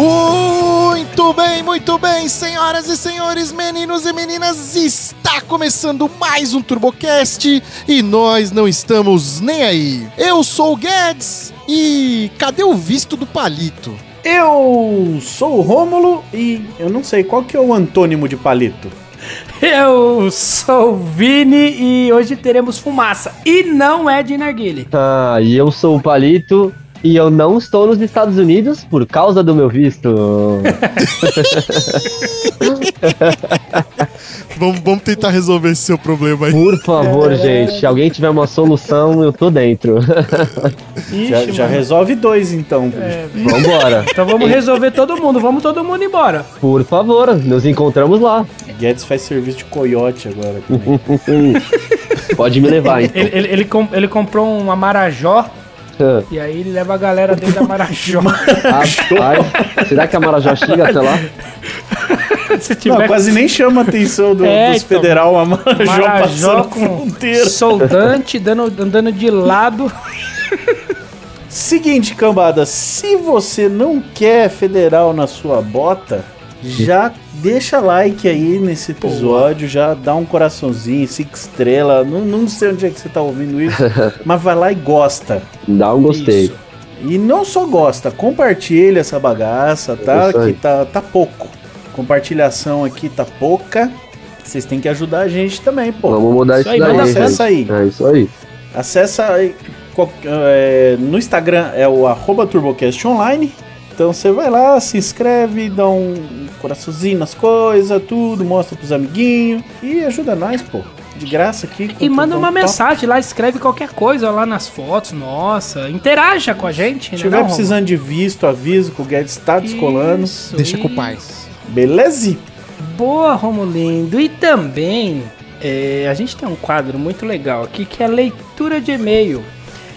Muito bem, muito bem, senhoras e senhores, meninos e meninas, está começando mais um TurboCast e nós não estamos nem aí. Eu sou o Guedes e cadê o visto do palito? Eu sou o Rômulo e eu não sei qual que é o antônimo de palito. Eu sou o Vini e hoje teremos fumaça. E não é de narguile. Ah, e eu sou o Palito e eu não estou nos Estados Unidos por causa do meu visto. vamos, vamos tentar resolver esse seu problema aí. Por favor, é... gente. Se alguém tiver uma solução, eu tô dentro. Ixi, já, já resolve dois, então. É, Vambora. Então vamos resolver todo mundo. Vamos todo mundo embora. Por favor, nos encontramos lá. Guedes faz serviço de coiote agora. Pode me levar, então. Ele, ele, ele, ele comprou uma Marajó e aí ele leva a galera dentro da Marajó. Rapaz, será que a Marajó chega até lá? tiver... Não, quase nem chama a atenção do, é, dos então, federal a Marajó, Marajó com fronteira. Soldante dando, andando de lado. Seguinte, cambada, se você não quer federal na sua bota, já deixa like aí nesse episódio, Pô. já dá um coraçãozinho, cinco estrelas. Não, não sei onde é que você tá ouvindo isso, mas vai lá e gosta. Dá um gostei. Isso. E não só gosta, compartilha essa bagaça, tá? Que tá, tá pouco. Compartilhação aqui tá pouca. Vocês têm que ajudar a gente também, pô. Vamos mudar isso, isso daí. Acessa aí. É isso aí. Acessa aí. É, no Instagram é o arroba TurboCast Online. Então você vai lá, se inscreve, dá um coraçãozinho nas coisas, tudo, mostra pros amiguinhos e ajuda nós, pô. De graça aqui. E manda uma mensagem lá, escreve qualquer coisa lá nas fotos, nossa. Interaja com a gente, Se né? tiver precisando de visto, aviso que o Guedes tá descolando. Isso, Deixa isso. com o pai. Beleza? Boa, Romulindo. E também é, a gente tem um quadro muito legal aqui que é leitura de e-mail.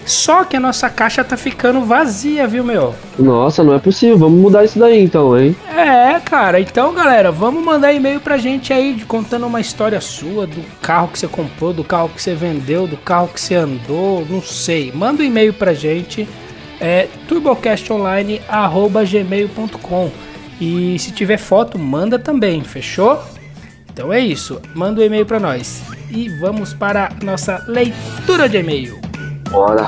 Só que a nossa caixa tá ficando vazia, viu, meu? Nossa, não é possível. Vamos mudar isso daí então, hein? É, cara. Então, galera, vamos mandar e-mail pra gente aí contando uma história sua do carro que você comprou, do carro que você vendeu, do carro que você andou, não sei. Manda um e-mail pra gente. É turbocastonline@gmail.com. E se tiver foto, manda também, fechou? Então é isso. Manda um e-mail para nós. E vamos para a nossa leitura de e-mail. Bora.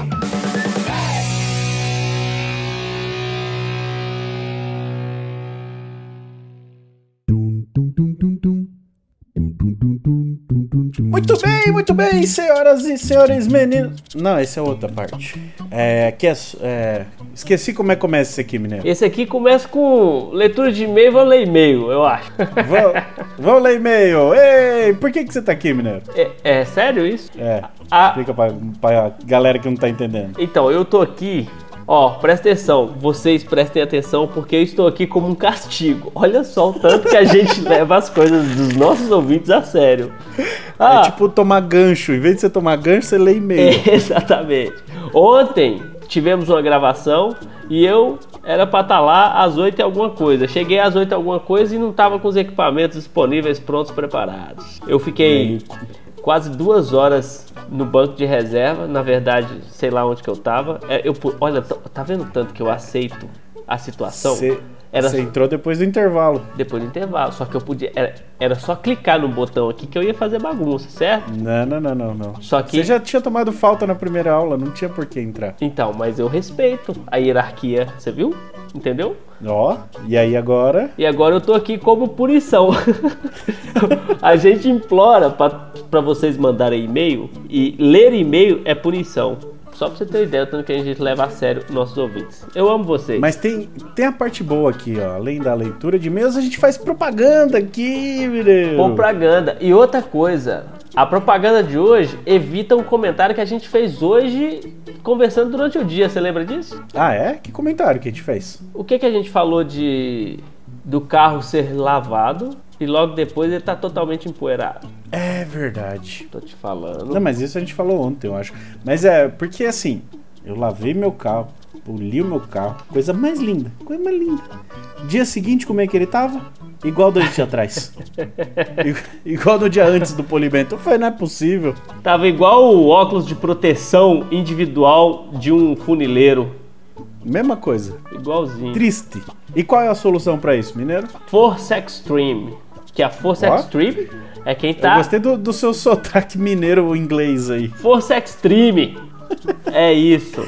Muito bem, muito bem, senhoras e senhores meninos. Não, essa é outra parte. É, que é, é, esqueci como é que começa esse aqui, mineiro. Esse aqui começa com leitura de e-mail, vou ler e-mail, eu acho. Vou, ler e-mail. Ei, por que, que você tá aqui, mineiro? É, é sério isso? É. A... Explica pra, pra galera que não tá entendendo. Então, eu tô aqui Ó, presta atenção, vocês prestem atenção porque eu estou aqui como um castigo. Olha só o tanto que a gente leva as coisas dos nossos ouvintes a sério. É ah, é tipo tomar gancho, em vez de você tomar gancho, você lê e-mail. Exatamente. Ontem tivemos uma gravação e eu era para estar tá lá às 8 e alguma coisa. Cheguei às 8 e alguma coisa e não estava com os equipamentos disponíveis, prontos, preparados. Eu fiquei quase duas horas no banco de reserva. Na verdade, sei lá onde que eu tava. É, eu, olha, tá vendo tanto que eu aceito a situação? Cê, era Você entrou depois do intervalo. Depois do intervalo. Só que eu podia. Era, era só clicar no botão aqui que eu ia fazer bagunça, certo? Não, não, não, não, não. Só que. Você já tinha tomado falta na primeira aula, não tinha por que entrar. Então, mas eu respeito a hierarquia, você viu? Entendeu? Ó, e aí agora? E agora eu tô aqui como punição. a gente implora para vocês mandarem e-mail e ler e-mail é punição. Só pra você ter ideia, tanto que a gente leva a sério nossos ouvintes. Eu amo vocês. Mas tem, tem a parte boa aqui, ó. Além da leitura de e-mails, a gente faz propaganda aqui, meu. Propaganda. E outra coisa, a propaganda de hoje evita um comentário que a gente fez hoje conversando durante o dia. Você lembra disso? Ah, é? Que comentário que a gente fez? O que, que a gente falou de do carro ser lavado e logo depois ele tá totalmente empoeirado? É verdade. Tô te falando. Não, mas isso a gente falou ontem, eu acho. Mas é, porque assim, eu lavei meu carro, poli o meu carro, coisa mais linda, coisa mais linda. Dia seguinte, como é que ele tava? Igual do dia atrás. igual no dia antes do polimento. Foi, não é possível. Tava igual o óculos de proteção individual de um funileiro. Mesma coisa. Igualzinho. Triste. E qual é a solução pra isso, mineiro? Força Extreme. Que a Força Ó. Extreme é quem Eu tá. gostei do, do seu sotaque mineiro inglês aí. Força Extreme. é isso.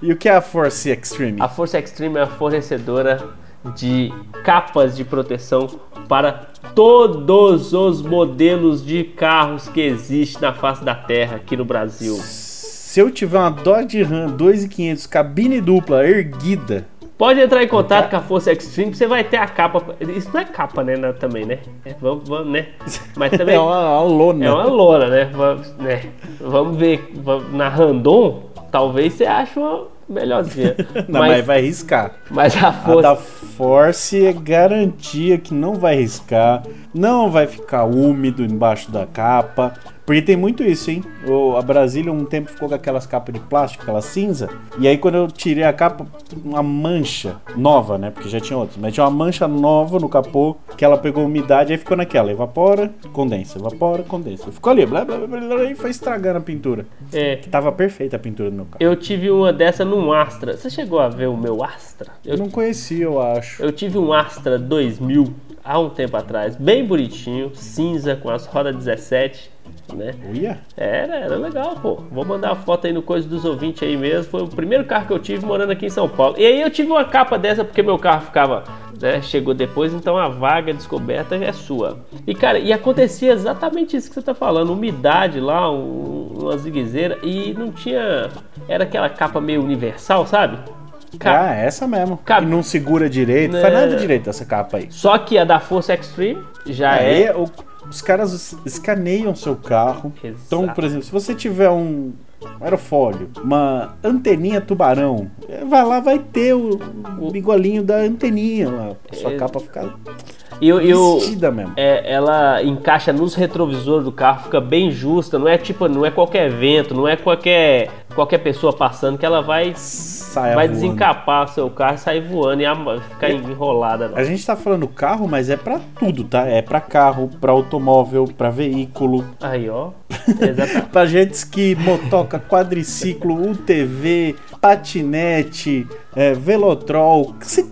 E o que é a Force Extreme? A Força Extreme é a fornecedora de capas de proteção para todos os modelos de carros que existem na face da Terra aqui no Brasil. Se eu tiver uma Dodge Ram 2500 cabine dupla erguida, Pode entrar em contato com a Força Extreme, você vai ter a capa. Isso não é capa, né? Também, né? É, vamos, vamos, né? Mas também é uma, uma lona. é uma lona, né? Vamos, né? Vamos ver. vamos- Na Randon, talvez você ache uma melhorzinha. Não, mas, mas vai riscar. mas a A Força. da Force é garantia que não vai riscar, não vai ficar úmido embaixo da capa. Porque tem muito isso, hein? O- a Brasília um tempo ficou com aquelas capas de plástico, aquela cinza. E aí quando eu tirei a capa, uma mancha nova, né? Porque já tinha outras. Mas tinha uma mancha nova no capô, que ela pegou umidade, aí ficou naquela. Evapora, condensa, evapora, condensa. Ficou ali, blá, blá, blá, blá, blá, e foi estragando a pintura. É, Que tava perfeita a pintura do meu carro. eu tive uma dessa num Astra. Você chegou a ver o meu Astra? Eu Eu, não conhecia, eu acho. eu tive um Astra 2000 há um tempo atrás, bem bonitinho, cinza, com as rodas 17, né? Uia? Era, era legal, pô. Vou mandar a foto aí no Coisa dos Ouvintes aí mesmo. Foi o primeiro carro que eu tive morando aqui em São Paulo. E aí eu tive uma capa dessa porque meu carro ficava, né? Chegou depois, então a vaga descoberta é sua. E cara, e acontecia exatamente isso que você tá falando: umidade lá, um, uma ziguezeira, e não tinha. Era aquela capa meio universal, sabe? Ca- Ah, essa mesmo. Que não segura direito, Né. faz nada direito essa capa aí. Só que a da Força Extreme já Aí é. o- os caras es- escaneiam seu carro. Exato. Então, por exemplo, se você tiver um aerofólio, uma anteninha tubarão, eh, vai lá, vai ter o, o bigolinho da anteninha lá. Sua É. capa ficar E, e vestida mesmo. é, ela encaixa nos retrovisores do carro, fica bem justa, não é tipo, não é qualquer vento, não é qualquer qualquer pessoa passando que ela vai Saia vai voando. desencapar seu carro e sair voando e ficar enrolada. não. A gente tá falando carro, mas é pra tudo, tá? É pra carro, pra automóvel, pra veículo, Aí, ó. Pra jet ski, motoca, quadriciclo, UTV, patinete, é, velotrol. que Se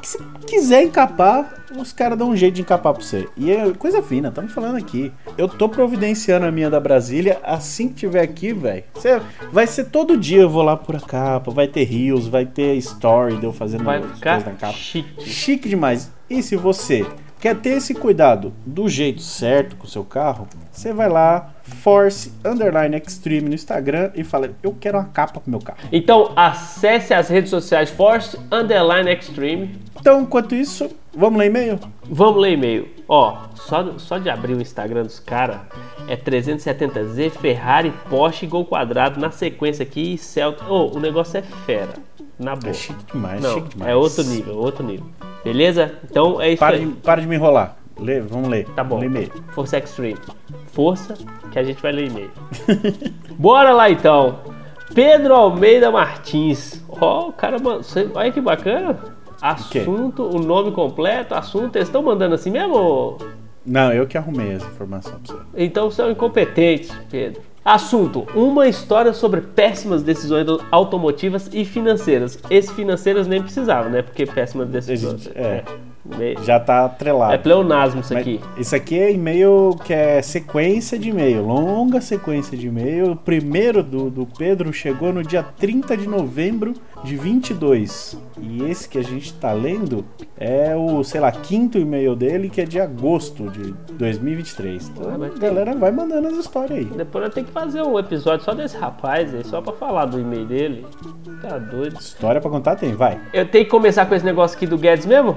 que se quiser encapar, os caras dão um jeito de encapar pra você. E é coisa fina, estamos falando aqui. Eu tô providenciando a minha da Brasília. Assim que tiver aqui, velho, vai ser todo dia eu vou lá por a capa. Vai ter rios, vai ter story de eu fazendo Vai coisas ficar na capa. chique. Chique demais. E se você quer ter esse cuidado do jeito certo com o seu carro, você vai lá, Force Underline Extreme no Instagram e fala: Eu quero uma capa pro meu carro. Então, acesse as redes sociais Force Underline Extreme. Então, enquanto isso, vamos ler e-mail? Vamos ler e-mail. Ó, só, só de abrir o Instagram dos caras é 370Z, Ferrari, Porsche, Gol Quadrado na sequência aqui e Celta. Ô, o negócio é fera. Na boa. É chique demais, Não, chique demais. é outro nível, outro nível. Beleza? Então é isso Para aí. de, para de me enrolar. Lê, vamos ler. Tá bom. Lê e-mail. Força Extreme. Força que a gente vai ler e-mail. Bora lá então. Pedro Almeida Martins. Ó, o cara. Olha que bacana. Assunto, o nome completo, assunto. Eles estão mandando assim mesmo? Não, eu que arrumei essa informação pra você. Então são incompetentes, Pedro. Assunto: uma história sobre péssimas decisões automotivas e financeiras. Esse financeiras nem precisava, né? Porque péssimas decisões. É. É, Já tá atrelado. é pleonasmo isso Mas aqui. Isso aqui é e-mail que é sequência de e-mail, longa sequência de e-mail. O primeiro do, do Pedro chegou no dia 30 de novembro de 22. E esse que a gente tá lendo é o, sei lá, quinto e-mail dele, que é de agosto de 2023. Então, Ah, a galera vai mandando as histórias aí. Depois eu tenho que fazer um episódio só desse rapaz aí, só pra falar do e-mail dele. Tá doido. História pra contar tem, vai. Eu tenho que começar com esse negócio aqui do Guedes mesmo?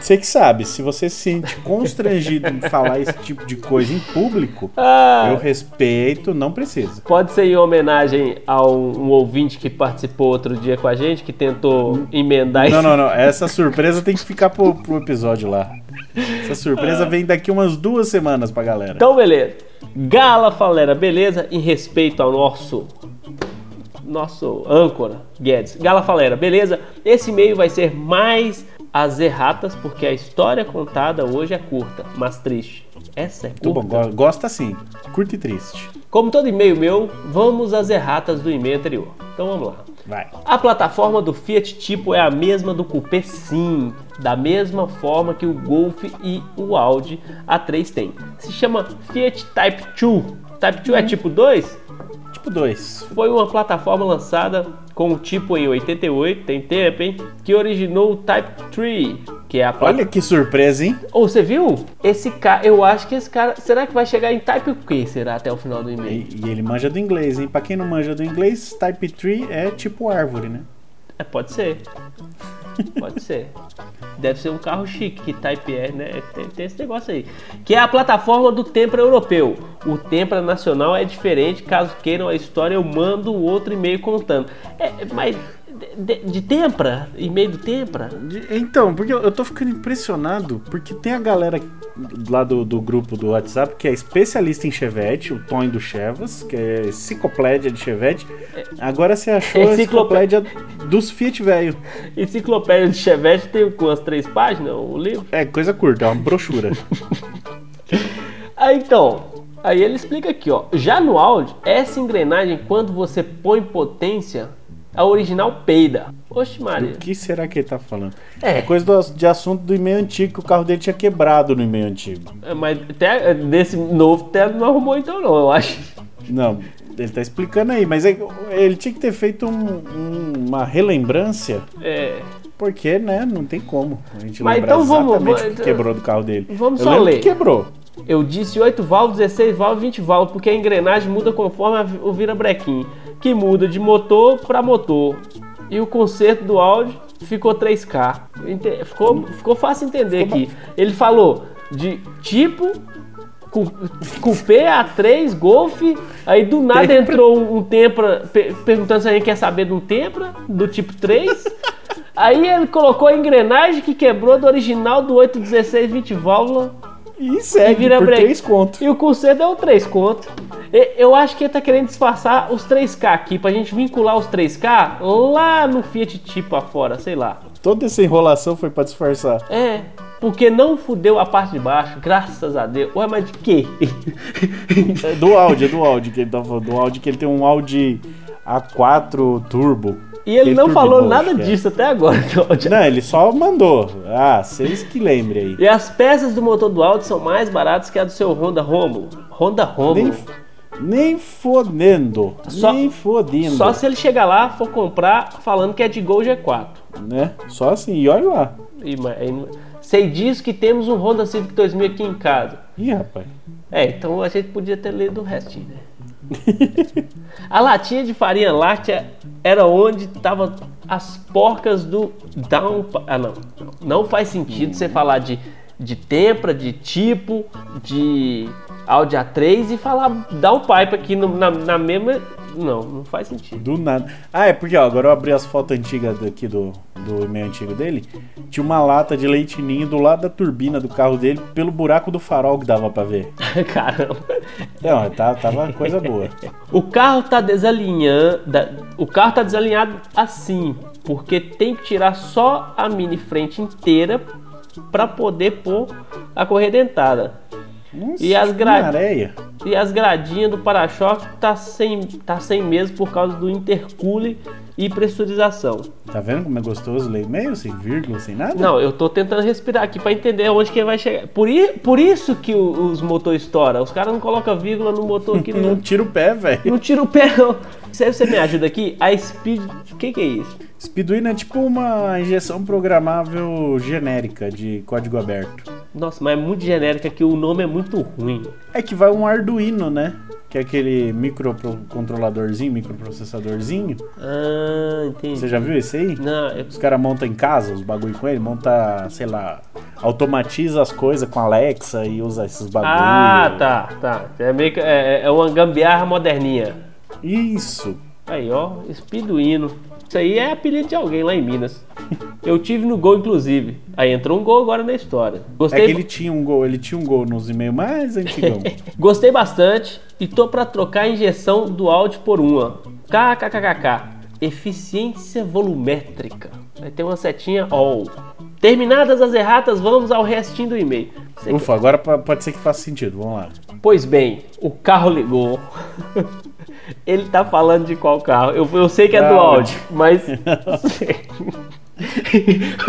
Você que sabe, se você se sente constrangido em falar esse tipo de coisa em público, Ah, eu respeito, não precisa. Pode ser em homenagem a um, um ouvinte que participou outro dia com a gente, que tentou emendar Não, isso. não, não. Essa surpresa tem que ficar pro, pro episódio lá. Essa surpresa vem daqui umas duas semanas pra galera. Então, beleza. Gala Falera, beleza? Em respeito ao nosso nosso âncora, Guedes. Gala Falera, beleza? Esse e-mail vai ser mais as erratas, porque a história contada hoje é curta, mas triste. Essa é Muito bom, curta. go- gosta assim. Curto e triste. Como todo e-mail meu, vamos às erratas do e-mail anterior. Então vamos lá. Vai. A plataforma do Fiat Tipo é a mesma do Coupé, sim, da mesma forma que o Golf e o Audi A3 têm. Se chama Fiat Type 2. Type 2 é tipo 2? Tipo 2. Foi uma plataforma lançada com o tipo em 88, tem tempo, hein? Que originou o Type 3, que é a plataforma. Olha que surpresa, hein? Ou você viu? Esse cara, eu acho que esse cara. Será que vai chegar em Type o quê? Será até o final do e-mail? E, e ele manja do inglês, hein? Pra quem não manja do inglês, Type 3 é tipo árvore, né? É, pode ser. Pode ser. Deve ser um carro chique, que Type R, né? Tem, tem esse negócio aí. Que é a plataforma do Tempra europeu. O Tempra nacional é diferente. Caso queiram a história, eu mando outro e-mail contando. É, mas de, de Tempra? E-mail do Tempra? Então, porque eu, tô ficando impressionado, porque tem a galera lá do, do grupo do WhatsApp que é especialista em Chevette, o Tony do Chevas, que é enciclopédia de Chevette. Agora você achou a Enciclopé- enciclopédia dos Fiat velho. Enciclopédia de Chevette tem com as três páginas, o livro? É coisa curta, é uma brochura. Aí então, aí ele explica aqui, ó. Já no áudio, essa engrenagem, quando você põe potência, a original peida. Oxe, Maria. o que será que ele tá falando? É. É coisa do- de assunto do e-mail antigo, que o carro dele tinha quebrado no e-mail antigo. É, Mas até desse novo até não arrumou então não, eu acho. Não, ele tá explicando aí, mas é- ele tinha que ter feito um- um- uma relembrança, É. porque, né, não tem como a gente Mas lembrar então vamos- exatamente vamos- o que quebrou do carro dele. Vamos Eu só ler. que quebrou. Eu disse 8 válvulas, 16 válvulas, 20 válvulas, porque a engrenagem muda conforme o virabrequim, que muda de motor para motor. E o conserto do áudio ficou 3K. Ente- Ficou, ficou fácil entender aqui. Ele falou de tipo, Coupé A3, Golf, aí do nada Tempra. entrou um, um Tempra, pe- perguntando se a gente quer saber de um Tempra, do tipo 3. Aí ele colocou a engrenagem que quebrou do original do 816 20 válvula E segue e vira por break. três contos. E o conserto é o 3 conto. Eu acho que ele tá querendo disfarçar os 3K aqui, pra gente vincular os 3K lá no Fiat Tipo afora, sei lá. Toda essa enrolação foi pra disfarçar. É, porque não fudeu a parte de baixo, graças a Deus. Ué, mas de quê? É do Audi, é do Audi que ele tá falando. Do Audi que ele tem um Audi A4 Turbo. E ele não falou turbinou, nada é. disso até agora. Claudio. Não, ele só mandou. Ah, vocês que lembrem aí. E as peças do motor do Audi são mais baratas que a do seu Honda Romulo. Honda Romulo. nem fodendo. Só- nem fodendo. Só se ele chegar lá for comprar falando que é de Gol G4. Né? Só assim, e olha lá. E, mas, Sei disso que temos um Honda Civic 2000 aqui em casa. Ih, rapaz. É, então a gente podia ter lido o restinho, né? A latinha de farinha láctea era onde tava as porcas do down. Ah, não. Não faz sentido você falar de, de tempra, de tipo, de Audi A3 e falar downpipe aqui no- na, na mesma. Não, não faz sentido. Do nada. Ah, é porque, ó, agora eu abri as fotos antigas daqui do, do e-mail antigo dele. Tinha uma lata de leite ninho do lado da turbina do carro dele, pelo buraco do farol que dava pra ver. Caramba. Não, tá, tava coisa boa. O carro tá desalinhando, o carro tá desalinhado assim, porque tem que tirar só a mini frente inteira para poder pôr a correia dentada. Nossa, E as que gra- areia. E as gradinhas do para-choque tá sem, tá sem mesmo por causa do intercooler e pressurização. Tá vendo como é gostoso ler e-mail? Sem vírgula, sem nada? Não, eu tô tentando respirar aqui para entender onde que vai chegar. Por, i- por isso que o- os motores estouram. Os caras não colocam vírgula no motor aqui. Não tira o pé, velho. não tira o pé, não. Se você me ajuda aqui, a Speed. O que, que é isso? Speedwin é tipo uma injeção programável genérica de código aberto. Nossa, mas é muito genérica que o nome é muito ruim. É que vai um Arduino, né? Que é aquele microcontroladorzinho, microprocessadorzinho. Ah, entendi. Você já viu esse aí? Não, eu- Os caras montam em casa os bagulho com ele, monta, sei lá, automatiza as coisas com Alexa e usa esses bagulho. Ah, tá, tá. É, meio que, é, é uma gambiarra moderninha. Isso. Aí, ó, Speeduino. Isso aí é apelido de alguém lá em Minas. Eu tive no gol, inclusive. Aí entrou um gol agora na história. É Gostei, que ele tinha um gol, ele tinha um gol nos e-mails mais antigão. Gostei bastante e tô pra trocar a injeção do áudio por uma. KKKKK. Eficiência volumétrica. Vai ter uma setinha all. Terminadas as erratas, vamos ao restinho do e-mail. Ufa, agora pode ser que faça sentido, vamos lá. Pois bem, o carro ligou. Ele tá falando de qual carro? Eu, eu sei que é do Audi. Mas.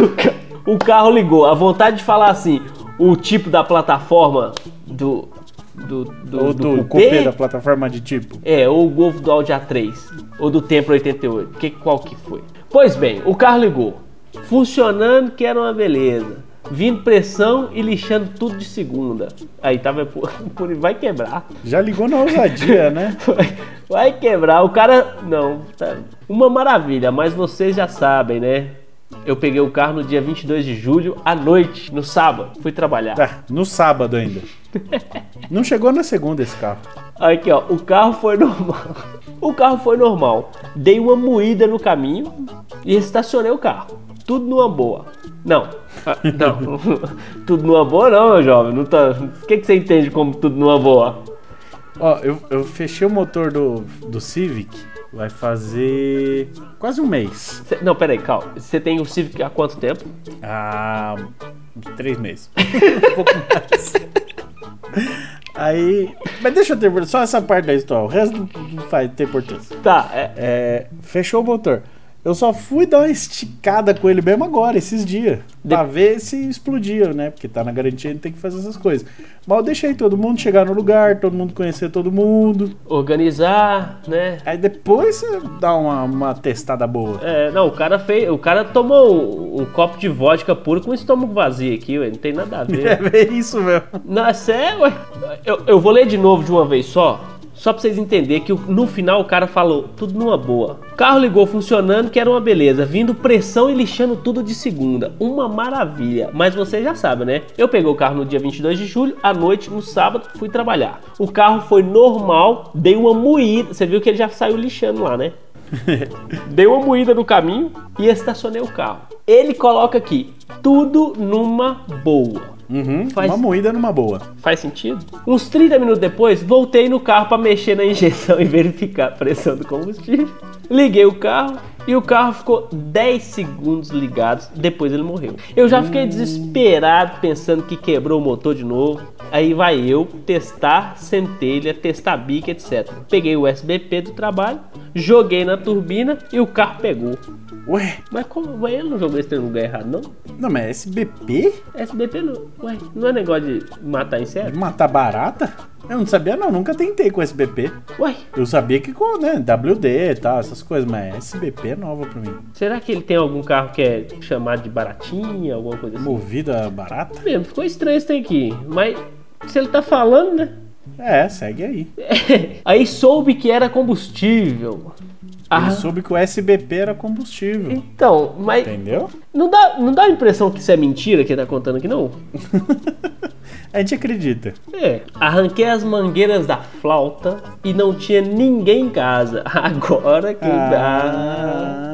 o, ca- o carro ligou. A vontade de falar assim, o tipo da plataforma do. Do, do, Ou do do da plataforma de tipo. É, ou o Golf do Audi A3, ou do Tempra 88. Que, qual que foi? Pois bem, o carro ligou. Funcionando que era uma beleza. Vindo pressão e lixando tudo de segunda. Aí tava por, vai quebrar. Já ligou na ousadia, né? Vai, vai quebrar. O cara. Não, tá. Uma maravilha, mas vocês já sabem, né? Eu peguei o carro no dia 22 de julho, à noite, no sábado. Fui trabalhar. Tá, no sábado ainda. Não chegou na segunda esse carro. Aqui, ó, o carro foi normal. O carro foi normal. Dei uma moída no caminho e estacionei o carro. Tudo numa boa. Não. Ah, Não. tudo numa boa não, meu jovem. Não tá... O que, que você entende como tudo numa boa? Ó, eu, eu fechei o motor do, do Civic. Vai fazer quase um mês. Cê- Não, peraí, calma. Você tem o Civic há quanto tempo? Ah, uns três meses. um pouco mais. Aí. Mas deixa eu ter só essa parte da história. O resto não faz ter importância. Tá, é, É, fechou o motor. Eu só fui dar uma esticada com ele mesmo agora, esses dias. Pra ver se explodia, né? Porque tá na garantia, ele tem que fazer essas coisas. Mas eu deixei todo mundo chegar no lugar, todo mundo conhecer todo mundo. organizar, né? Aí depois você dá uma, uma testada boa. É, não, o cara fez. O cara tomou um, um copo de vodka puro com o estômago vazio aqui, ué. Não tem nada a ver. É isso mesmo. Não, é sério, ué. Eu, eu vou ler de novo de uma vez só. Só pra vocês entenderem que no final o cara falou tudo numa boa. O carro ligou funcionando, que era uma beleza. Vindo pressão e lixando tudo de segunda. Uma maravilha. Mas vocês já sabem, né? Eu peguei o carro no dia 22 de julho, à noite, no sábado, fui trabalhar. O carro foi normal, dei uma moída. Você viu que ele já saiu lixando lá, né? Dei uma moída no caminho e estacionei o carro. Ele coloca aqui, tudo numa boa. Uhum, Faz- Uma moída numa boa. Faz sentido? Uns 30 minutos depois, voltei no carro para mexer na injeção e verificar a pressão do combustível. Liguei o carro e o carro ficou 10 segundos ligados. Depois ele morreu. Eu já fiquei desesperado pensando que quebrou o motor de novo. Aí vai eu testar centelha, testar bica, etc. Peguei o SBP do trabalho, joguei na turbina e o carro pegou. Ué, Mas como ele não jogou esse no lugar errado, não? não, mas SBP? SBP não. Ué, não é negócio de matar De inseto? matar barata? Eu não sabia não, nunca tentei com SBP. Ué, Eu sabia que com, né, WD e tal, essas coisas, mas SBP é nova pra mim. Será que ele tem algum carro que é chamado de baratinha, alguma coisa assim? Movida barata? Mesmo, ficou estranho isso aqui. Mas se ele tá falando, né? É, segue aí. Aí soube que era combustível. Ah, Ele soube que o SBP era combustível. então, mas Entendeu? não dá, não dá a impressão que isso é mentira que ele tá contando aqui, não? A gente acredita. É. Arranquei as mangueiras da flauta e não tinha ninguém em casa. Agora que dá.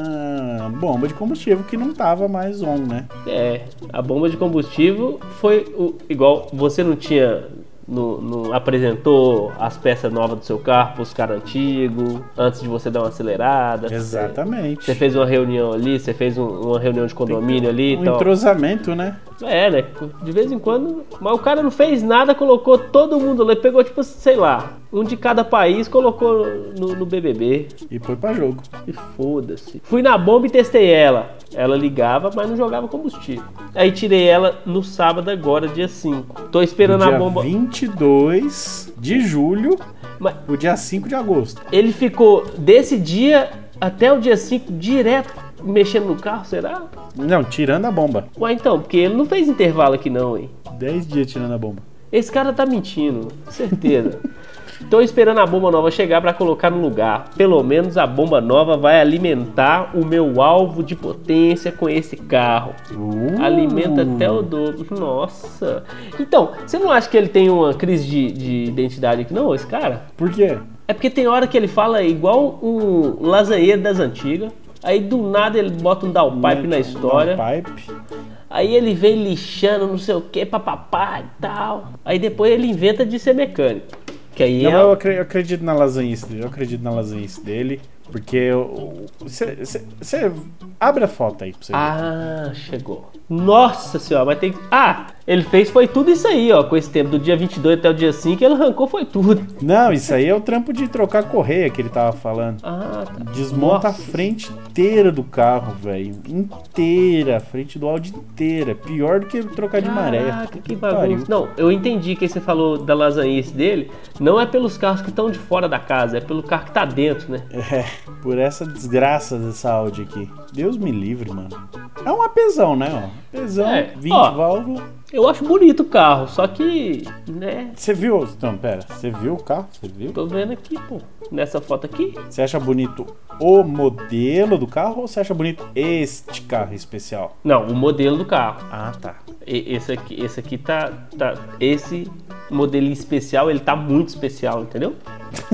Ah, bomba de combustível que não tava mais on, né? É, a bomba de combustível foi o, igual você não tinha. Não, não apresentou as peças novas do seu carro para os caras antigos antes de você dar uma acelerada. Você- Exatamente. Você fez uma reunião ali, você fez um- uma reunião de condomínio ali e Um tal. entrosamento, né? É, né? De vez em quando. Mas o cara não fez nada, colocou todo mundo lá. Pegou, tipo, sei lá, um de cada país, colocou no, no BBB. E foi pra jogo. E foda-se. Fui na bomba e testei ela. Ela ligava, mas não jogava combustível. Aí tirei ela no sábado agora, dia 5. Tô esperando dia a bomba. 22 de julho, Mas o dia 5 de agosto. ele ficou desse dia até o dia 5 direto mexendo no carro, será? Não, tirando a bomba. Ué, então, porque ele não fez intervalo aqui não, hein? 10 dias tirando a bomba. Esse cara tá mentindo, certeza. Tô esperando a bomba nova chegar pra colocar no lugar. Pelo menos a bomba nova vai alimentar o meu alvo de potência com esse carro. Uh. Alimenta até o dobro. Nossa. Então, você não acha que ele tem uma crise de, de identidade aqui, não, esse cara? Por quê? É porque tem hora que ele fala igual um lasanheiro das antigas. Aí do nada ele bota um downpipe na história. Pipe. Aí ele vem lixando, não sei o que, papapá e tal. Aí depois ele inventa de ser mecânico. Que aí Não, é. eu acredito na lasanhice dele. Eu acredito na lasanhice dele. Porque você abre a foto aí pra você ver. Ah, chegou. Nossa senhora, mas tem. Ah, ele fez foi tudo isso aí, ó. Com esse tempo, do dia 22 até o dia 5, ele arrancou foi tudo. Não, isso aí é o trampo de trocar a correia que ele tava falando. Ah, tá. Desmonta Nossa. a frente inteira do carro, velho. Inteira, a frente do Audi inteira. Pior do que trocar de maré. Caraca, que Pariu. bagunça. Não, eu entendi que você falou da lasanhice dele. Não é pelos carros que estão de fora da casa, é pelo carro que tá dentro, né? É, por essa desgraça dessa Audi aqui. Deus me livre, mano. É um apesão, né? Ó. Apesão, É, 20 ó. válvulas. Eu acho bonito o carro, só que, né? Você viu? Não, pera. Você viu o carro? Você viu? Tô vendo aqui, pô. Nessa foto aqui. Você acha bonito o modelo do carro ou você acha bonito este carro especial? Não, o modelo do carro. Ah, tá. E- Esse aqui, esse aqui tá, tá. Esse modelinho especial, ele tá muito especial, entendeu?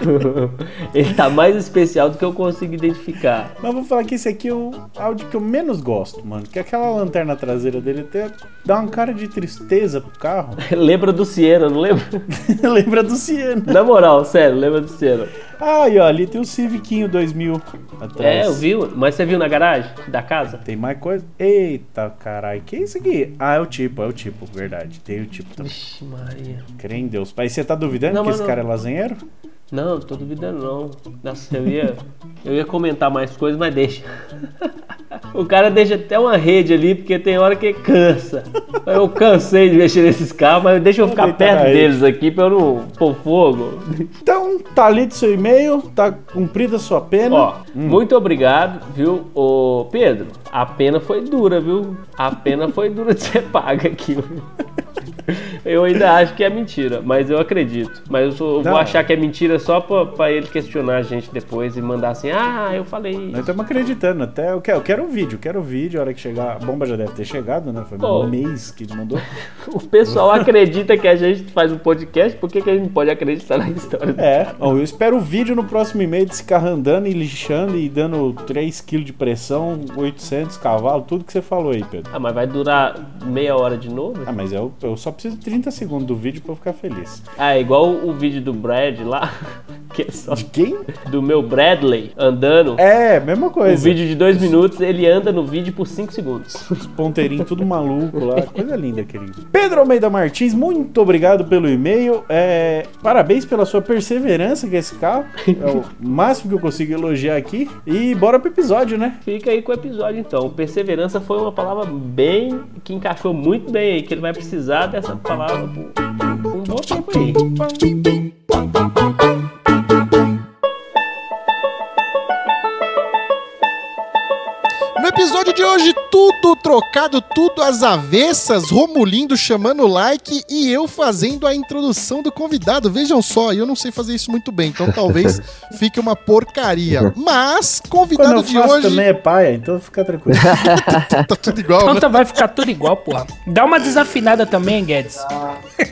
ele tá mais especial do que eu consigo identificar. Mas vou falar que esse aqui é o Audi que eu menos gosto, mano. Que aquela lanterna traseira dele até dá uma cara de tristeza pro carro. lembra do Siena, não lembra? Lembra do Siena. Na moral, sério, lembra do Siena. Ah, e ó, ali tem o Civiquinho 2000 atrás. É, eu vi, mas você viu na garagem da casa? Tem mais coisa? Eita, caralho. Que é isso aqui? Ah, é o tipo, é o tipo, verdade. Tem o tipo também. Vixe, Maria. Crê em Deus. Mas você tá duvidando Não, que esse não. cara é lasanheiro? Não, tô duvidando não. Nossa, eu ia, eu ia comentar mais coisas, mas deixa. O cara deixa até uma rede ali, porque tem hora que cansa. Eu cansei de mexer nesses carros, mas deixa eu ficar deitar perto deles aqui pra eu não pôr fogo. Então, tá lido seu e-mail, tá cumprida a sua pena. Ó, muito obrigado, viu? Ô, Pedro, a pena foi dura, viu? A pena foi dura de ser paga aqui. Eu ainda acho que é mentira, mas eu acredito. Mas eu sou- eu vou achar que é mentira só pra, pra ele questionar a gente depois e mandar assim: ah, eu falei. Nós estamos acreditando, até eu quero, eu quero o vídeo, quero o vídeo, a hora que chegar, a bomba já deve ter chegado, né? Foi Pô. um mês que mandou. O pessoal acredita que a gente faz um podcast, por que, que a gente não pode acreditar na história? É, ó, eu espero o vídeo no próximo e-mail desse carro andando e lixando e dando 3kg de pressão, 800 cavalos, tudo que você falou aí, Pedro. Ah, mas vai durar meia hora de novo? Ah, mas eu, eu só preciso de 30 segundos do vídeo pra eu ficar feliz. Ah, é igual o vídeo do Brad lá, que é só De quem? do meu Bradley andando. É, mesma Um coisa. vídeo de dois minutos, ele anda no vídeo por cinco segundos. Os ponteirinhos tudo maluco lá. Coisa linda, querido. Pedro Almeida Martins, muito obrigado pelo e-mail. É, parabéns pela sua perseverança com esse carro. É o máximo que eu consigo elogiar aqui. E bora pro episódio, né? Fica aí com o episódio então. Perseverança foi uma palavra bem. que encaixou muito bem aí, que ele vai precisar dessa palavra por um bom tempo aí. Episódio de hoje, tudo trocado, tudo às avessas, Romulindo chamando o like e eu fazendo a introdução do convidado. Vejam só, eu não sei fazer isso muito bem, então talvez fique uma porcaria. Mas, Quando convidado eu de faço hoje. também é paia, então fica tranquilo. Tá tudo igual, Então né? tá- vai ficar tudo igual, porra. Dá uma desafinada também, Guedes.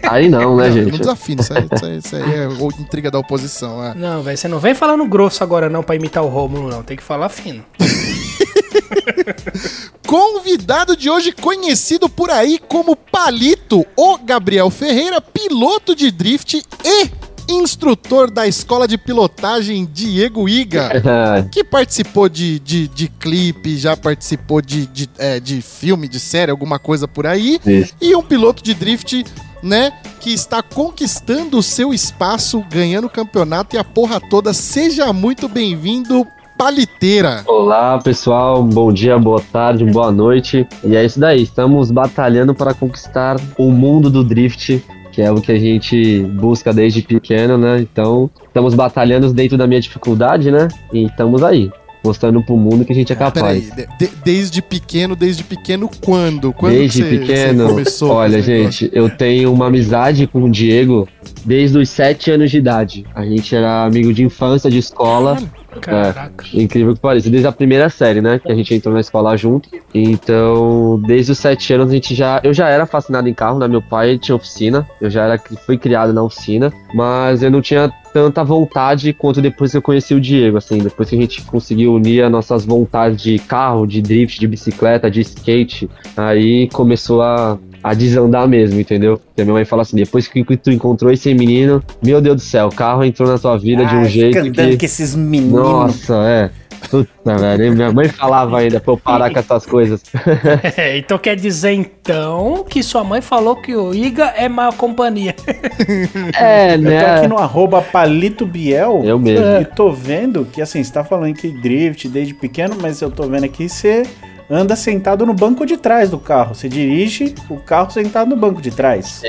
Aí não, né, Não, gente? não desafina, isso aí, isso aí- isso aí é o- intriga da oposição. é. Não, velho, você não vem falando grosso agora não pra imitar o Rômulo, não. Tem que falar fino. Convidado de hoje, conhecido por aí como Palito, o Gabriel Ferreira, piloto de drift e instrutor da escola de pilotagem Diego Iga. que participou de, de, de clipe, já participou de, de, é, de filme, de série, alguma coisa por aí. Isso. E um piloto de drift, né, que está conquistando o seu espaço, ganhando o campeonato e a porra toda. Seja muito bem-vindo, Paliteira. Olá, pessoal. Bom dia, boa tarde, boa noite. E é isso daí. Estamos batalhando para conquistar o mundo do drift, que é o que a gente busca desde pequeno, né? Então, estamos batalhando dentro da minha dificuldade, né? E estamos aí, mostrando pro mundo que a gente é Peraí, capaz. de- de- desde pequeno, desde pequeno, quando? Quando Desde pequeno, começou? com olha, esse negócio? gente, eu tenho uma amizade com o Diego desde os sete anos de idade. A gente era amigo de infância, de escola. Caraca. Incrível que pareça, desde a primeira série, né? Que a gente entrou na escola junto. Então, desde os sete anos a gente já. Eu já era fascinado em carro, né? Meu pai tinha oficina. Eu já era fui criado na oficina, mas eu não tinha tanta vontade quanto depois que eu conheci o Diego, assim, depois que a gente conseguiu unir as nossas vontades de carro, de drift, de bicicleta, de skate, aí começou a, a desandar mesmo, entendeu? Porque minha mãe fala assim, depois que tu encontrou esse menino, meu Deus do céu, o carro entrou na tua vida de um Ah, jeito que... com esses meninos. Nossa, é. Puta, velho. Minha mãe falava ainda pra eu parar com essas coisas. É, então quer dizer então que sua mãe falou que o Iga é má companhia. É, Eu tô né? aqui no arroba Palito Biel. Eu mesmo. E tô vendo que, assim, você tá falando que drift desde pequeno, mas eu tô vendo aqui você anda sentado no banco de trás do carro. Você dirige o carro sentado no banco de trás.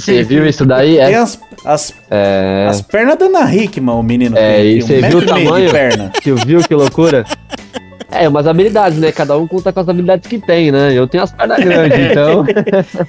Você viu isso daí? Tem É. as, as, é... as pernas da Ana Hickman, o menino. É, tem, e você viu o tamanho? de perna. Você viu que loucura? É, umas habilidades, né? Cada um conta com as habilidades que tem, né? Eu tenho as pernas grandes, então.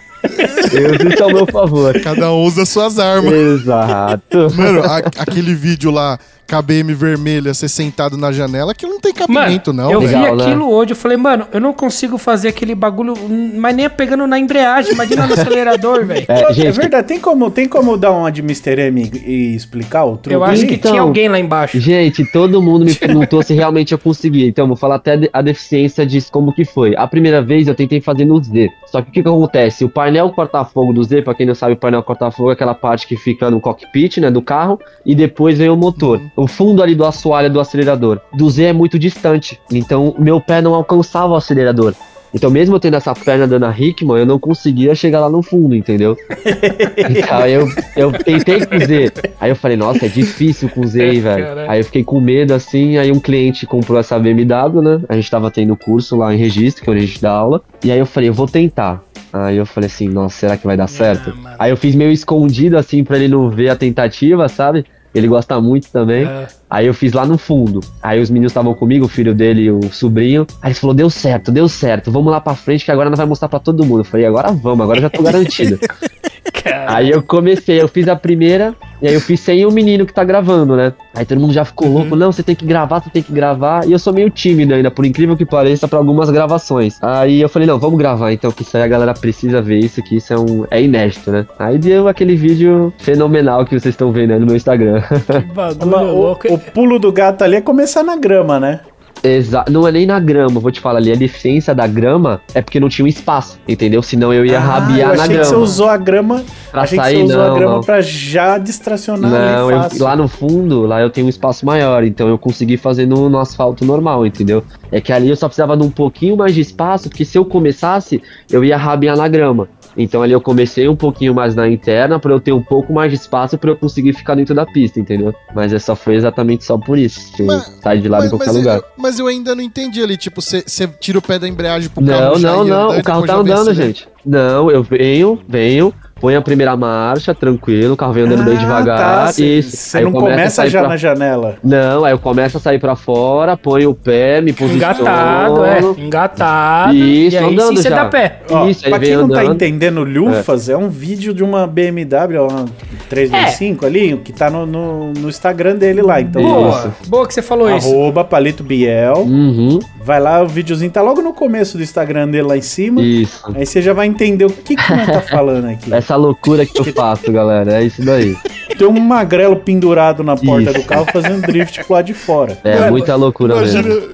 eu isso ao meu favor. Cada um usa suas armas. Exato. Mano, a- aquele vídeo lá, KBM vermelha, você sentado na janela, que não tem cabimento, não. eu. Legal, vi né? aquilo hoje, eu falei, mano, eu não consigo fazer aquele bagulho, mas nem pegando na embreagem, imagina no acelerador, velho. É, É verdade, tem como, tem como dar uma de Mr. M e, explicar o truque? Eu acho que Então, tinha alguém lá embaixo. Gente, todo mundo me perguntou se realmente eu conseguia. Então, eu vou falar até a deficiência disso, como que foi. A primeira vez eu tentei fazer no Z. Só que o que, que acontece? O painel corta-fogo do Z, pra quem não sabe, o painel corta-fogo é aquela parte que fica no cockpit, né, do carro, e depois vem o motor. O fundo ali do assoalho do acelerador. Do Z é muito distante. Então, meu pé não alcançava o acelerador. Então, mesmo eu tendo essa perna da Ana Hickman, eu não conseguia chegar lá no fundo, entendeu? então, eu, eu tentei com o Z. Aí eu falei, nossa, é difícil com o Z, hein, velho. Aí eu fiquei com medo, assim. Aí um cliente comprou essa BMW, né? A gente tava tendo curso lá em registro, que é onde a gente dá aula. E aí eu falei, eu vou tentar. Aí eu falei assim, nossa, será que vai dar certo? mano. Aí eu fiz meio escondido, assim, pra ele não ver a tentativa, sabe? Ele gosta muito também. Ah, Aí eu fiz lá no fundo. Aí os meninos estavam comigo, o filho dele e o sobrinho. Aí ele falou: deu certo, deu certo. Vamos lá pra frente que agora nós vai mostrar pra todo mundo. Eu falei: agora vamos, agora já tô garantido. cara. aí eu comecei, eu fiz a primeira, e aí eu fiz sem o menino que tá gravando, né? Aí todo mundo já ficou louco: não, você tem que gravar, você tem que gravar. E eu sou meio tímido ainda, por incrível que pareça, pra algumas gravações. Aí eu falei: não, vamos gravar então, que isso aí a galera precisa ver isso, que isso é, um, é inédito, né? Aí deu aquele vídeo fenomenal que vocês estão vendo aí no meu Instagram. Que bagulho O, louco. o pulo do gato ali é começar na grama, né? Exa não é nem na grama, vou te falar ali. A deficiência da grama é porque não tinha um espaço, entendeu? Senão eu ia Ah, rabiar eu na achei grama. que você usou a grama. Pra achei sair, que você usou não, a grama não. pra já distracionar Não, eu- lá no fundo, lá eu tenho um espaço maior, então eu consegui fazer no, no asfalto normal, entendeu? É que ali eu só precisava de um pouquinho mais de espaço, porque se eu começasse, eu ia rabiar na grama. Então ali eu comecei um pouquinho mais na interna pra eu ter um pouco mais de espaço pra eu conseguir ficar dentro da pista, entendeu? Mas só foi exatamente só por isso. Mas- sai de lá em qualquer mas, lugar. eu, mas eu ainda não entendi ali, tipo, você tira o pé da embreagem pro carro Não, já não, não. andando, O carro tá andando, gente. Não, eu venho, venho, põe a primeira marcha, tranquilo, o carro vem andando bem Ah, devagar. tá, Você isso. você não começa sair já pra- na janela. Não, aí eu começo a sair pra fora, ponho o pé, me posiciono. Engatado, é. Engatado. Isso, e aí andando sim você já. dá pé. Ó, Isso, aí pra quem não tá andando. entendendo Lufas, é. um vídeo de uma BMW, uma 325 ali, que tá no, no, no Instagram dele lá. Então, Boa. Boa que você falou isso. arroba Palito Biel. Uhum, Vai lá, o videozinho tá logo no começo do Instagram dele lá em cima. isso. Aí você já vai entender o que que nós tá falando aqui. Essa loucura que eu faço, galera, é isso daí. Tem um magrelo pendurado na porta Isso. do carro fazendo drift pro lado de fora. É Mano, muita loucura Imagina, mesmo.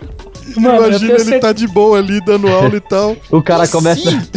Mano, eu imagina tenho ele certeza- tá de boa ali, dando aula e tal. O cara começa. Sim,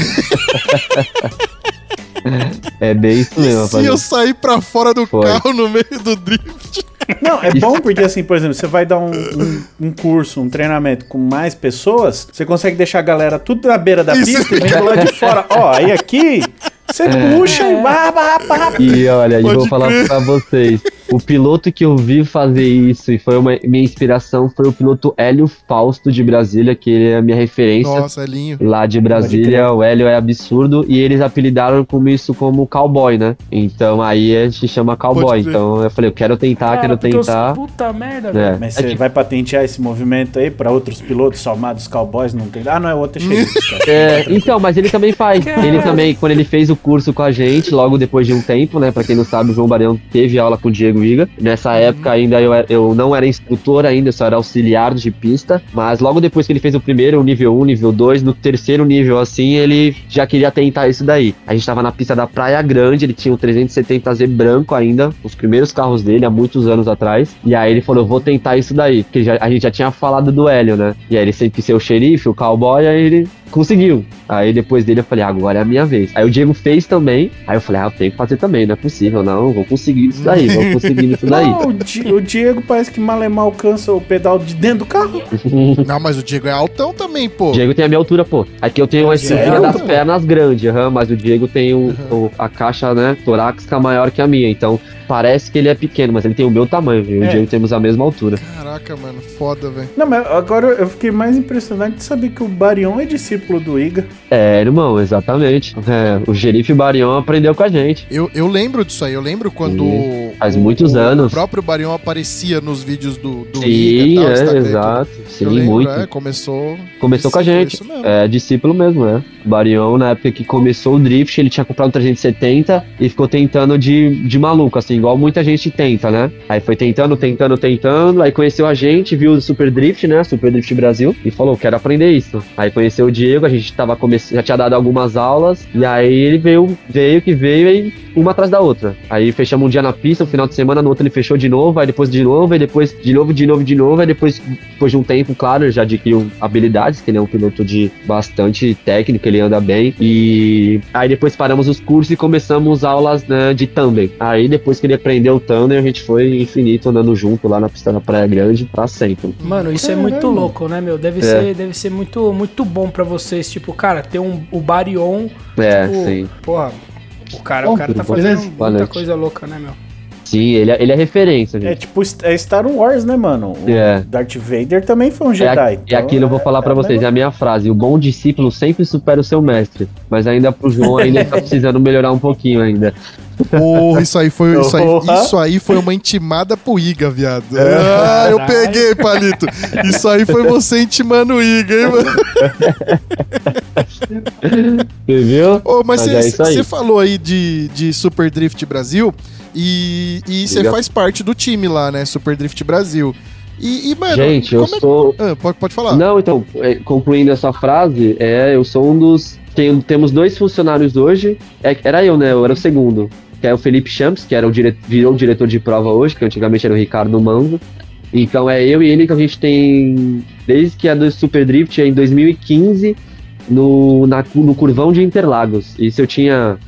É bem isso mesmo, se eu sair pra fora do Foi. carro no meio do drift. Não, é bom porque, assim, por exemplo, você vai dar um, um- um curso, um treinamento com mais pessoas, você consegue deixar a galera tudo na beira da Isso. pista e vem do lado de fora. Ó, aí aqui, você puxa e vá, vá. E olha, e Pode vou falar pra vocês. O piloto que eu vi fazer isso e foi uma minha inspiração foi o piloto Hélio Fausto de Brasília, que ele é a minha referência. Nossa, Elinho. Lá de Brasília, o Hélio é absurdo e eles apelidaram como isso como cowboy, né? Então aí a gente chama cowboy. Então eu falei, eu quero tentar, Cara, quero porque os- tentar. Puta merda, velho. É. Mas É você tipo- vai patentear esse movimento aí pra outros pilotos somados cowboys? Não tem. Ah, não, é outro, é cheio. É, então, mas ele também faz. Cara. Ele também, quando ele fez o curso com a gente, logo depois de um tempo, né? Pra quem não sabe, o João Barão teve aula com o Diego Iga. Nessa época ainda eu, eu não era instrutor ainda, eu só era auxiliar de pista. Mas logo depois que ele fez o primeiro, o nível 1, nível 2, no terceiro nível assim, ele já queria tentar isso daí. A gente tava na pista da Praia Grande, ele tinha um 370Z branco ainda, os primeiros carros dele, há muitos anos atrás. E aí ele falou, eu vou tentar isso daí. Porque já- a gente já tinha falado do Hélio, né? E aí ele sempre ser o xerife, o cowboy, aí ele conseguiu. Aí depois dele eu falei, agora é a minha vez. Aí o Diego fez também. Aí eu falei, ah, eu tenho que fazer também, não é possível, não. Vou conseguir isso daí, vou conseguir isso daí. Não, o, Di- o Diego parece que mal é mal alcança o pedal de dentro do carro. Não, mas o Diego é altão também, pô. O Diego tem a minha altura, pô. Aqui eu tenho a estrutura Sério? das pernas grande, aham, mas o Diego tem o, o- a caixa, né, torácica maior que a minha. Então parece que ele é pequeno, mas ele tem o meu tamanho, viu? Eu e É. o Diego temos a mesma altura. Caraca, mano, foda, velho. Não, mas agora eu fiquei mais impressionado de saber que o Barion é discípulo do Iga. É, irmão, exatamente. É, o Xerife Barion aprendeu com a gente. Eu, eu lembro disso aí, eu lembro quando. Sim, faz o- muitos o, anos. O próprio Barion aparecia nos vídeos do, do Sim, Iga tal, é, exato. Sim, eu lembro, muito. é, começou. Começou com a gente. É, discípulo mesmo, né? Barion, na época que começou o drift, ele tinha comprado um 370 e ficou tentando de, de maluco, assim, igual muita gente tenta, né? Aí foi tentando, tentando, tentando, aí conheceu a gente, viu o Super Drift, né? Super Drift Brasil, e falou, quero aprender isso. Aí conheceu o Diego, a gente tava já tinha dado algumas aulas, e aí ele veio, veio que veio, e uma atrás da outra. Aí fechamos um dia na pista, no final de semana, no outro ele fechou de novo, aí depois de novo, aí depois de novo, de novo, de novo, aí depois, depois de um tempo, claro, já adquiriu habilidades, que ele é um piloto de bastante técnica, ele anda bem. E aí depois paramos os cursos e começamos aulas né, de tandem. Aí depois que ele aprendeu o tandem, a gente foi infinito andando junto lá na pista da Praia Grande pra sempre. Mano, isso é Caralho. muito louco, né, meu? Deve, É. ser, deve ser muito, muito bom pra vocês. Tipo, cara, ter um, o Barion. É, tipo, sim. Porra, o cara, Bom, o cara tá fazendo muita coisa louca, né, meu? Sim, ele é, ele é referência, É gente. tipo é Star Wars, né, mano? O É. Darth Vader também foi um É, Jedi. a- e aquilo eu vou falar pra é um vocês, é a minha frase. O bom discípulo sempre supera o seu mestre. Mas ainda pro João ainda tá precisando melhorar um pouquinho ainda. Porra, isso aí foi, isso aí, isso aí foi uma intimada pro Iga, viado. Ah, eu peguei, Palito. Isso aí foi você intimando o Iga, hein, mano? Você viu? Ô, mas Mas é você falou aí de, de Super Drift Brasil e você Diga. faz parte do time lá, né? Super Drift Brasil. E, e, mano, Gente, eu é- sou. Ah, pode, pode falar. Não, então, é, concluindo essa frase, é, eu sou um dos. Tenho, temos dois funcionários hoje. É, era eu, né? Eu era o segundo. Que é o Felipe Champs, que era o dire, virou o diretor de prova hoje, que antigamente era o Ricardo Manzo. Então é eu e ele que a gente tem. Desde que é do Super Drift, é em 2015, no, na, no Curvão de Interlagos. Isso eu tinha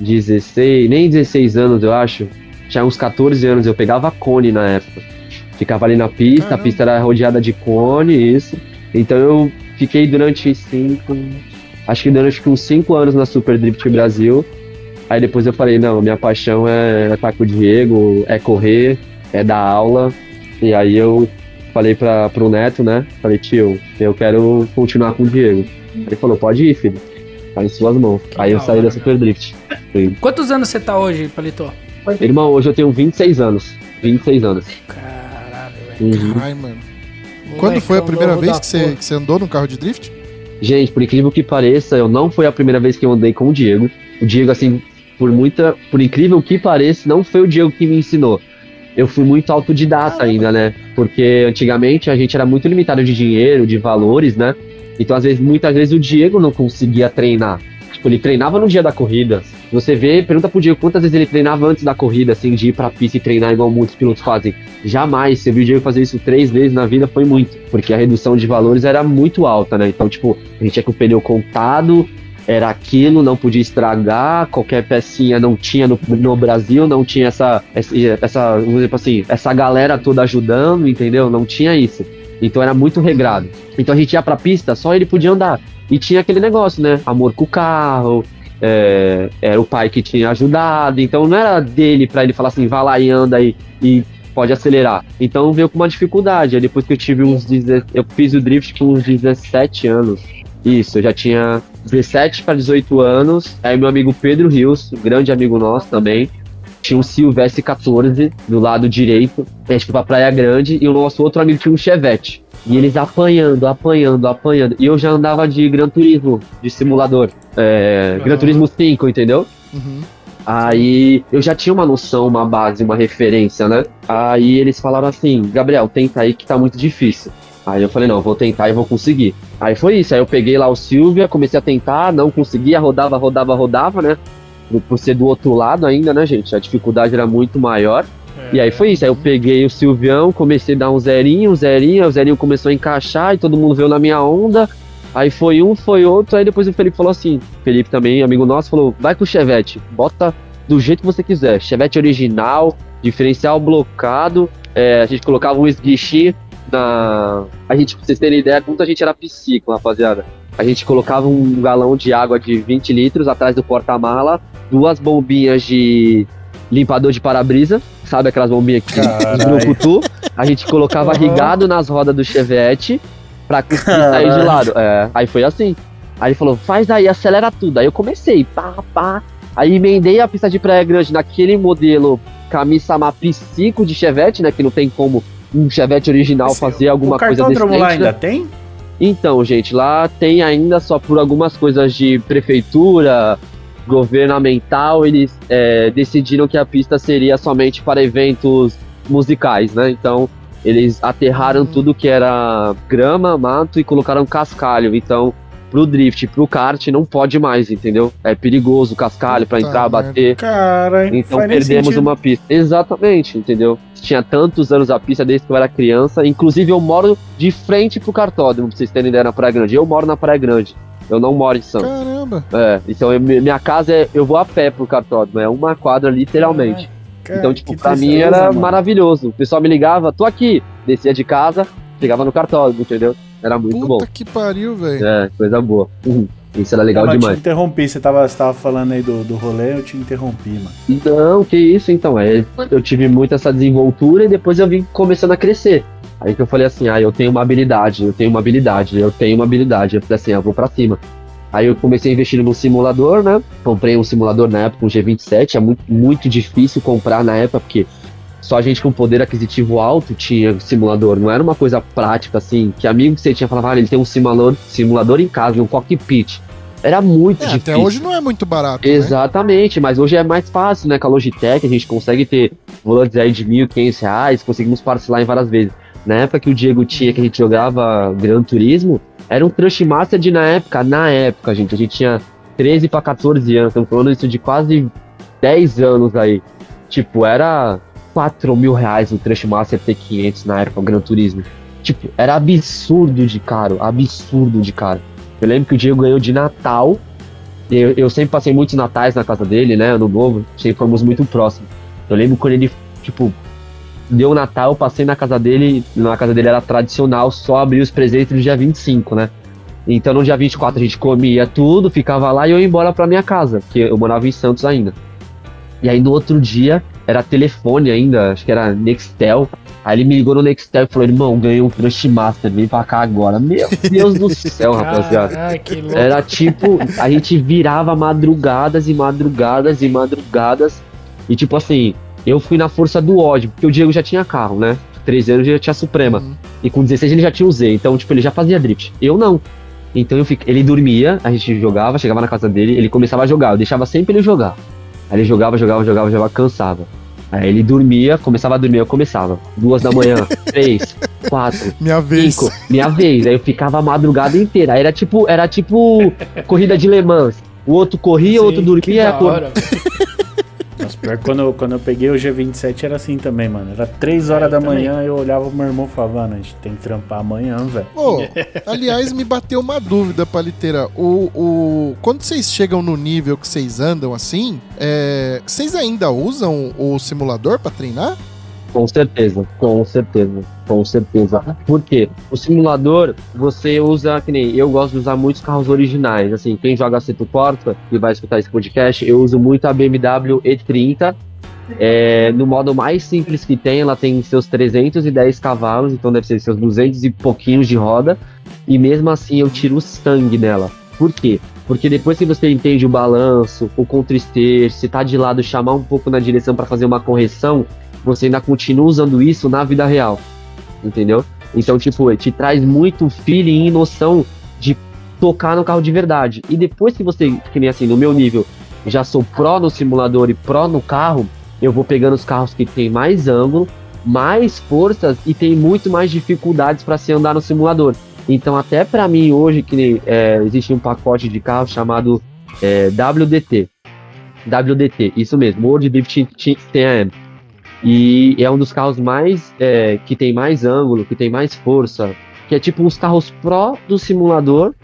16, nem 16 anos, eu acho. Tinha uns 14 anos, eu pegava cone na época. Ficava ali na pista, Caramba. a pista era rodeada de cone, isso. Então eu fiquei durante cinco. Acho que durante uns cinco anos na Super Drift Brasil. Aí depois eu falei, não, minha paixão é estar com o Diego, é correr, é dar aula. E aí eu falei para pro Neto, né? Falei, tio, eu quero continuar com o Diego. Ele falou, pode ir, filho. Tá em suas mãos. Que aí eu saí da Super Drift. Sim. Quantos anos você tá hoje, Palito? Irmão, hoje eu tenho 26 anos. 26 anos. Caralho, velho. Uhum. Ai, mano. Quando foi a primeira vez que você, que você andou num carro de drift? Gente, por incrível que pareça, eu não foi a primeira vez que eu andei com o Diego. O Diego, assim, por muita. Por incrível que pareça, não foi o Diego que me ensinou. Eu fui muito autodidata ainda, né? Porque antigamente a gente era muito limitado de dinheiro, de valores, né? Então, às vezes, muitas vezes o Diego não conseguia treinar. Tipo, ele treinava no dia da corrida. Você vê, pergunta pro Diego quantas vezes ele treinava antes da corrida, assim, de ir pra pista e treinar igual muitos pilotos fazem. Jamais. Você viu o Diego fazer isso três vezes na vida, foi muito. Porque a redução de valores era muito alta, né? Então, tipo, a gente tinha com o pneu contado, era aquilo, não podia estragar, qualquer pecinha não tinha no, no Brasil, não tinha essa, essa, essa, vamos dizer assim, essa galera toda ajudando, entendeu? Não tinha isso. Então era muito regrado. Então a gente ia pra pista, só ele podia andar. E tinha aquele negócio, né? Amor com o carro, é, era o pai que tinha ajudado, então não era dele pra ele falar assim, vai lá e anda e, e pode acelerar. Então veio com uma dificuldade. Aí depois que eu tive uns 10, eu fiz o drift com uns 17 anos. Isso, eu já tinha 17 para 18 anos. Aí meu amigo Pedro Rios, grande amigo nosso também, tinha um Silvestre 14 do lado direito. A gente foi pra Praia Grande e o nosso outro amigo tinha um Chevette. E eles apanhando, apanhando, apanhando. E eu já andava de Gran Turismo, de simulador. É, Gran. Turismo 5, entendeu? Uhum. Aí eu já tinha uma noção, uma base, uma referência, né? Aí eles falaram assim: Gabriel, tenta aí que tá muito difícil. Aí eu falei: não, vou tentar e vou conseguir. Aí foi isso. Aí eu peguei lá o Silvia, comecei a tentar, não conseguia, rodava, rodava, rodava, né? Por- Por ser do outro lado ainda, né, gente? A dificuldade era muito maior. E aí foi isso. Aí eu peguei o Silvião, comecei a dar um zerinho, um zerinho, aí o zerinho começou a encaixar e todo mundo veio na minha onda. Aí foi um, foi outro, aí depois o Felipe falou assim, Felipe também, amigo nosso, falou, vai com o Chevette, bota do jeito que você quiser, Chevette original, diferencial blocado, é, a gente colocava um esguiche na... A gente, pra vocês terem ideia, quanto a gente era psico, rapaziada. A gente colocava um galão de água de 20 litros atrás do porta-mala, duas bombinhas de limpador de para-brisa, sabe aquelas bombinhas que esbrucutu? A gente colocava rigado nas rodas do Chevette pra conseguir sair de lado. É, aí foi assim. Aí ele falou, faz aí, acelera tudo. Aí eu comecei, pá, pá. Aí emendei a pista de praia grande naquele modelo Kami-sama Psico de Chevette, né? Que não tem como um Chevette original Esse- fazer alguma o coisa cartódromo decente. lá né? ainda tem? Então, gente, lá tem ainda só por algumas coisas de prefeitura, governamental, eles é, decidiram que a pista seria somente para eventos musicais, né? Então, eles aterraram tudo que era grama, mato e colocaram cascalho. Então, pro drift, pro kart, não pode mais, entendeu? É perigoso o cascalho para entrar, merda. bater. Cara, Então perdemos uma pista. Exatamente, entendeu? Tinha tantos anos a pista desde que eu era criança. Inclusive, eu moro de frente pro cartódromo, pra vocês terem ideia, na Praia Grande. Eu moro na Praia Grande. Eu não moro em Santos. Caramba. É, então eu- minha casa é. Eu vou a pé pro cartódromo. É uma quadra, literalmente. Cara, então, tipo, pra mim era mano. maravilhoso. O pessoal me ligava, tô aqui. Descia de casa, chegava no cartódromo, entendeu? Era muito Puta bom. que pariu, velho. É, coisa boa. Uhum. Isso era legal Não, eu te demais. interrompi, você tava, você tava falando aí do, do rolê, eu te interrompi, mano. Não, que isso então. É, eu tive muito essa desenvoltura e depois eu vim começando a crescer. Aí que eu falei assim, ah, eu tenho uma habilidade, eu tenho uma habilidade, eu tenho uma habilidade. Eu falei assim, eu vou pra cima. Aí eu comecei a investir no simulador, né? Comprei um simulador na época, um G27, é muito, muito difícil comprar na época, porque só gente com poder aquisitivo alto tinha simulador. Não era uma coisa prática, assim, que amigo que você tinha falava, ah, ele tem um simulador, simulador em casa, um cockpit. Era muito É, difícil. até hoje não é muito barato, né? Exatamente, mas hoje é mais fácil, né? Com a Logitech a gente consegue ter volantes aí de 1.500 reais, conseguimos parcelar em várias vezes. Na época que o Diego tinha, que a gente jogava Gran Turismo, era um Trustmaster de na época, na época, gente, a gente tinha 13 para 14 anos, estamos falando isso de quase 10 anos aí. Tipo, era 4 mil reais o Trustmaster T500 na época, o Gran Turismo. Tipo, era absurdo de caro, absurdo de caro. Eu lembro que o Diego ganhou de Natal, e eu, eu sempre passei muitos natais na casa dele, né? Ano novo, sempre fomos muito próximos. Eu lembro quando ele, tipo, deu Natal, eu passei na casa dele, na casa dele era tradicional, só abrir os presentes no dia 25, né? Então no dia 24 a gente comia tudo, ficava lá e eu ia embora pra minha casa, que eu morava em Santos ainda. E aí no outro dia, era telefone ainda, acho que era Nextel. Aí ele me ligou no Nextel e falou, irmão, ganhei um Crush Master, vem pra cá agora. Meu Deus do céu, rapaziada. Era tipo, a gente virava madrugadas e madrugadas e madrugadas. E tipo assim, eu fui na força do ódio, porque o Diego já tinha carro, né? 13 anos ele já tinha Suprema. Uhum. E com 16 ele já tinha o Z. Então, tipo, ele já fazia drift. Eu não. Então eu fico, ele dormia, a gente jogava, chegava na casa dele, ele começava a jogar. Eu deixava sempre ele jogar. Aí ele jogava, jogava, jogava, jogava, cansava. Aí ele dormia, começava a dormir, eu começava. Duas da manhã, três, quatro, Minha vez. Cinco, minha vez. Aí eu ficava a madrugada inteira. Aí era tipo, era tipo corrida de Le Mans. O outro corria, o outro Sim, que dormia. cor- hora. Nossa, pior que quando, eu- quando eu peguei o G27 era assim também, mano. Era 3 horas É, da manhã eu olhava pro meu irmão e falava, mano, a gente tem que trampar amanhã, velho. Pô, aliás, me bateu uma dúvida, Paliteira. O, o, quando vocês chegam no nível que vocês andam assim, é, vocês ainda usam o simulador pra treinar? Com certeza, com certeza, com certeza. Por quê? O simulador, você usa, que nem eu gosto de usar muitos carros originais. Assim, quem joga Seto Porta e vai escutar esse podcast, eu uso muito a BMW E30. É, no modo mais simples que tem, ela tem seus 310 cavalos, então deve ser seus 200 e pouquinhos de roda. E mesmo assim eu tiro o sangue nela. Por quê? Porque depois que você entende o balanço, o contrister, se tá de lado, chamar um pouco na direção para fazer uma correção, você ainda continua usando isso na vida real. Entendeu? Então, tipo, te traz muito feeling e noção de tocar no carro de verdade. E depois que você, que nem assim, no meu nível, já sou pró no simulador e pró no carro, eu vou pegando os carros que tem mais ângulo, mais forças e tem muito mais dificuldades para se andar no simulador. Então, até para mim hoje, que nem, é, existe um pacote de carro chamado é, WDT. WDT, isso mesmo, World Drift TM. E é um dos carros mais é, que tem mais ângulo, que tem mais força, que é tipo uns carros pro do simulador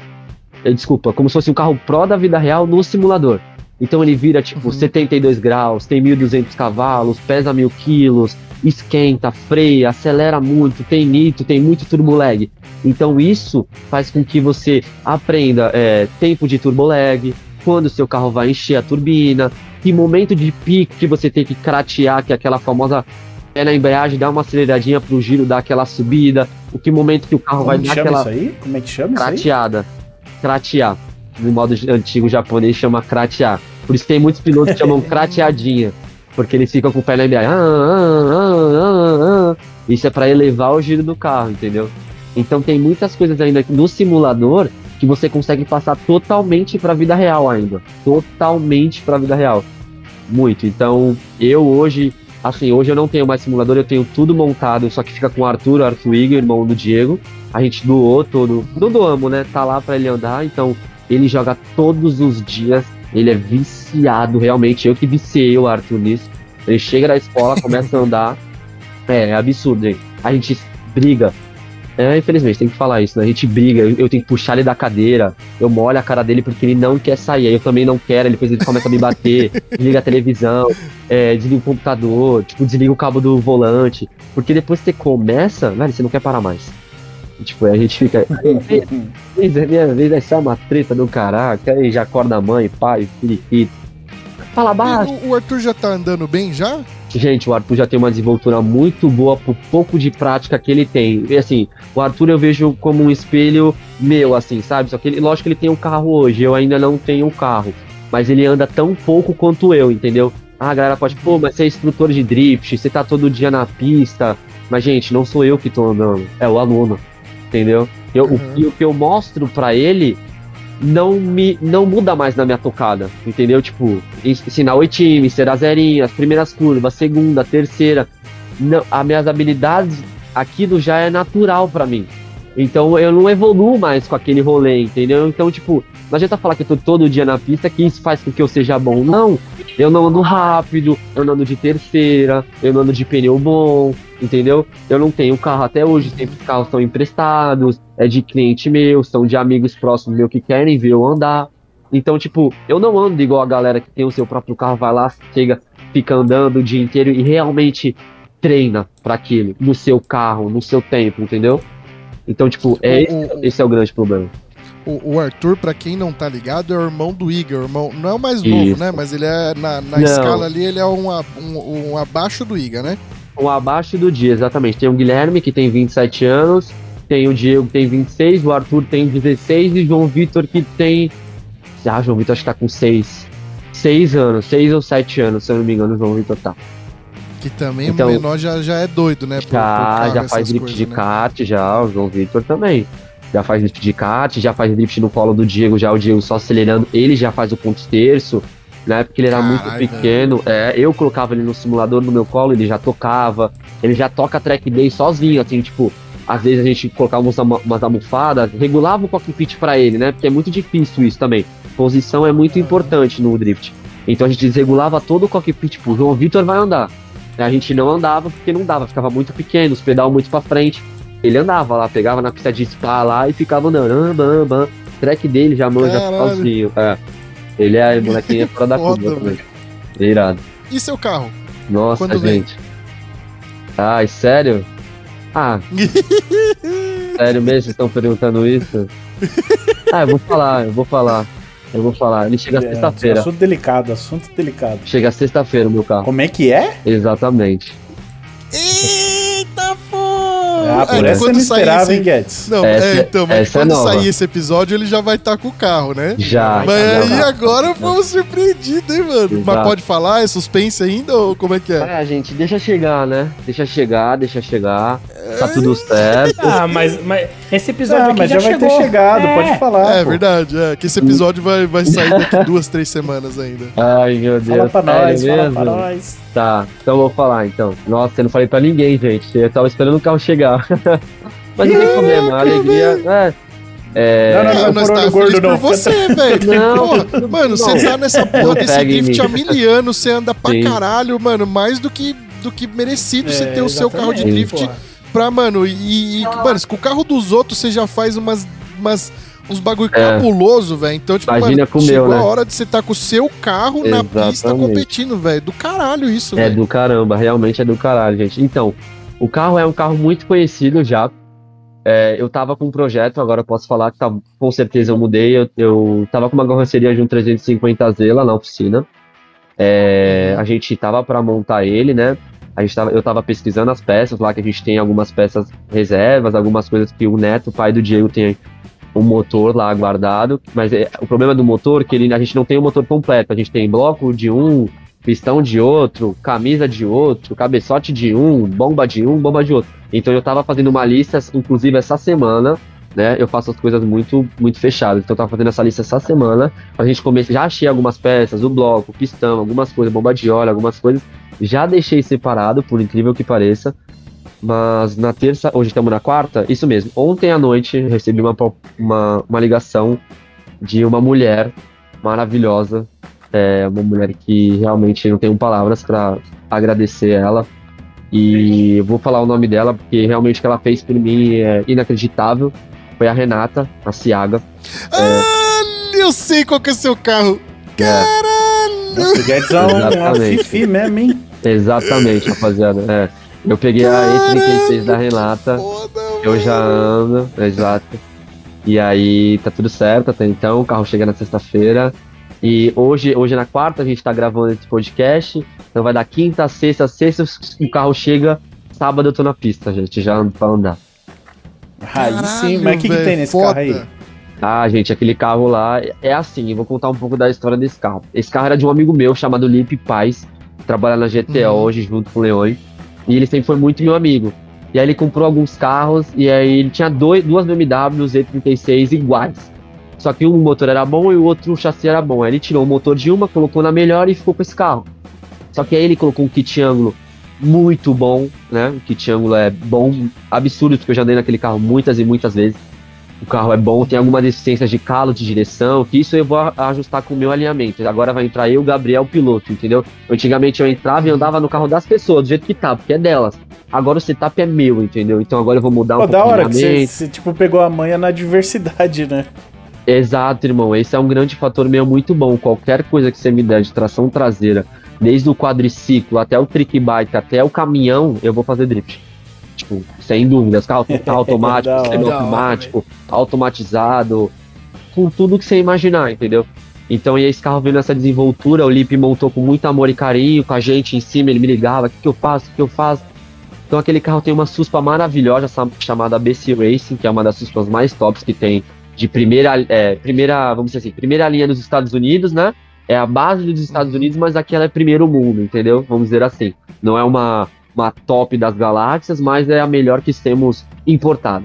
é, desculpa, como se fosse um carro Pro da vida real no simulador. Então ele vira tipo 72 graus, tem 1.200 cavalos, pesa mil quilos, esquenta, freia, acelera muito, tem nitro, tem muito turbo lag. Então isso faz com que você aprenda é, tempo de turbo lag, quando o seu carro vai encher a turbina, que momento de pico que você tem que cratear, que é aquela famosa pé na embreagem, dar uma aceleradinha pro giro, dar aquela subida, o que momento que o carro Como vai dar aquela isso aí? Como é que chama isso aí? crateada. Cratear. No modo antigo japonês chama cratear. Por isso tem muitos pilotos que chamam crateadinha. Porque eles ficam com o pé na embreagem. Ah, ah, ah, ah, ah. Isso é para elevar o giro do carro, entendeu? Então tem muitas coisas ainda no simulador que você consegue passar totalmente para a vida real ainda. Totalmente para a vida real. Muito. Então, eu hoje, assim, hoje eu não tenho mais simulador, eu tenho tudo montado, só que fica com o Arthur, o Arthur Igor, irmão do Diego. A gente doou todo, não doamos, né? Tá lá para ele andar, então ele joga todos os dias. Ele é viciado, realmente. Eu que viciei o Arthur nisso. Ele chega da escola, começa a andar. É, é absurdo, hein? A gente briga. É, infelizmente, tem que falar isso, né? A gente briga, eu, eu tenho que puxar ele da cadeira, eu molho a cara dele porque ele não quer sair, aí eu também não quero, ele depois ele começa a me bater, desliga a televisão, é, desliga o computador, tipo, desliga o cabo do volante, porque depois que você começa, velho, você não quer parar mais. E, tipo, aí a gente fica, vez é minha vez, ser uma treta do caraca, aí já acorda a mãe, pai, filho, filho. Fala baixo. E o, o Arthur já tá andando bem já? Gente, o Arthur já tem uma desenvoltura muito boa por pouco de prática que ele tem. E assim, o Arthur eu vejo como um espelho meu, assim, sabe? Só que ele, lógico que ele tem um carro hoje, eu ainda não tenho um carro. Mas ele anda tão pouco quanto eu, entendeu? Ah, a galera pode, pô, mas você é instrutor de drift, você tá todo dia na pista. Mas, gente, não sou eu que tô andando, é o aluno, entendeu? Eu, Uhum. o, que- o que eu mostro pra ele não me não muda mais na minha tocada, entendeu? Tipo, ens- ensinar o time, ser a zerinha, as primeiras curvas, segunda, terceira. Não, as minhas habilidades, aquilo já é natural pra mim. Então eu não evoluo mais com aquele rolê, entendeu? Então, tipo, não adianta falar que eu tô todo dia na pista que isso faz com que eu seja bom. Não, eu não ando rápido, eu não ando de terceira, eu não ando de pneu bom, entendeu? Eu não tenho carro até hoje, sempre os carros são emprestados, é de cliente meu, são de amigos próximos meu que querem ver eu andar. Então, tipo, eu não ando igual a galera que tem o seu próprio carro, vai lá, chega, fica andando o dia inteiro e realmente treina pra aquilo, no seu carro, no seu tempo, entendeu? Então, tipo, é, esse é o grande problema. O, o Arthur, pra quem não tá ligado, é o irmão do Igor. o Irmão, não é o mais novo, Isso. né? Mas ele é, na, na escala ali, ele é um, um, um abaixo do Iga, né? Um abaixo do dia, exatamente. Tem o Guilherme, que tem 27 anos, tem o Diego, que tem 26, o Arthur tem 16 e João Vitor, que tem. Ah, João Vitor acho que tá com 6. 6 anos, 6 ou 7 anos, se eu não me engano, o João Vitor tá. Que também Então- o menor já, já é doido, né? por- por Já, carro, já faz drift coisas, de né? kart, já, o João Vitor também. Já faz drift de kart, já faz drift no colo do Diego, já o Diego só acelerando. Ele já faz o ponto terço, né? Porque ele era muito Caralho, pequeno. É, eu colocava ele no simulador no meu colo, ele já tocava. Ele já toca track day sozinho, assim, tipo. Às vezes a gente colocava umas, umas almofadas, regulava o cockpit pra ele, né? Porque é muito difícil isso também. Posição é muito importante no drift. Então a gente desregulava todo o cockpit, tipo, o João Vitor vai andar. A gente não andava porque não dava, ficava muito pequeno, os pedal muito pra frente. Ele andava lá, pegava na pista de spa lá e ficava andando. Bam, bam. Track dele já manja sozinho. É. Ele é molequinho é fora da Foda, curva também. É irado. E seu carro? Nossa, Quando vem? gente. Ai, sério? Ah, sério mesmo? Vocês estão perguntando isso? Ah, eu vou falar, eu vou falar. Eu vou falar. Ele chega É, sexta-feira. assunto delicado, assunto delicado. Chega sexta-feira o meu carro. Como é que é? Exatamente. Ah, por É, essa eu quando não sair esperava, esse- hein, Guedes? Não, Essa- é, então, mas é quando nova. sair esse episódio, ele já vai estar com o carro, né? Já. Mas já, aí já. agora fomos surpreendidos, hein, mano? Mas Exato. pode falar? É suspense ainda ou como é que é? É, gente, deixa chegar, né? Deixa chegar, deixa chegar. Tá tudo certo. Ah, mas, mas esse episódio Ah, aqui mas já, vai chegou. ter chegado, É. pode falar. É pô. verdade, é. Que esse episódio vai, vai sair daqui duas, três semanas ainda. Ai, meu Deus. Fala pra nós, fala mesmo? pra nós. Tá, então eu vou falar então. Nossa, eu não falei pra ninguém, gente. Eu tava esperando o carro chegar. Mas não tem problema, a alegria. É. é... Não, não, não, nós por tá gordo, por não. você, velho. Não, mano, você tá nessa porra Não desse drift há mil anos, você anda pra Sim. caralho, mano, mais do que, do que merecido você É, ter o seu carro de drift porra. pra, mano, e, e mano, com o carro dos outros você já faz umas, umas, uns bagulho É. cabuloso, velho. Então, tipo, Imagina mano, com o meu, chegou né? a hora de você estar com o seu carro na pista Exatamente. competindo, velho. Do caralho isso, É velho. do caramba, realmente é do caralho, gente. Então, o carro é um carro muito conhecido já. É, eu tava com um projeto, agora eu posso falar que tá, com certeza eu mudei. Eu, eu tava com uma carroceria de um 350Z lá na oficina. É, a gente tava para montar ele, né? A gente tava, eu tava pesquisando as peças lá, que a gente tem algumas peças reservas, algumas coisas que o Neto, pai do Diego, tem um motor lá guardado. Mas é, o problema do motor é que ele, a gente não tem o motor completo. A gente tem bloco de um, pistão de outro, camisa de outro, cabeçote de um, bomba de um, bomba de outro. Então eu tava fazendo uma lista, inclusive essa semana, né? Eu faço as coisas muito, muito fechadas. Então eu tava fazendo essa lista essa semana pra gente começar. Já achei algumas peças, o bloco, o pistão, algumas coisas, bomba de óleo, algumas coisas. Já deixei separado, por incrível que pareça. Mas na terça, hoje estamos na quarta, isso mesmo. Ontem à noite recebi uma, uma, uma ligação de uma mulher maravilhosa. É uma mulher que realmente não tenho palavras para agradecer ela. E eu vou falar o nome dela, porque realmente o que ela fez por mim é inacreditável. Foi a Renata, a Ciaga. Ah, eu sei qual que é seu carro. Caralho! Nossa, o Guedes é um- fifi mesmo, hein? Exatamente, rapaziada. É. Eu peguei a E36 da Renata. Foda, Eu já ando, exato. E aí tá tudo certo até então, o carro chega na sexta-feira. E hoje, hoje é na quarta, a gente tá gravando esse podcast. Então vai dar quinta, sexta, sexta, o carro chega. Sábado eu tô na pista, gente, já ando pra andar. Aí sim, mas o que, que tem nesse foda. carro aí? Ah, gente, aquele carro lá é assim, eu vou contar um pouco da história desse carro. Esse carro era de um amigo meu chamado Lipe Paz, que trabalha na GTO Uhum. hoje junto com o Leone. E ele sempre foi muito meu amigo. E aí ele comprou alguns carros e aí ele tinha dois, duas BMW Z36 iguais. Só que um motor era bom e o outro chassi era bom. Aí ele tirou o motor de uma, colocou na melhor e ficou com esse carro. Só que aí ele colocou um kit ângulo muito bom, né? O kit ângulo é bom, absurdo, porque eu já andei naquele carro muitas e muitas vezes. O carro é bom, tem algumas deficiências de calo, de direção, que isso eu vou ajustar com o meu alinhamento. Agora vai entrar eu, Gabriel, piloto, entendeu? Antigamente eu entrava e andava no carro das pessoas, do jeito que tá, porque é delas. Agora o setup é meu, entendeu? Então agora eu vou mudar um Pô, pouco da o hora que você, você, tipo, pegou a manha na diversidade, né? Exato, irmão. Esse é um grande fator meu muito bom. Qualquer coisa que você me der de tração traseira, desde o quadriciclo até o trick bike, até o caminhão, eu vou fazer drift. Tipo, sem dúvidas. Carro, carro automático, Da hora. semi-automático, automatizado, com tudo que você imaginar, entendeu? Então, e esse carro veio nessa desenvoltura, o Lipe montou com muito amor e carinho, com a gente em cima, ele me ligava, o que, que eu faço, o que, que eu faço? Então aquele carro tem uma suspa maravilhosa sa- chamada BC Racing, que é uma das suspas mais tops que tem de primeira, é, primeira, vamos dizer assim, primeira linha dos Estados Unidos, né? É a base dos Estados Unidos, mas aqui ela é primeiro mundo, entendeu? Vamos dizer assim. Não é uma, uma top das galáxias, mas é a melhor que temos importada.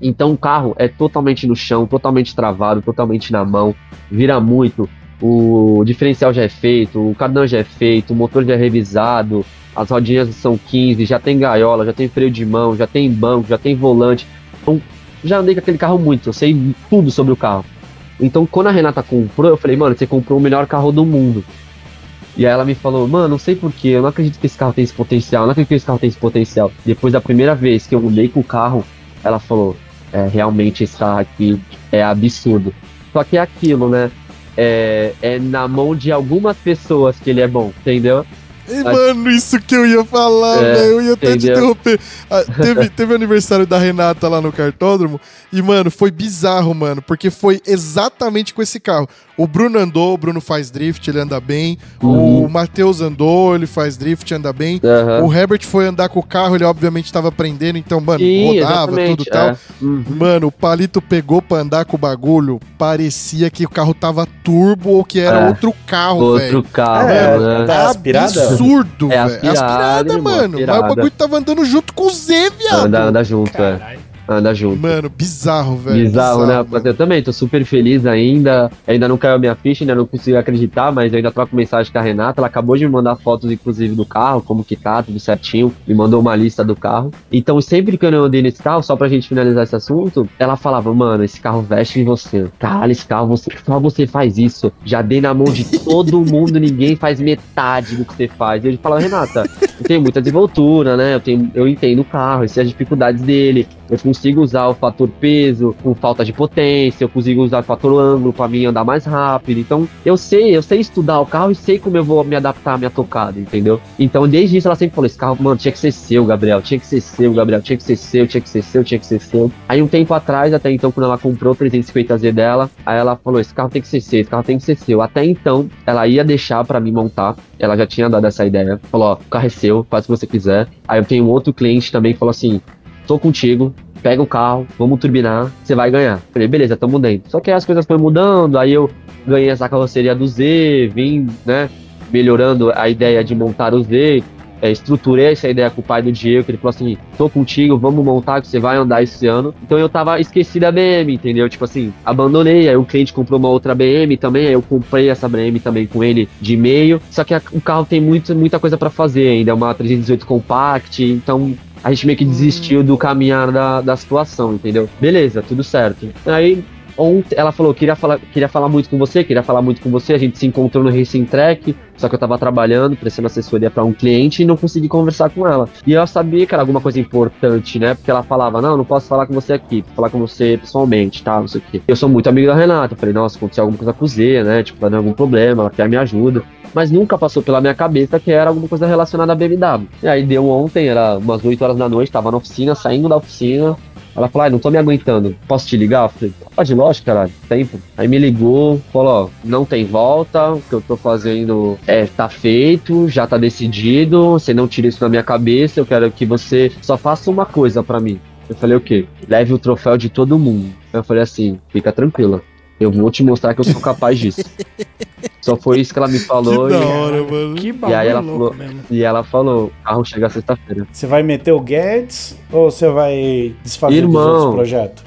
Então o carro é totalmente no chão, totalmente travado, totalmente na mão, vira muito. O diferencial já é feito, o cardan já é feito, o motor já é revisado, as rodinhas são 15, já tem gaiola, já tem freio de mão, já tem banco, já tem volante. Então, já andei com aquele carro muito, eu sei tudo sobre o carro. Então, quando a Renata comprou, eu falei, mano, você comprou o melhor carro do mundo. E aí ela me falou, mano, não sei porquê, eu não acredito que esse carro tem esse potencial, eu não acredito que esse carro tem esse potencial. Depois da primeira vez que eu andei com o carro, ela falou, é, realmente esse carro aqui é absurdo. Só que é aquilo, né? É, é na mão de algumas pessoas que ele é bom, entendeu? Ei, mano, isso que eu ia falar, É, velho. Eu ia até te entendeu? interromper. Ah, teve, teve o aniversário da Renata lá no cartódromo. E, mano, foi bizarro, mano. Porque foi exatamente com esse carro. O Bruno andou, o Bruno faz drift, ele anda bem. Uhum. O Matheus andou, ele faz drift, anda bem. Aham. O Herbert foi andar com o carro, ele obviamente tava aprendendo, então, mano, Sim, rodava, tudo e tal. é. Uhum. Mano, o palito pegou pra andar com o bagulho, parecia que o carro tava turbo ou que era É. outro carro, Outro velho. carro, É, né? tá aspirada? Absurdo, É velho. aspirada, irmão, mano. Mas aspirada. o bagulho tava andando junto com o Z, viado. Anda, anda junto, é. Anda junto. Mano, bizarro, velho. Bizarro, né? Mas mano. eu também tô super feliz ainda. Ainda não caiu a minha ficha, ainda não consigo acreditar, mas eu ainda troco mensagem com a Renata. Ela acabou de me mandar fotos, inclusive, do carro, como que tá, tudo certinho. Me mandou uma lista do carro. Então, sempre que eu andei nesse carro, só pra gente finalizar esse assunto, ela falava, mano, esse carro veste em você. Caralho, esse carro, você, só você faz isso. Já dei na mão de todo mundo, ninguém faz metade do que você faz. E eu falava, Renata, eu tenho muita desenvoltura, né? Eu, tenho, eu entendo o carro, eu sei as dificuldades dele. Eu consigo usar o fator peso com falta de potência, eu consigo usar o fator ângulo para mim andar mais rápido. Então, eu sei, eu sei estudar o carro e sei como eu vou me adaptar à minha tocada, entendeu? Então, desde isso ela sempre falou: esse carro, mano, tinha que ser seu, Gabriel, tinha que ser seu, Gabriel, tinha que ser seu, tinha que ser seu, tinha que ser seu. Aí, um tempo atrás, até então, quando ela comprou o 350Z dela, aí ela falou: esse carro tem que ser seu, esse carro tem que ser seu. Até então, ela ia deixar para mim montar, ela já tinha dado essa ideia. Falou: ó, o carro é seu, faz o que você quiser. Aí eu tenho um outro cliente também que falou assim: tô contigo, pega o carro, vamos turbinar, você vai ganhar. Falei, beleza, tamo dentro. Só que aí as coisas foram mudando, aí eu ganhei essa carroceria do Z, vim, né, melhorando a ideia de montar o Z, é, estruturei essa ideia com o pai do Diego, que ele falou assim, tô contigo, vamos montar, que você vai andar esse ano. Então eu tava esqueci da BM, entendeu? Tipo assim, abandonei, aí o cliente comprou uma outra BM também, aí eu comprei essa BM também com ele de meio. Só que a, o carro tem muito, muita coisa para fazer ainda, é uma 318 Compact, então a gente meio que desistiu do caminhar da, da situação, entendeu? Beleza, tudo certo. Aí ontem ela falou, queria falar, queria falar muito com você, queria falar muito com você, a gente se encontrou no Racing Track, só que eu tava trabalhando, prestando assessoria para um cliente e não consegui conversar com ela. E eu sabia que era alguma coisa importante, né? Porque ela falava, não, não posso falar com você aqui, falar com você pessoalmente, tá, não sei o quê. Eu sou muito amigo da Renata, falei, nossa, aconteceu alguma coisa com o Z, né? Tipo, tá dando algum problema, ela quer me ajuda. Mas nunca passou pela minha cabeça que era alguma coisa relacionada à BMW. E aí deu ontem, era umas 8 horas da noite, tava na oficina, saindo da oficina, ela falou, ah, não tô me aguentando, posso te ligar? Eu falei, pode, lógico, caralho, tempo. Aí me ligou, falou, ó, não tem volta, o que eu tô fazendo é, tá feito, já tá decidido, você não tira isso da minha cabeça, eu quero que você só faça uma coisa para mim. Eu falei, o quê? Leve o troféu de todo mundo. Eu falei assim, fica tranquila. Eu vou te mostrar que eu sou capaz disso. Só foi isso que ela me falou. Que e, da hora, mano. Que e aí ela falou, mesmo. e ela falou, o carro chega sexta-feira. Você vai meter o Guedes ou você vai desfazer dos Irmão. outros projetos?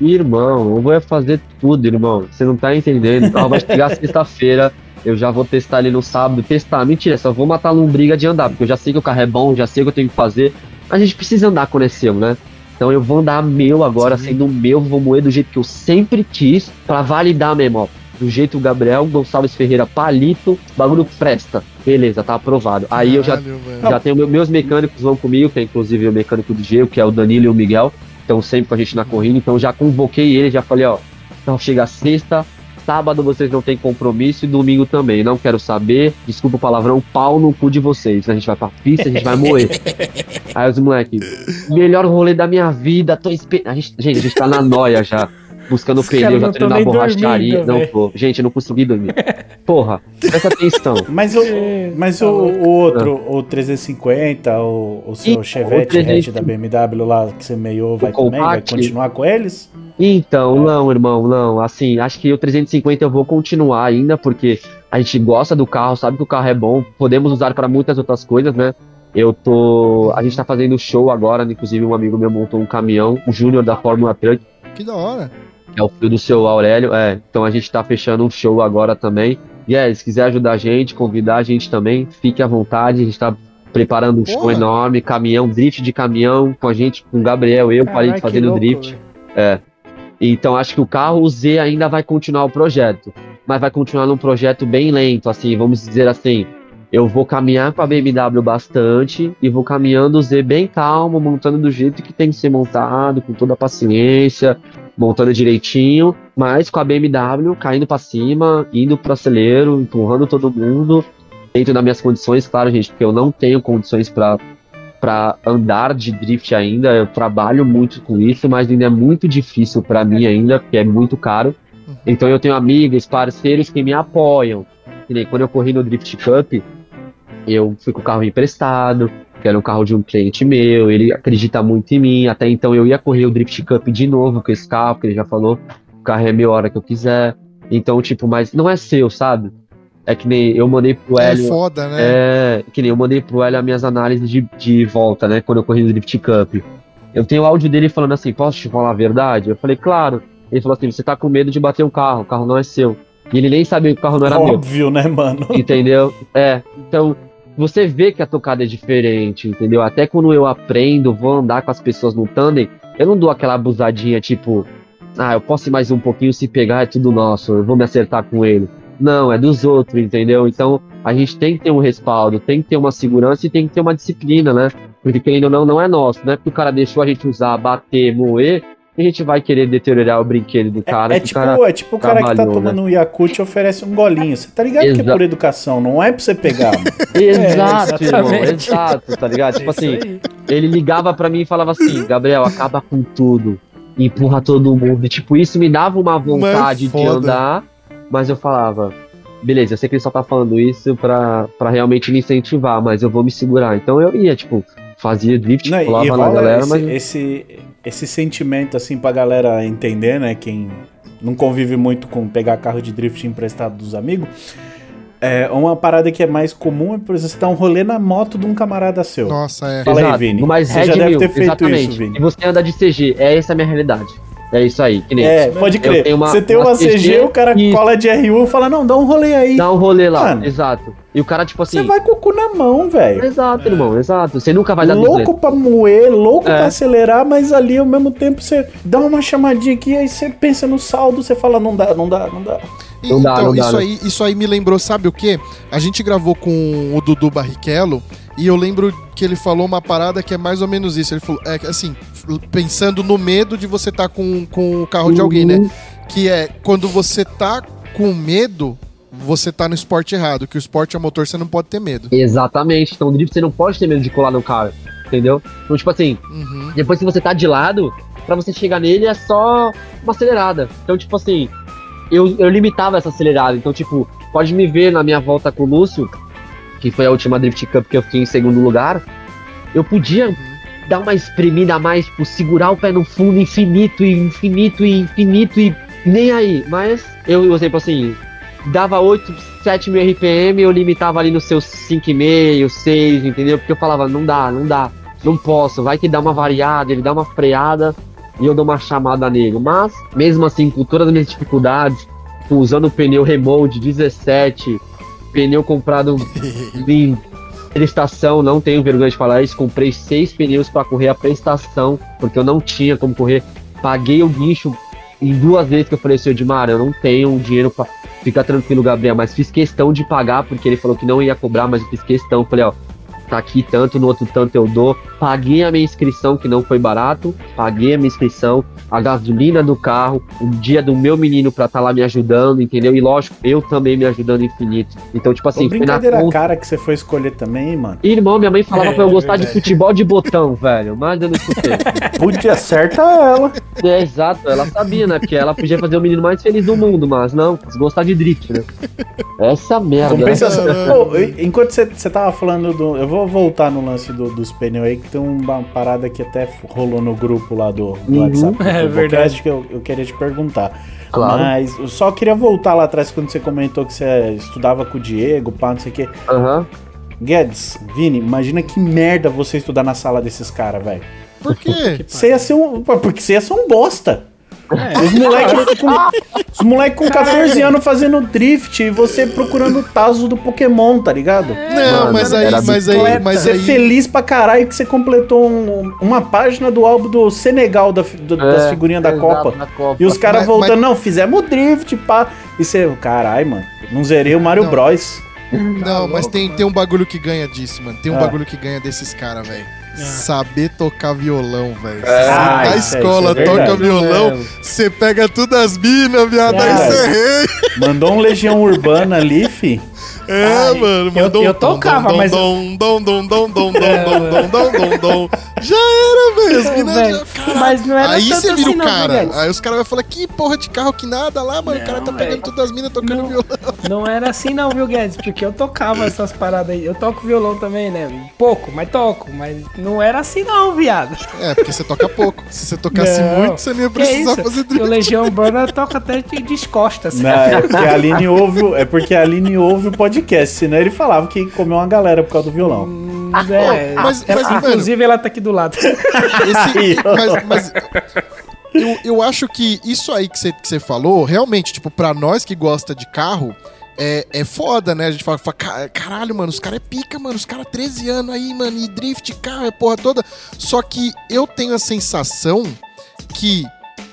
Irmão, eu vou fazer tudo, irmão. Você não tá entendendo. O carro vai chegar sexta-feira. Eu já vou testar ele no sábado. Testar, mentira, só vou matar a lombriga de andar, porque eu já sei que o carro é bom, já sei o que eu tenho que fazer. A gente precisa andar quando é seu, né? Então eu vou andar meu agora, Sim. sendo meu, vou moer do jeito que eu sempre quis, pra validar mesmo, ó. Do jeito Gabriel Gonçalves Ferreira Palito, bagulho presta. Beleza, tá aprovado. Aí eu já Caralho, já tenho meu- meus mecânicos vão comigo, que é inclusive o mecânico do Geo, que é o Danilo e o Miguel. Estão sempre com a gente na corrida. Então já convoquei ele, já falei, ó. Então chega sexta, sábado vocês não tem compromisso e domingo também. Não quero saber. Desculpa o palavrão, pau no cu de vocês. A gente vai pra pista, a gente vai moer. Aí os moleques, melhor rolê da minha vida, tô esperando. Gente, a gente tá na noia já. Buscando Os pneu, já tô indo na borracharia. dormindo, Não tô. Gente, eu não consegui dormir. Porra, presta atenção. Mas o, mas o, o outro, Ah. o 350, o, o seu Ih, Chevette o 350 hatch da BMW lá que você meiou, vai também? Vai continuar com eles? Então, não, irmão, não. Assim, acho que o 350 eu vou continuar ainda, porque a gente gosta do carro, sabe que o carro é bom, podemos usar para muitas outras coisas, né? Eu tô. A gente tá fazendo show agora, inclusive um amigo meu montou um caminhão, o Júnior da Fórmula Truck, Que da hora. É o filho do seu Aurélio. É, então a gente tá fechando um show agora também. E é, se quiser ajudar a gente, convidar a gente também, fique à vontade. A gente tá preparando um show Porra. enorme, caminhão, drift de caminhão, com a gente, com o Gabriel, eu, Palito que fazendo louco, drift. velho. Então acho que o carro o Z ainda vai continuar o projeto, mas vai continuar num projeto bem lento, assim, vamos dizer assim. Eu vou caminhar com a BMW bastante e vou caminhando o Z bem calmo, montando do jeito que tem que ser montado, com toda a paciência, montando direitinho, mas com a BMW caindo para cima, indo pro acelero, empurrando todo mundo, dentro das minhas condições, claro, gente, porque eu não tenho condições para para andar de drift ainda. Eu trabalho muito com isso, mas ainda é muito difícil para mim ainda, porque é muito caro. Então eu tenho amigos, parceiros que me apoiam. Que nem quando eu corri no Drift Cup, eu fui com o carro emprestado, que era um carro de um cliente meu, ele acredita muito em mim. Até então eu ia correr o Drift Cup de novo com esse carro, porque ele já falou, o carro é meu hora que eu quiser. Então, tipo, mas não é seu, sabe? É que nem eu mandei pro É Hélio. foda, né? É, que nem eu mandei pro Hélio as minhas análises de, de volta, né? Quando eu corri no Drift Cup. Eu tenho o áudio dele falando assim: posso te falar a verdade? Eu falei, claro. Ele falou assim: você tá com medo de bater o carro, o carro não é seu. E ele nem sabia que o carro não era meu. Óbvio, né, mano? Entendeu? É. Então, você vê que a tocada é diferente, entendeu? Até quando eu aprendo, vou andar com as pessoas no tandem, eu não dou aquela abusadinha tipo, ah, eu posso ir mais um pouquinho, se pegar é tudo nosso, eu vou me acertar com ele. Não, é dos outros, entendeu? Então, a gente tem que ter um respaldo, tem que ter uma segurança e tem que ter uma disciplina, né? Porque querendo ou não, não é nosso, não é porque o cara deixou a gente usar, bater, moer, a gente vai querer deteriorar o brinquedo do cara. É, que o tipo, cara- é tipo o cara que tá trabalhou, tomando um Yakult e oferece um golinho. Você tá ligado que é Exa- por educação, não é pra você pegar. Exato, irmão, exatamente. exato, tá ligado? Tipo É assim, aí. ele ligava pra mim e falava assim, Gabriel, acaba com tudo, empurra todo mundo. E, tipo, isso me dava uma vontade de andar, mas eu falava, beleza, eu sei que ele só tá falando isso pra, pra realmente me incentivar, mas eu vou me segurar. Então eu ia, tipo, fazia drift, Não, pulava na galera, esse, mas... esse, esse sentimento, assim, pra galera entender, né? Quem não convive muito com pegar carro de drift emprestado dos amigos. É, uma parada que é mais comum é, por exemplo, você dar um rolê na moto de um camarada seu. Nossa, é. Fala aí, Exato, Vini. Mas Você Red já deve Mill, ter feito exatamente. isso, Vini. E você anda de CG, é essa a minha realidade. É isso aí, que nem É, pode Eu crer. uma- você tem uma, uma CG, CG, o cara isso. cola de RU e fala, não, dá um rolê aí. Dá um rolê lá, Mano, exato. E o cara, tipo assim. Você vai com o cu na mão, velho. Exato, irmão, exato. Você nunca vai dar. Louco pra moer, louco É. pra acelerar, mas ali ao mesmo tempo você dá uma chamadinha aqui, aí você pensa no saldo, você fala, não dá, não dá, não dá. E, Não dá, então, não dá, isso, não. aí, isso aí me lembrou, sabe o quê? A gente gravou com o Dudu Barrichello e eu lembro que ele falou uma parada que é mais ou menos isso. Ele falou, é assim, pensando no medo de você estar com, com o carro de alguém, Uhum. né? Que é quando você tá com medo, você tá no esporte errado. Que o esporte a motor você não pode ter medo. Exatamente. Então, o drift você não pode ter medo de colar no cara. Entendeu? Então, tipo assim, Uhum. depois que você tá de lado, pra você chegar nele é só uma acelerada. Então, tipo assim, eu, eu limitava essa acelerada. Então, tipo, pode me ver na minha volta com o Lúcio, que foi a última Drift Cup que eu fiquei em segundo lugar. Eu podia dar uma espremida a mais, tipo, segurar o pé no fundo infinito e infinito e infinito e nem aí. Mas eu, por exemplo, assim, dava 8, 7 mil RPM, eu limitava ali nos seus 5,5, 6, entendeu? Porque eu falava, não dá, não dá, não posso, vai que dá uma variada, ele dá uma freada e eu dou uma chamada nele. Mas, mesmo assim, com todas as minhas dificuldades, usando o pneu Remold 17, pneu comprado em prestação, não tenho vergonha de falar isso, comprei seis pneus para correr a prestação, porque eu não tinha como correr. Paguei o guincho em duas vezes que eu falei, senhor Edmar, eu não tenho dinheiro para ficar tranquilo, Gabriel, mas fiz questão de pagar, porque ele falou que não ia cobrar, mas eu fiz questão. Falei, ó, tá aqui tanto, no outro tanto eu dou. Paguei a minha inscrição, que não foi barato, paguei a minha inscrição, a gasolina do carro, o dia do meu menino pra estar lá me ajudando, entendeu? E lógico, eu também me ajudando infinito. Então, tipo assim, Ô, foi na brincadeira conta. cara que você foi escolher também, mano. Irmão, minha mãe falava É, pra eu é gostar de futebol de botão, velho. Mas eu não escutei. Podia acertar ela. é, exato, ela sabia, né? Porque ela podia fazer o menino mais feliz do mundo, mas não, quis gostar de drift, né? Essa merda. né? Compensação. E- enquanto você, você tava falando do. Eu vou voltar no lance do- dos pneus aí, que tem uma parada que até rolou no grupo lá do, do Uhum. WhatsApp do É verdade. que eu, eu queria te perguntar. Claro. Mas eu só queria voltar lá atrás quando você comentou que você estudava com o Diego, pá, não sei o quê. Aham. Guedes, Vini, imagina que merda você estudar na sala desses caras, velho. Por quê? Você ia ser um. Porque você ia ser um bosta. Os moleques com, os moleque com 14 anos fazendo drift e você procurando o Tazo do Pokémon, tá ligado? Não, Mano, mas aí, mas aí, mas Você aí. feliz pra caralho que você completou um- uma página do álbum do Senegal da do- das É, figurinhas da Copa. Copa. E os caras Mas- voltando, não, fizemos drift, pá. E você, caralho, mano, não zerei o Mario Não. Bros. Não, mas tem, tem um bagulho que ganha disso, mano. Tem um Ah. bagulho que ganha desses caras, velho. Saber tocar violão, velho. Você Ah, na isso é- escola isso é toca violão, você pega tudo as minas, viado, aí Verdade. você rei. Mandou um Legião Urbana ali, fi. É, Ai, mano, eu- mandou eu um tocava, dom, mas- dom, dom, dom, dom, dom, dom, dom, dom, dom, dom, dom. Já era, velho. As minas já- mas não era Aí você vira assim o não, cara. Guedes? Aí os caras vão falar, que porra de carro que nada lá, mano. o cara tá Não, pegando todas as minas tocando Não. violão. Não era assim não, viu, Guedes? Porque eu tocava essas paradas aí. Eu toco violão também, né? Pouco, mas toco. Mas não era assim não, viado. É, porque você toca pouco. Se você tocasse Não. muito, você não ia Que precisar isso? fazer O drift. Legião Urbana toca até de descostas. Não, é porque a Aline ouve, o- é porque a Aline ouve o podcast, senão ele falava que comeu uma galera por causa do violão. Hum, é, mas- ela- mas, mano- inclusive ela tá aqui do lado. Esse, mas mas eu, eu acho que isso aí que você que falou, realmente, tipo, pra nós que gosta de carro, é, é foda, né? A gente fala, fala, "Ca- caralho, mano, os caras é pica, mano, os caras 13 anos aí, mano, e drift, carro, é porra toda. Só que eu tenho a sensação que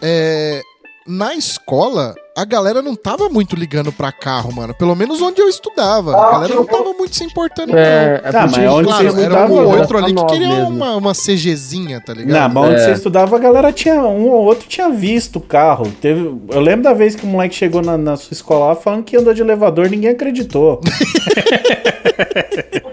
é, na escola a galera não tava muito ligando pra carro, mano. Pelo menos onde eu estudava. A galera não tava muito se importando, não. É, é Tá, porque mas onde Claro, você era um ou outro ali que queria mesmo. uma, uma CGzinha, tá ligado? Não, mas onde É. você estudava, a galera tinha. Um ou outro tinha visto o carro. Teve, eu lembro da vez que o moleque chegou na, na sua escola lá falando que andou de elevador, ninguém acreditou.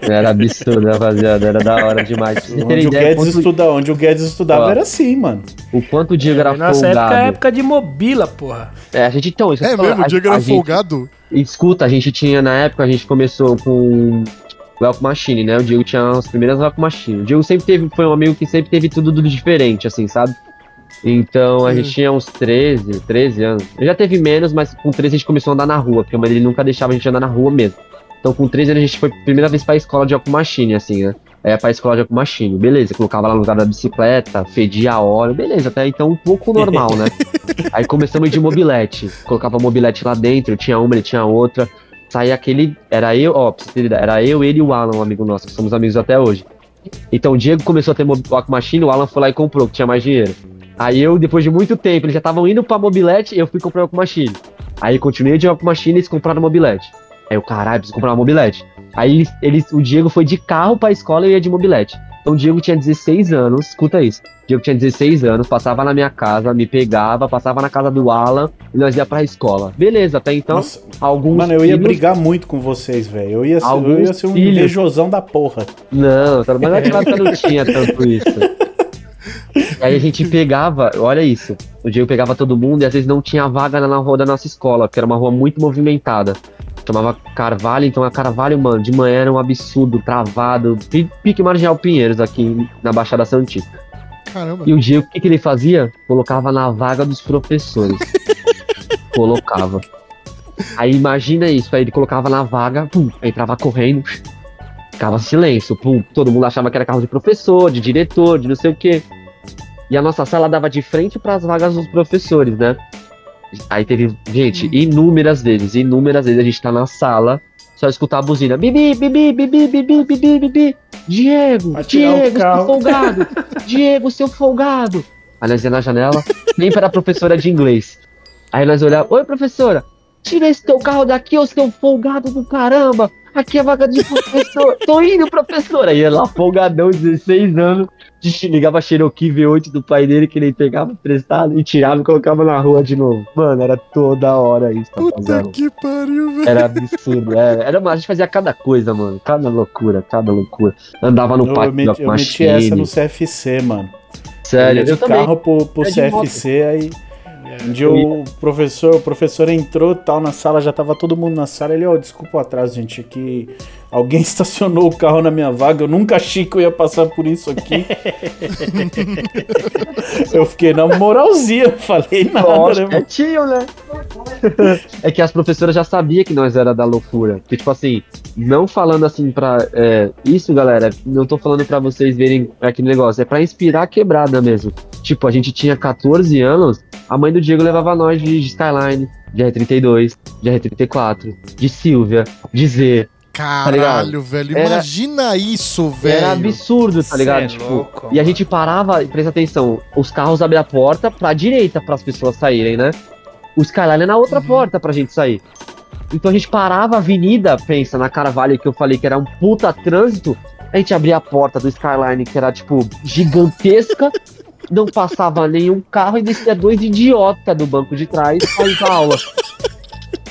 Era absurdo, rapaziada. Era da hora demais. Onde, o ideia, Guedes quanto- estuda, onde o Guedes estudava Ó. era assim, mano. o quanto o Diego era Nossa folgado. época é época de mobila, porra. É, a gente então, isso É mesmo, o Diego era gente- folgado. Escuta, a gente tinha, na época, a gente começou com Welcome Machine, né? O Diego tinha as primeiras Welcome Machine. O Diego sempre teve, foi um amigo que sempre teve tudo do diferente, assim, sabe? Então a Hum. gente tinha uns 13, 13 anos. Eu já teve menos, mas com 13 a gente começou a andar na rua, porque a mãe dele nunca deixava a gente andar na rua mesmo. Então com 13 anos a gente foi a primeira vez pra escola de Welcome Machine, assim, né? É, pra escola de Machine, beleza. Colocava lá no lugar da bicicleta, fedia a óleo, beleza. Até então um pouco normal, né? Aí começamos de mobilete. Colocava mobilete lá dentro, tinha uma, ele tinha outra. Saía aquele. Era eu, ó, era eu, ele e o Alan, um amigo nosso, que somos amigos até hoje. Então o Diego começou a ter mob- Walk Machine, o Alan foi lá e comprou, que tinha mais dinheiro. Aí eu, depois de muito tempo, eles já estavam indo pra mobilete, eu fui comprar Walk Machine. Aí continuei de Walk Machine e eles compraram mobilete. Aí eu, caralho, preciso comprar uma mobilete. Aí eles, eles- o Diego foi de carro pra escola e eu ia de mobilete. Então o Diego tinha 16 anos, escuta isso. O Diego tinha 16 anos, passava na minha casa, me pegava, passava na casa do Alan e nós ia pra escola. Beleza, até então, Nossa, alguns. mano, eu ia filhos- brigar muito com vocês, velho. Eu, ia ser- eu ia ser um filhos. invejosão da porra. Não, tá- mas naquela época não tinha tanto isso. E aí a gente pegava, olha isso. O Diego pegava todo mundo e às vezes não tinha vaga na rua da nossa escola, porque era uma rua muito movimentada. Chamava Carvalho, então a Carvalho, mano, de manhã era um absurdo, travado, pi- pique marginal Pinheiros aqui na Baixada Santista. Caramba. E o Diego, o que, que ele fazia? Colocava na vaga dos professores. colocava. Aí imagina isso, aí ele colocava na vaga, pum, aí entrava correndo, ficava silêncio, pum, todo mundo achava que era carro de professor, de diretor, de não sei o quê. E a nossa sala dava de frente para as vagas dos professores, né? Aí teve, gente, inúmeras vezes, inúmeras vezes a gente tá na sala, só escutar a buzina, bibi, bibi, bibi, bibi, bibi, bibi, Diego, Diego, seu carro." folgado, Diego, seu folgado. Aí nós ia na janela, sempre era a professora de inglês. Aí nós olhávamos, oi professora, tira esse teu carro daqui, ô seu folgado do caramba. Aqui é vaga de professor. Tô indo, professora. Aí lá, folgadão, 16 anos. Ligava a Cherokee V8 do pai dele, que ele pegava emprestado e tirava e colocava na rua de novo. Mano, era toda hora isso, Puta rapaziada. que pariu, velho. Era absurdo. Era, era, a gente fazia cada coisa, mano. Cada loucura, cada loucura. Andava no Eu, pátio meti, da eu meti essa no CFC, mano. Sério, eu eu de também. carro pro, pro. CFC, aí um dia o professor, o professor entrou tal na sala, já tava todo mundo na sala. Ele, ó, desculpa o atraso, gente, aqui alguém estacionou o carro na minha vaga. Eu nunca achei que eu ia passar por isso aqui. eu fiquei na moralzinha, falei nada, Lógico, né, é tio, né? é que as professoras já sabiam que nós era da loucura. Que, tipo assim, não falando assim pra. é, isso, galera, não tô falando pra vocês verem aquele negócio, é pra inspirar a quebrada mesmo. Tipo, a gente tinha 14 anos, a mãe do Diego levava nós de, de Skyline, de R32, de R34, de Silvia, de Z. Caralho, velho. Era- Imagina isso, velho. Era absurdo, tá ligado? Cê é tipo, louco, e a gente parava, presta atenção, os carros abriam a porta pra direita para as pessoas saírem, né? O Skyline é na outra porta pra gente sair. Então a gente parava a avenida, pensa, na Carvalho que eu falei que era um puta trânsito, a gente abria a porta do Skyline, que era, tipo, gigantesca, não passava nenhum carro e descia dois idiota do banco de trás pra ir pra aula.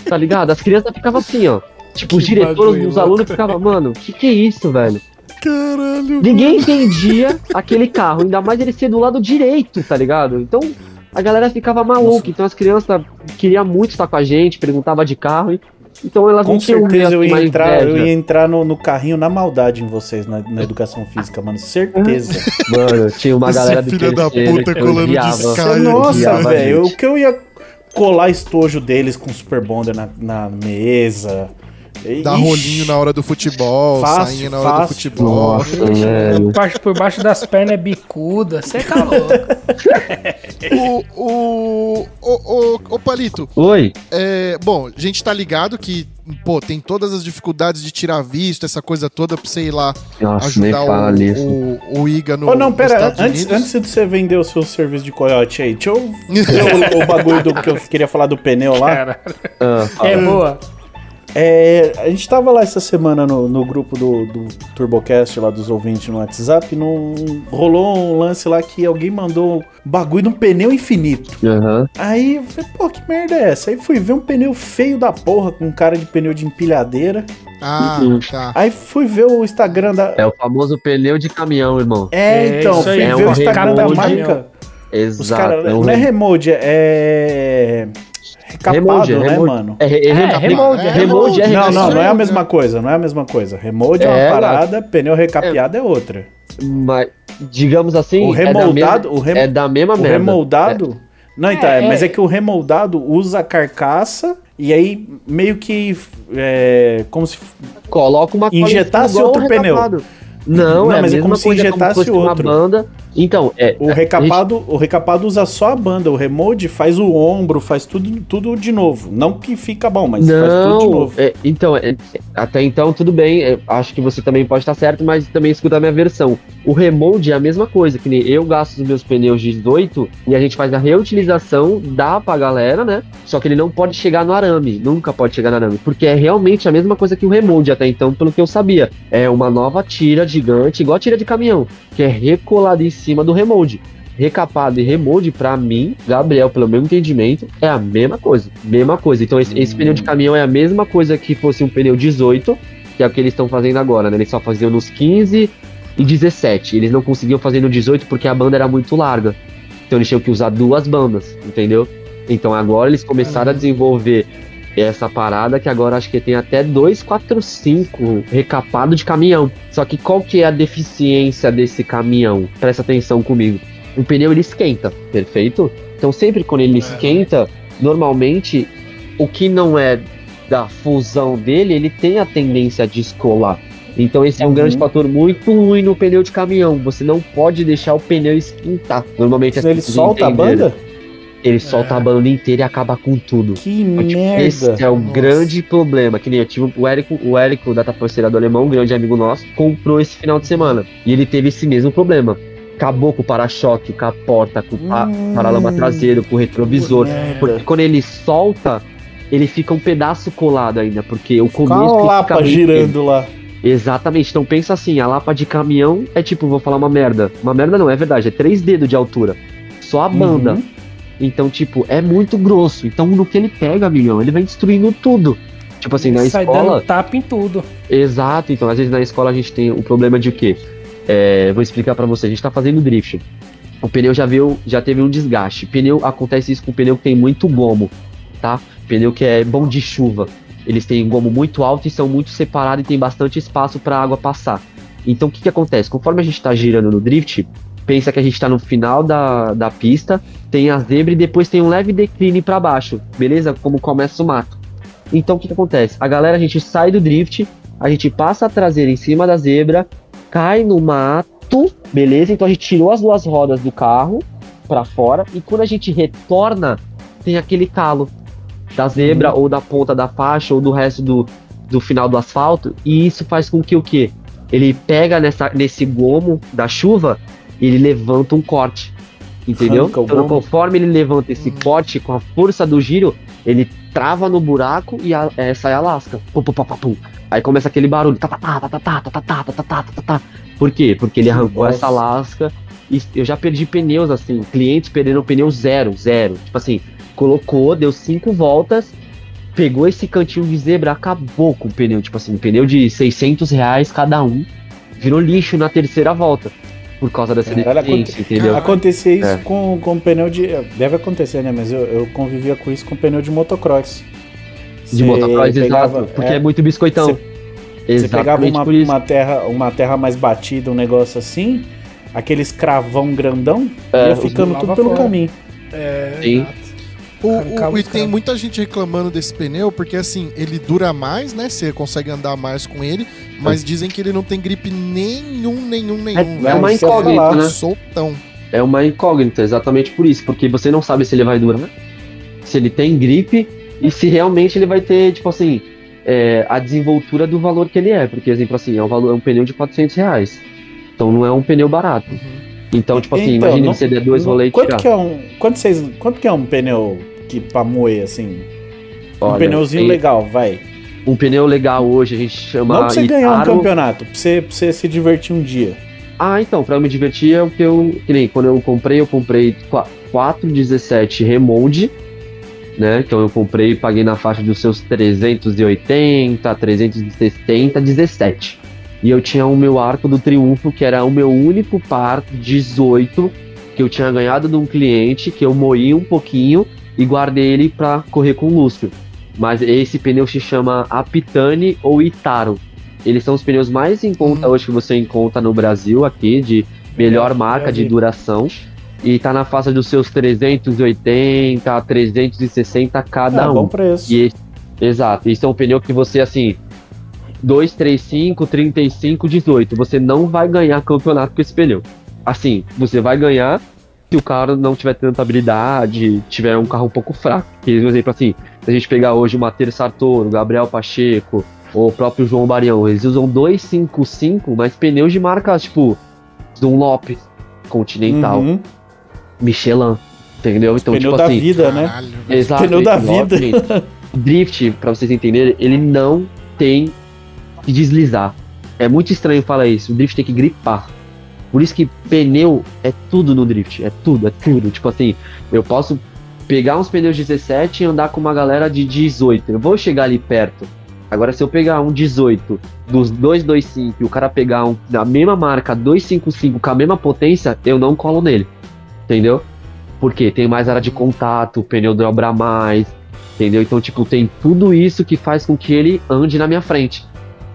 Tá ligado? As crianças ficavam assim, ó. Tipo, os diretores, os alunos ficavam, mano, que que é isso, velho? Caralho. Ninguém entendia aquele carro, ainda mais ele ser do lado direito, tá ligado? Então a galera ficava maluca, então as crianças queriam muito estar com a gente, perguntava de carro, e- então elas Com não tinham certeza eu ia entrar, eu ia entrar no, no carrinho na maldade em vocês, na, na educação física, mano. Certeza. Mano, tinha uma Esse galera do filho da puta colando de. Nossa, velho, o que eu ia colar estojo deles com Super Bonder na, na mesa, Dar ixi, rolinho na hora do futebol, Fácil, sainha na hora do fácil. futebol. Nossa, velho. Parte por baixo das pernas é bicuda. Você tá louco. O, o, o, Palito, Oi. é, bom, a gente tá ligado que, pô, tem todas as dificuldades de tirar visto, essa coisa toda pra você ir lá Nossa, ajudar o, o, o Iga no Oh, não, pera, antes, Unidos. antes de você vender o seu serviço de coiote aí, deixa eu ver o, o bagulho do que eu queria falar do pneu lá. Cara, Ah, é boa. É, a gente tava lá essa semana no, no grupo do, do Turbocast lá dos ouvintes no WhatsApp, num, rolou um lance lá que alguém mandou um bagulho de um pneu infinito. Aham. Aí eu falei, pô, que merda é essa? Aí fui ver um pneu feio da porra, com cara de pneu de empilhadeira. Ah, Uhum. tá. Aí fui ver o Instagram da. É o famoso pneu de caminhão, irmão. É, É, então, fui é ver um o Instagram da marca. Os Exato. caras. é um Não é re- remold, é. Recapado, remold, é né, mano? É, re- é, É, re- remold, é remold é Não, não, não é a mesma coisa, não é a mesma coisa. Remold é uma É, parada, pneu recapeado é, outra. Mas, digamos assim, O é da remoldado- mesma- o rem- é da mesma O merda. remoldado. Não, então, É, é, mas é. é que o remoldado usa a carcaça e aí meio que. É, como se. Coloca uma Injetasse outro pneu. recapado. Não, Não, é mas é mesma como se coisa, injetasse fosse outro. uma banda. Então, é. O recapado, o recapado usa só a banda. O remold faz o ombro, faz tudo, tudo de novo. Não que fica bom, mas faz tudo de Não, novo. é, então, é, até então tudo bem, é, acho que você também pode estar certo, mas também escuta a minha versão. O remold é a mesma coisa, que nem eu gasto os meus pneus de 18 e a gente faz a reutilização, dá pra galera, né? Só que ele não pode chegar no arame, nunca pode chegar no arame, porque é realmente a mesma coisa que o remold até então, pelo que eu sabia. É uma nova tira gigante, igual a tira de caminhão, que é recolada em cima do remold. Recapado e remold, pra mim, Gabriel, pelo meu entendimento, é a mesma coisa. Mesma coisa. Então, esse, esse pneu de caminhão é a mesma coisa que fosse um pneu 18, que é o que eles estão fazendo agora, né? Eles só faziam nos 15 e 17. Eles não conseguiam fazer no 18 porque a banda era muito larga. Então, eles tinham que usar duas bandas, entendeu? Então, agora eles começaram a desenvolver essa parada que agora acho que tem até 245 recapado de caminhão. Só que qual que é a deficiência desse caminhão? Presta atenção comigo. O pneu ele esquenta, perfeito? Então sempre quando ele esquenta, normalmente o que não é da fusão dele, ele tem a tendência a descolar. Então esse é um Uhum. grande fator muito ruim no pneu de caminhão. Você não pode deixar o pneu esquentar. Normalmente as ele solta a entenderam. banda? Ele solta a banda inteira e acaba com tudo. Que Tipo, merda. Esse é o Nossa. grande problema. Que nem eu tive o Érico, o Érico da Tapoceira do Alemão, um grande amigo nosso, comprou esse final de semana. E ele teve esse mesmo problema. Acabou com o para-choque, com a porta, com o Hum. paralama traseiro, com o retrovisor. Porque quando ele solta, ele fica um pedaço colado ainda. Porque o Com começo. a ele lapa girando lá. Exatamente. Então pensa assim, a lapa de caminhão é tipo, vou falar uma merda. Uma merda não, é verdade, é três dedos de altura. Só a banda. Uhum. Então, tipo, é muito grosso. Então, no que ele pega, amigão, ele vai destruindo tudo. Tipo assim, na Sai escola. dando tapa em tudo. Exato, então, às vezes na escola a gente tem o problema de o quê? É, vou explicar pra você, a gente tá fazendo drift. O pneu já veio, já teve um desgaste. Pneu acontece isso com pneu que tem muito gomo, tá? Pneu que é bom de chuva. Eles têm gomo muito alto e são muito separados e tem bastante espaço para água passar. Então o que que acontece? Conforme a gente tá girando no drift, pensa que a gente tá no final da, da pista, tem a zebra e depois tem um leve decline para baixo, beleza? Como começa o mato. Então o que que acontece? A galera, a gente sai do drift, a gente passa a traseira em cima da zebra, cai no mato, beleza? Então a gente tirou as duas rodas do carro para fora e quando a gente retorna, tem aquele calo da zebra ou da ponta da faixa ou do resto do, do final do asfalto e isso faz com que o quê? Ele pega nessa, nesse gomo da chuva e ele levanta um corte. Entendeu? Então, gomo. conforme ele levanta esse corte com a força do giro, ele trava no buraco e a, é, sai a lasca. Pum, pum, pum. Aí começa aquele barulho. Tá, tá, tá, tá, tá, tá, tá, tá, tá, tá, tá, tá, tá. Por quê? Porque ele arrancou Nossa. essa lasca. E eu já perdi pneus assim, clientes perderam pneu zero, zero. Tipo assim, colocou, deu cinco voltas, pegou esse cantinho de zebra, acabou com o pneu. Tipo assim, um pneu de 600 reais cada um, virou lixo na terceira volta. Por causa dessa Caralho, deficiência, entendeu? Acontecia isso É. com, com pneu de. Deve acontecer, né? Mas eu, eu convivia com isso com pneu de motocross. De Cê motocross, pegava- exato. Porque é, é, muito biscoitão. Você pegava uma, por isso. uma terra, uma terra mais batida, um negócio assim, aqueles cravão grandão, É, ia ficando tudo pelo fora. caminho. É, Sim. exato. O, o- e tem muita gente reclamando desse pneu, porque assim, ele dura mais, né? Você consegue andar mais com ele, mas dizem que ele não tem gripe nenhum, nenhum, nenhum. É, velho. é uma incógnita, né? Soltão. É uma incógnita, exatamente por isso, porque você não sabe se ele vai durar, se ele tem gripe e se realmente ele vai ter, tipo assim, é, a desenvoltura do valor que ele é, porque, exemplo assim, é um, valor, é um pneu de 400 reais, então não é um pneu barato. Então, tipo assim, Então, imagina não- você der dois rolês e quanto tirar. que é um quanto, vocês, quanto que é um pneu que pra moer assim? um Olha, pneuzinho tem legal, vai. Um pneu legal hoje a gente chama Não pra você ganhar um Itaro. campeonato, pra você, pra você se divertir um dia. Ah, então, pra eu me divertir é o que eu. Que nem quando eu comprei, eu comprei qua- 417 Remold, né? Então eu comprei e paguei na faixa dos seus 380, 360, 17. E eu tinha o meu arco do triunfo, que era o meu único par 18, que eu tinha ganhado de um cliente, que eu moí um pouquinho e guardei ele pra correr com lustro. Mas esse pneu se chama Apitani ou Itaro. Eles são os pneus mais em conta hoje que você encontra no Brasil aqui, de melhor Já- marca de duração. E tá na faixa dos seus 380, 360 cada Ah, um. bom preço. E esse- exato, isso é um pneu que você assim 2, 3, 5, 35, 18. Você não vai ganhar campeonato com esse pneu. Assim, você vai ganhar se o cara não tiver tanta habilidade, tiver um carro um pouco fraco. Que, por exemplo, assim, se a gente pegar hoje o Matheus Sartoro, o Gabriel Pacheco, ou o próprio João Barião, eles usam 255, mas pneus de marcas tipo Dunlop, Continental, Uhum. Michelin, entendeu? Então, Pneu tipo da assim, vida, né? Caralho. Exato. Pneu da exatamente. Drift, pra vocês entenderem, ele não tem que deslizar. É muito estranho falar isso. O drift tem que gripar. Por isso que pneu é tudo no drift. É tudo, é tudo. Tipo assim, eu posso pegar uns pneus 17 e andar com uma galera de 18. Eu vou chegar ali perto. Agora, se eu pegar um 18 dos 225 e o cara pegar um da mesma marca 255 com a mesma potência, eu não colo nele. Entendeu? Porque tem mais área de contato, o pneu dobra mais, entendeu? Então, tipo, tem tudo isso que faz com que ele ande na minha frente.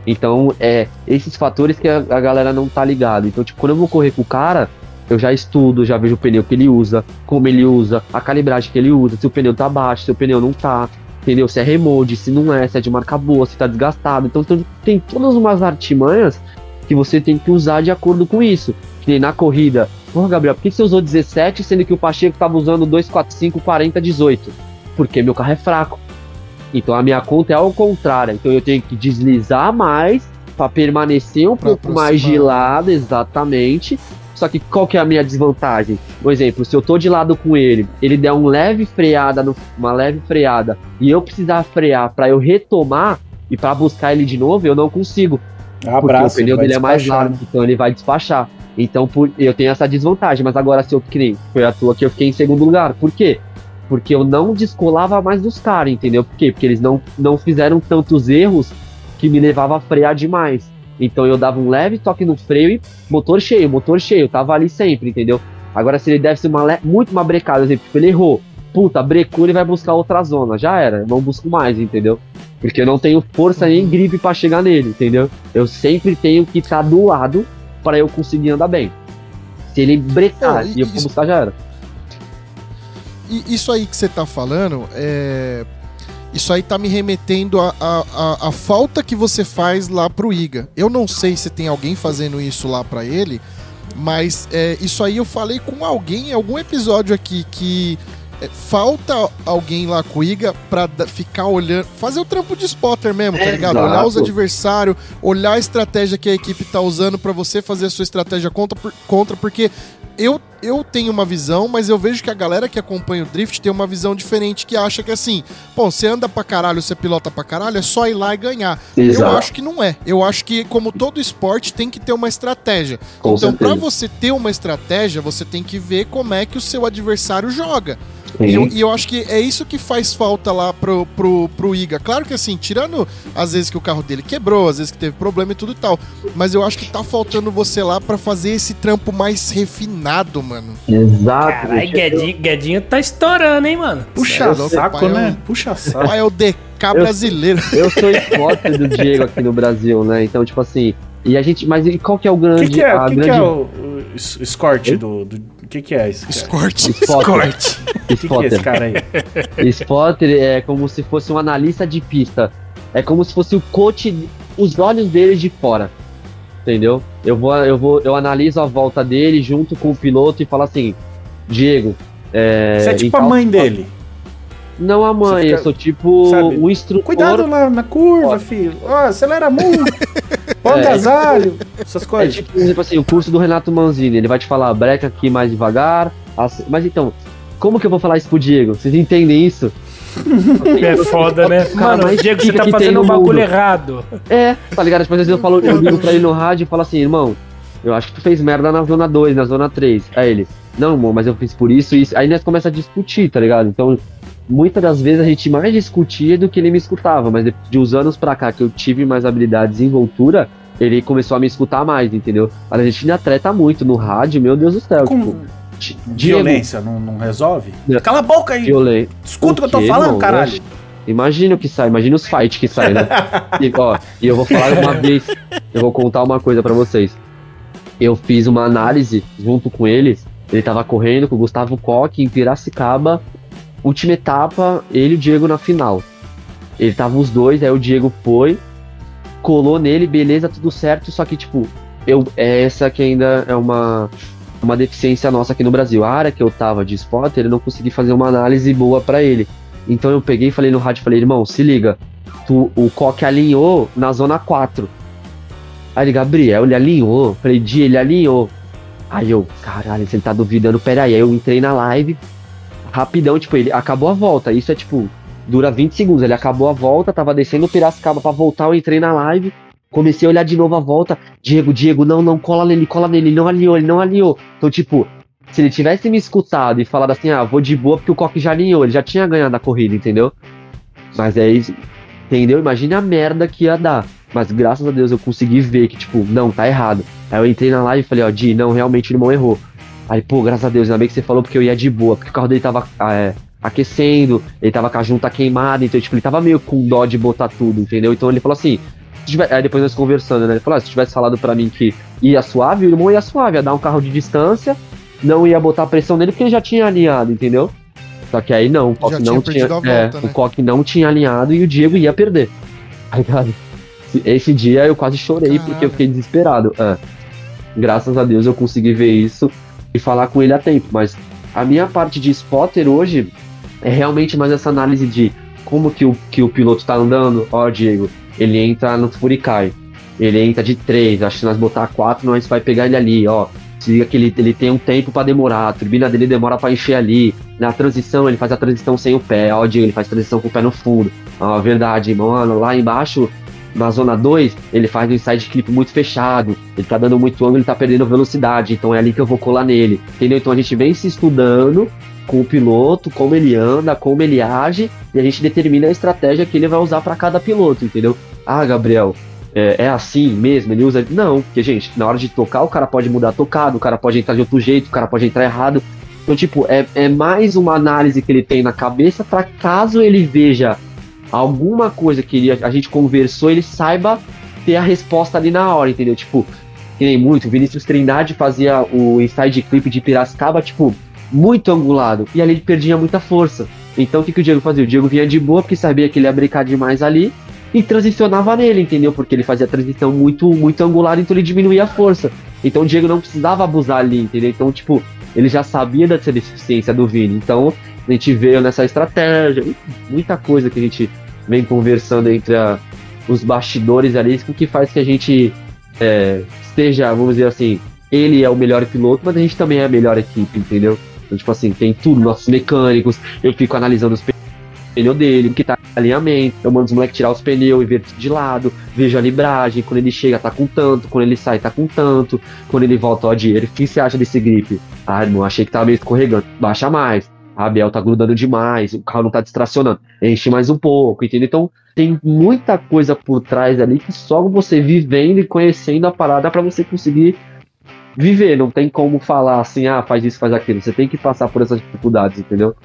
Então, é esses fatores que a, a galera não tá ligado. Então, tipo, quando eu vou correr com o cara, eu já estudo, já vejo o pneu que ele usa, como ele usa, a calibragem que ele usa, se o pneu tá baixo, se o pneu não tá, entendeu? Se é remold, se não é, se é de marca boa, se tá desgastado. Então, tem, todas umas artimanhas que você tem que usar de acordo com isso. Que na corrida. Porra, Gabriel, por que você usou 17 sendo que o Pacheco tava usando 245, 40, 18? Porque meu carro é fraco. Então a minha conta é ao contrário. Então eu tenho que deslizar mais para permanecer um Pra pouco mais de aproximar. lado, exatamente. Só que qual que é a minha desvantagem? Por exemplo, se eu tô de lado com ele, ele der um leve freada, no- uma leve freada, e eu precisar frear para eu retomar e para buscar ele de novo, eu não consigo porque Abraço. o pneu dele é mais largo, então ele vai despachar. Então por, eu tenho essa desvantagem, mas agora se eu que nem foi à toa que eu fiquei em segundo lugar. Por quê? Porque eu não descolava mais dos caras, entendeu? Por quê? Porque eles não, não fizeram tantos erros que me levava a frear demais. Então eu dava um leve toque no freio e motor cheio, motor cheio, tava ali sempre, entendeu? Agora se ele desse uma le- muito uma brecada, por exemplo, tipo, ele errou, puta, brecou, ele vai buscar outra zona, já era, eu não busco mais, entendeu? Porque eu não tenho força nem gripe pra chegar nele, entendeu? Eu sempre tenho que estar do lado para eu conseguir andar bem. Se ele brecar e- eu for buscar, já era. Isso aí que você tá falando, é... Isso aí tá me remetendo à a, a, a falta que você faz lá pro Iga. Eu não sei se tem alguém fazendo isso lá pra ele, mas é, isso aí eu falei com alguém em algum episódio aqui que falta alguém lá com o Iga pra ficar olhando, fazer o trampo de spotter mesmo, tá ligado? Exato. Olhar os adversários, olhar a estratégia que a equipe tá usando pra você fazer a sua estratégia contra, por- contra porque eu, eu tenho uma visão, mas eu vejo que a galera que acompanha o Drift tem uma visão diferente, que acha que assim, pô, você anda pra caralho, você pilota pra caralho, é só ir lá e ganhar. Eu Exato. acho que não é. Eu acho que, como todo esporte, tem que ter uma estratégia. Com então, pra certeza. você ter uma estratégia, você tem que ver como é que o seu adversário joga. E eu, e eu acho que é isso que faz falta lá pro, pro, pro Iga. Claro que assim, tirando às vezes que o carro dele quebrou, às vezes que teve problema e tudo e tal. Mas eu acho que tá faltando você lá pra fazer esse trampo mais refinado, mano. Exato. Caralho. Guedinho, Guedinho tá estourando, hein, mano? Puxa é louco, saco, pai, né? eu- Puxa saco. Ah, é o DK brasileiro. Eu sou sócio do Diego aqui no Brasil, né? Então, tipo assim. E a gente. Mas e qual que é o O grande. que, que é, a que que grande... é o, o es- escort do, do, O que, que é isso? Spotter. Corte. O que, que é esse cara aí? Spotter é como se fosse um analista de pista. É como se fosse o coach, os olhos dele de fora. Entendeu? Eu vou, eu vou, eu analiso a volta dele junto com o piloto e falo assim, Diego. É, Você é tipo em a mãe dele. Não a mãe, fica- eu sou tipo sabe? o instrutor. Cuidado lá na curva, filho. Ó, acelera muito. Põe É. agasalho. Essas É coisas. tipo, tipo assim, o curso do Renato Manzini, ele vai te falar, breca aqui mais devagar. assim- Mas então, como que eu vou falar isso pro Diego? Vocês entendem isso? É foda, né? Cara, Mano, Diego, você tá fazendo um bagulho errado. É, tá ligado? Tipo, às vezes eu falo, eu ligo pra ele no rádio e falo assim, irmão, eu acho que tu fez merda na zona 2, na zona 3. Aí ele, não, irmão, mas eu fiz por isso e isso. Aí nós começa a discutir, tá ligado? Então, muitas das vezes a gente mais discutia do que ele me escutava, mas de, de uns anos pra cá que eu tive mais habilidades em envoltura, ele começou a me escutar mais, entendeu? Mas a gente ainda treta muito no rádio, meu Deus do céu. Com Tipo, Diego, violência não, não resolve? Não. Cala a boca aí. violência. Escuta o que eu tô falando, irmão? caralho. Imagina o que sai, imagina os fights que saem, né? e, ó, e eu vou falar uma vez, eu vou contar uma coisa pra vocês. Eu fiz uma análise junto com ele, ele tava correndo com o Gustavo Koch em Piracicaba, última etapa, ele e o Diego na final. Ele tava os dois, aí o Diego foi, colou nele, beleza, tudo certo, só que tipo, eu, é essa que ainda é uma uma deficiência nossa aqui no Brasil. A área que eu tava de spotter, eu não consegui fazer uma análise boa pra ele. Então eu peguei e falei no rádio, falei, irmão, se liga, tu, o Coque alinhou na zona 4. Aí ele, Gabriel, ele alinhou. Falei, Di, ele alinhou. Aí eu, caralho, você tá duvidando, peraí. Aí eu entrei na live, rapidão, tipo, ele acabou a volta. Isso é tipo, dura 20 segundos. Ele acabou a volta, tava descendo o Piracicaba pra voltar, eu entrei na live. Comecei a olhar de novo a volta. Diego, Diego, não, não, cola nele, cola nele. Ele não alinhou, ele não alinhou. Então, tipo, se ele tivesse me escutado e falado assim, ah, vou de boa porque o Coque já alinhou, ele já tinha ganhado a corrida, entendeu? Mas é isso, entendeu? Imagina a merda que ia dar. Mas graças a Deus eu consegui ver que, tipo, não, tá errado. Aí eu entrei na live e falei, ó, Di, não, realmente o irmão errou. Aí, pô, graças a Deus, ainda bem que você falou porque eu ia de boa, porque o carro dele tava é, aquecendo, ele tava com a junta queimada, então, tipo, ele tava meio com dó de botar tudo, entendeu? Então ele falou assim, se tiver- aí depois nós conversando, né? Ele falou, ah, se tivesse falado pra mim que ia suave, o irmão ia suave, ia dar um carro de distância, não ia botar pressão nele porque ele já tinha alinhado, entendeu? Só que aí não, o Coque não tinha. a volta, é, né? O Coque não tinha alinhado e o Diego ia perder. Tá ligado? Esse dia eu quase chorei porque Caralho. eu fiquei desesperado. É. Graças a Deus eu consegui ver isso e falar com ele a tempo. Mas a minha parte de spotter hoje é realmente mais essa análise de como que o, que o piloto tá andando. Ó, Diego, ele entra no Furicai. Ele entra de 3, acho que nós botar 4, nós vai pegar ele ali, ó. Se liga que ele, ele tem um tempo pra demorar, a turbina dele demora pra encher ali. Na transição, ele faz a transição sem o pé, ó, Diego, ele faz transição com o pé no fundo. Ó, verdade, mano, lá embaixo, na zona 2, ele faz um side clip muito fechado, ele tá dando muito ângulo, ele tá perdendo velocidade, então é ali que eu vou colar nele, entendeu? Então a gente vem se estudando com o piloto, como ele anda, como ele age, e a gente determina a estratégia que ele vai usar pra cada piloto, entendeu? Ah, Gabriel, é, é assim mesmo? Ele usa. Não, porque, gente, na hora de tocar, o cara pode mudar a tocada, o cara pode entrar de outro jeito, o cara pode entrar errado. Então, tipo, é, é mais uma análise que ele tem na cabeça para caso ele veja alguma coisa que ele- a gente conversou, ele saiba ter a resposta ali na hora, entendeu? Tipo, que nem muito, o Vinícius Trindade fazia o inside clip de Piracicaba, tipo, muito angulado, e ali ele perdia muita força. Então o que, que o Diego fazia? O Diego vinha de boa, porque sabia que ele ia brincar demais ali, e transicionava nele, entendeu? Porque ele fazia a transição muito, muito angular, então ele diminuía a força. Então o Diego não precisava abusar ali, entendeu? Então, tipo, ele já sabia dessa deficiência do Vini. Então, a gente veio nessa estratégia, muita coisa que a gente vem conversando entre a- os bastidores ali, o que faz que a gente é, esteja, vamos dizer assim, ele é o melhor piloto, mas a gente também é a melhor equipe, entendeu? Então, tipo assim, tem tudo, nossos mecânicos, eu fico analisando os pneus dele, que tá alinhamento, eu mando os moleques tirar os pneus e ver de lado, vejo a libragem, quando ele chega tá com tanto, quando ele sai tá com tanto, quando ele volta, ó, dinheiro, o que você acha desse grip? Ah, irmão, achei que tava meio escorregando, baixa mais. A Biel tá grudando demais, o carro não tá distracionando, enche mais um pouco, entendeu? Então tem muita coisa por trás ali que só você vivendo e conhecendo a parada pra você conseguir viver. Não tem como falar assim, ah, faz isso, faz aquilo. Você tem que passar por essas dificuldades, entendeu?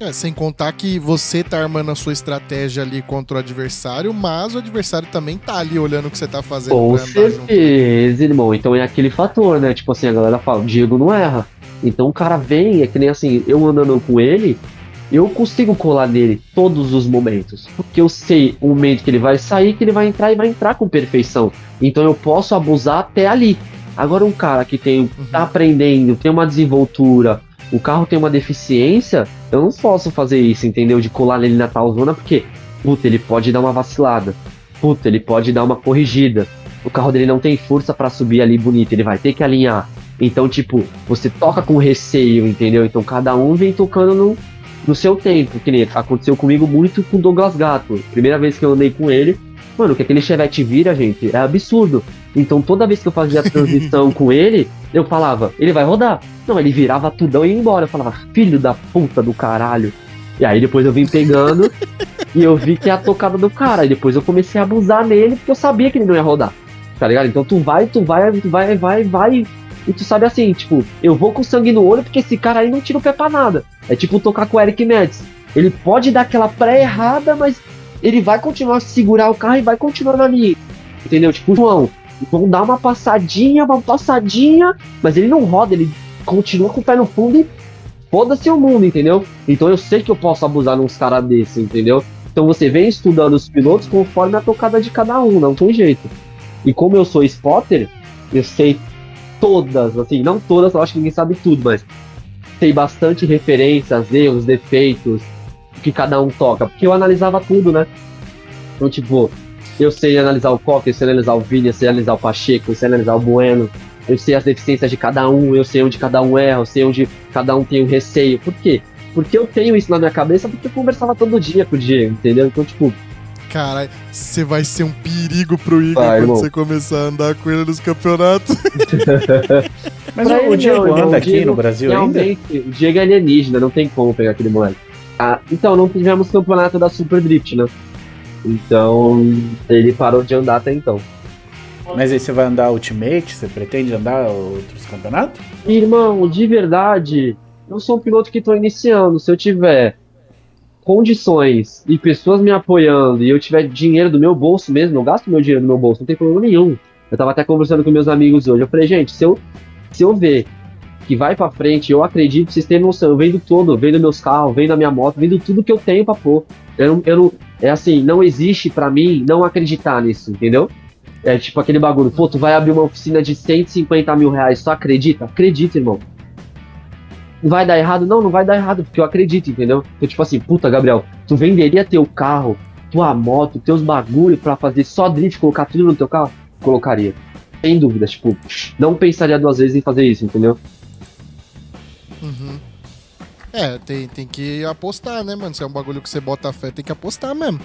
É, sem contar que você tá armando a sua estratégia ali contra o adversário, mas o adversário também tá ali olhando o que você tá fazendo Com junto. certeza, irmão. Então é aquele fator, né? Tipo assim, a galera fala, o Diego não erra. Então o cara vem, é que nem assim, eu andando com ele, eu consigo colar nele todos os momentos. Porque eu sei o momento que ele vai sair, que ele vai entrar e vai entrar com perfeição. Então eu posso abusar até ali. Agora um cara que tem, tá aprendendo, tem uma desenvoltura, o carro tem uma deficiência, eu não posso fazer isso, entendeu? De colar nele na tal zona, porque, puta, ele pode dar uma vacilada. Puta, ele pode dar uma corrigida. O carro dele não tem força para subir ali bonito, ele vai ter que alinhar. Então, tipo, você toca com receio, entendeu? Então cada um vem tocando no, no seu tempo, que nem aconteceu comigo muito com o Douglas Gato. Primeira vez que eu andei com ele, mano, que aquele Chevette vira, gente, é absurdo. Então toda vez que eu fazia a transição com ele, eu falava, ele vai rodar. Não, ele virava tudão e ia embora. Eu falava, filho da puta do caralho. E aí depois eu vim pegando e eu vi que é a tocada do cara. E depois eu comecei a abusar nele porque eu sabia que ele não ia rodar. Tá ligado? Então tu vai, tu vai, tu vai, vai, vai. E tu sabe assim, tipo, eu vou com sangue no olho porque esse cara aí não tira o pé pra nada. É tipo tocar com o Eric Mendes. Ele pode dar aquela pré errada, mas ele vai continuar a segurar o carro e vai continuar na linha. Entendeu? Tipo, João, vão dar uma passadinha, uma passadinha, mas ele não roda, ele continua com o pé no fundo e foda-se o mundo, entendeu? Então eu sei que eu posso abusar nos caras desse, entendeu? Então você vem estudando os pilotos conforme a tocada de cada um, não tem jeito. E como eu sou spotter, eu sei todas, assim, não todas, eu acho que ninguém sabe tudo, mas sei bastante referências, erros, defeitos, que cada um toca, porque eu analisava tudo, né? Então, tipo, eu sei analisar o Coque, eu sei analisar o Vini, eu sei analisar o Pacheco, eu sei analisar o Bueno, eu sei as deficiências de cada um, eu sei onde cada um erra, eu sei onde cada um tem um receio. Por quê? Porque eu tenho isso na minha cabeça porque eu conversava todo dia com o Diego, entendeu? Então, tipo, Cara, você vai ser um perigo pro Igor Vai, quando você começar a andar com ele nos campeonatos. Mas Pra o, Diego não, anda o aqui Diego no Brasil ainda? O Diego é alienígena, não tem como pegar aquele moleque. Ah, então, não tivemos campeonato da Super Drift, né? Então, ele parou de andar até então. Mas aí você vai andar Ultimate? Você pretende andar outros campeonatos? Irmão, de verdade, eu sou um piloto que tô iniciando. Se eu tiver condições e pessoas me apoiando e eu tiver dinheiro do meu bolso mesmo, eu gasto meu dinheiro do meu bolso, não tem problema nenhum. Eu tava até conversando com meus amigos hoje. Eu falei, gente, se eu, se eu ver que vai pra frente, eu acredito, vocês têm noção, eu vendo todo, vendo meus carros, vendo a minha moto, vendo tudo que eu tenho pra pôr. Eu, eu não, é assim, não existe pra mim não acreditar nisso, entendeu? É tipo aquele bagulho, pô, tu vai abrir uma oficina de 150 mil reais, só acredita? Acredita, irmão. Vai dar errado? Não, não vai dar errado, porque eu acredito, entendeu? Eu, tipo assim, puta, Gabriel, tu venderia teu carro, tua moto, teus bagulho pra fazer só drift, colocar tudo no teu carro? Colocaria. Sem dúvida, tipo, não pensaria duas vezes em fazer isso, entendeu? Uhum. É, tem, tem que apostar, né, mano? Se é um bagulho que você bota fé, tem que apostar mesmo.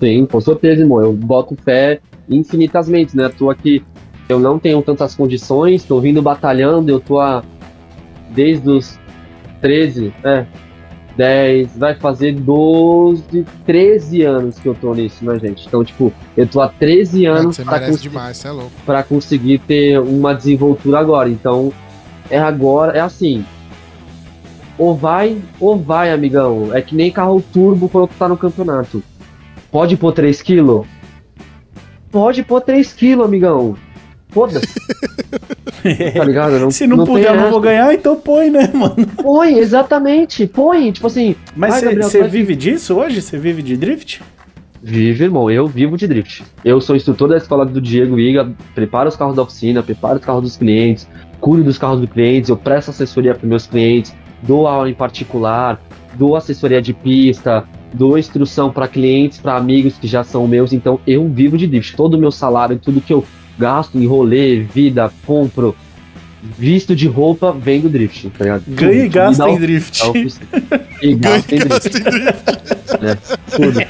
Sim, com certeza, irmão. Eu boto fé infinitasmente, né? Tô aqui, eu não tenho tantas condições, tô vindo batalhando, eu tô há, desde os 13, é, 10, vai fazer 12, 13 anos que eu tô nisso, né, gente? Então, tipo, eu tô há 13 Mano, anos merece cons- demais, é conseguir ter uma desenvoltura agora. Então, é agora, é assim. Ou vai, ou vai, amigão. É que nem carro turbo quando tu tá no campeonato. Pode pôr 3 kg? Pode pôr 3 kg, amigão. Foda-se. tá ligado? Não, Se não, tem puder, eu não vou ganhar, então põe, né, mano? Põe, exatamente. Põe. Tipo assim. Mas você vive disso hoje? Você vive de drift? Vive, irmão. Eu vivo de drift. Eu sou instrutor da escola do Diego Iga, preparo os carros da oficina, preparo os carros dos clientes, cuido dos carros dos clientes, eu presto assessoria para meus clientes, dou aula em particular, dou assessoria de pista, dou instrução para clientes, para amigos que já são meus. Então eu vivo de drift. Todo o meu salário, tudo que eu gasto em rolê, vida, compro, visto de roupa, vem do drift. Tá ligado? Ganha e gasta em drift. E gasta em drift. né? Tudo,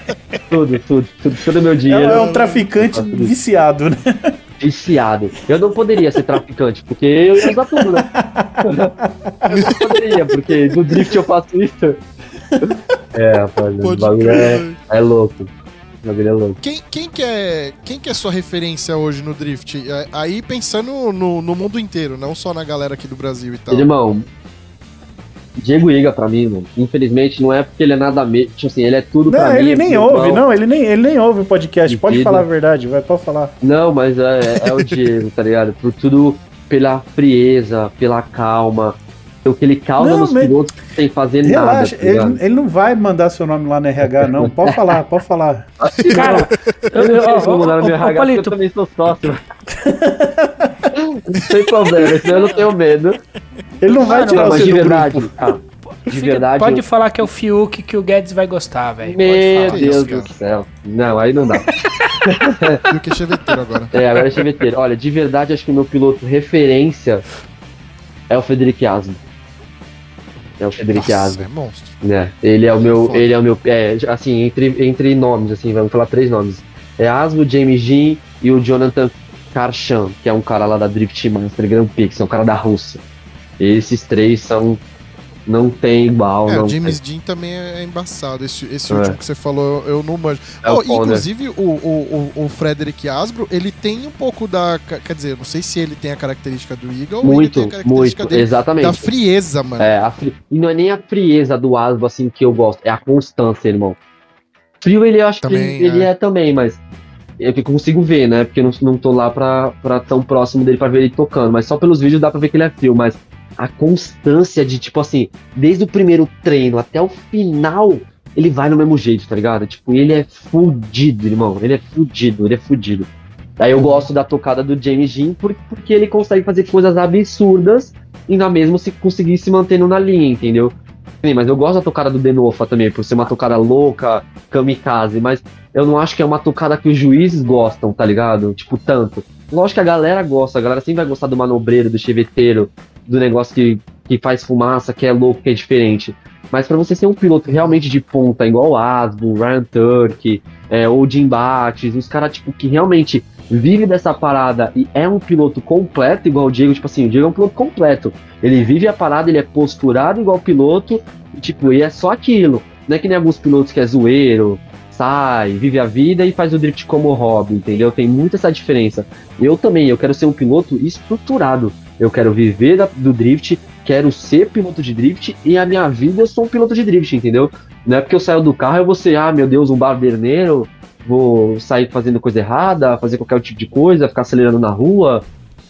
tudo, tudo, tudo, todo meu É, dinheiro. é um traficante viciado, né? viciado. Eu não poderia ser traficante, porque eu ia usar tudo, né? Eu não poderia, porque no drift eu faço isso. É, rapaz, o bagulho é, é louco. O bagulho é louco. Quem, quem, que é, quem que é sua referência hoje no Drift? É, Aí pensando no, no mundo inteiro, não só na galera aqui do Brasil e tal. Irmão, Diego Iga pra mim, mano, infelizmente não é porque ele é nada mesmo, tipo assim, ele é tudo pra Não, mim. ele é nem meu ouve, não, ele nem, ele nem ouve o podcast. Pode falar a verdade, vai, pode falar. Não, mas é, é o Diego, tá ligado? Por tudo, pela frieza, pela calma, O que ele causa Não, nos mas- pilotos sem fazer Relaxa, nada. tá ligado? ele, ele não vai mandar seu nome lá no RH, não. Pode falar, pode falar. Cara, eu, Eu, eu, vou mandar no meu RH eu também sou sócio. não tem problema, senão eu não tenho medo. Ele não vai Mano, tirar Não, mas você de verdade, de verdade. pode eu- falar que é o Fiuk que o Guedes vai gostar, velho. Meu Pode falar. Deus do céu. Não, aí não dá. O que é cheveteiro agora. É, agora é cheveteiro. Olha, de verdade, acho que o meu piloto referência é o Federico Asmo. É o Federico Asmo. é monstro. né? Ele é o meu, Foda. ele é o meu, é, assim, entre, entre nomes, assim, vamos falar três nomes. É Asmo, James Jean e o Jonathan Karchan, que é um cara lá da Drift Master Grand Prix, é um cara da Rússia. Esses três são, não tem igual, É, não o James Dean também é embaçado. Esse, esse É. último que você falou, eu não manjo. É o Oh, Conner. inclusive, o, o, o, o Frederick Asbro, ele tem um pouco da. Quer dizer, não sei se ele tem a característica do Eagle ou ele muito, tem a característica muito, dele exatamente. da frieza, mano. É, a fri- e não é nem a frieza do Asbo assim que eu gosto, é a constância, irmão. Frio ele eu acho Também, que ele é. é. também, mas eu que consigo ver, né? Porque eu não, não tô lá pra, pra tão próximo dele pra ver ele tocando, mas só pelos vídeos dá pra ver que ele é frio, mas a constância de, tipo assim, desde o primeiro treino até o final, ele vai no mesmo jeito, tá ligado? Tipo, ele é fudido, irmão. Ele é fudido, ele é fudido. Daí eu gosto da tocada do James Jean por- porque ele consegue fazer coisas absurdas e na mesma se conseguir se mantendo na linha, entendeu? Mas eu gosto da tocada do Denofa também, por ser uma tocada louca, kamikaze, mas eu não acho que é uma tocada que os juízes gostam, tá ligado? Tipo, tanto. Lógico que a galera gosta, a galera sempre vai gostar do manobreiro, do cheveteiro, do negócio que, que faz fumaça, que é louco, que é diferente. Mas pra você ser um piloto realmente de ponta, igual o Asbo, Ryan Turk, é, ou Jim Bates, os caras, tipo, que realmente vive dessa parada e é um piloto completo, igual o Diego, tipo assim, o Diego é um piloto completo. Ele vive a parada, ele é posturado igual piloto, e, tipo, e é só aquilo. Não é que nem alguns pilotos que é zoeiro, sai, vive a vida e faz o drift como hobby, entendeu? Tem muito essa diferença. Eu também, eu quero ser um piloto estruturado. Eu quero viver da- do drift, quero ser piloto de drift e a minha vida eu sou um piloto de drift, entendeu? Não é porque eu saio do carro eu vou ser, ah, meu Deus, um barberneiro, vou sair fazendo coisa errada, fazer qualquer tipo de coisa, ficar acelerando na rua.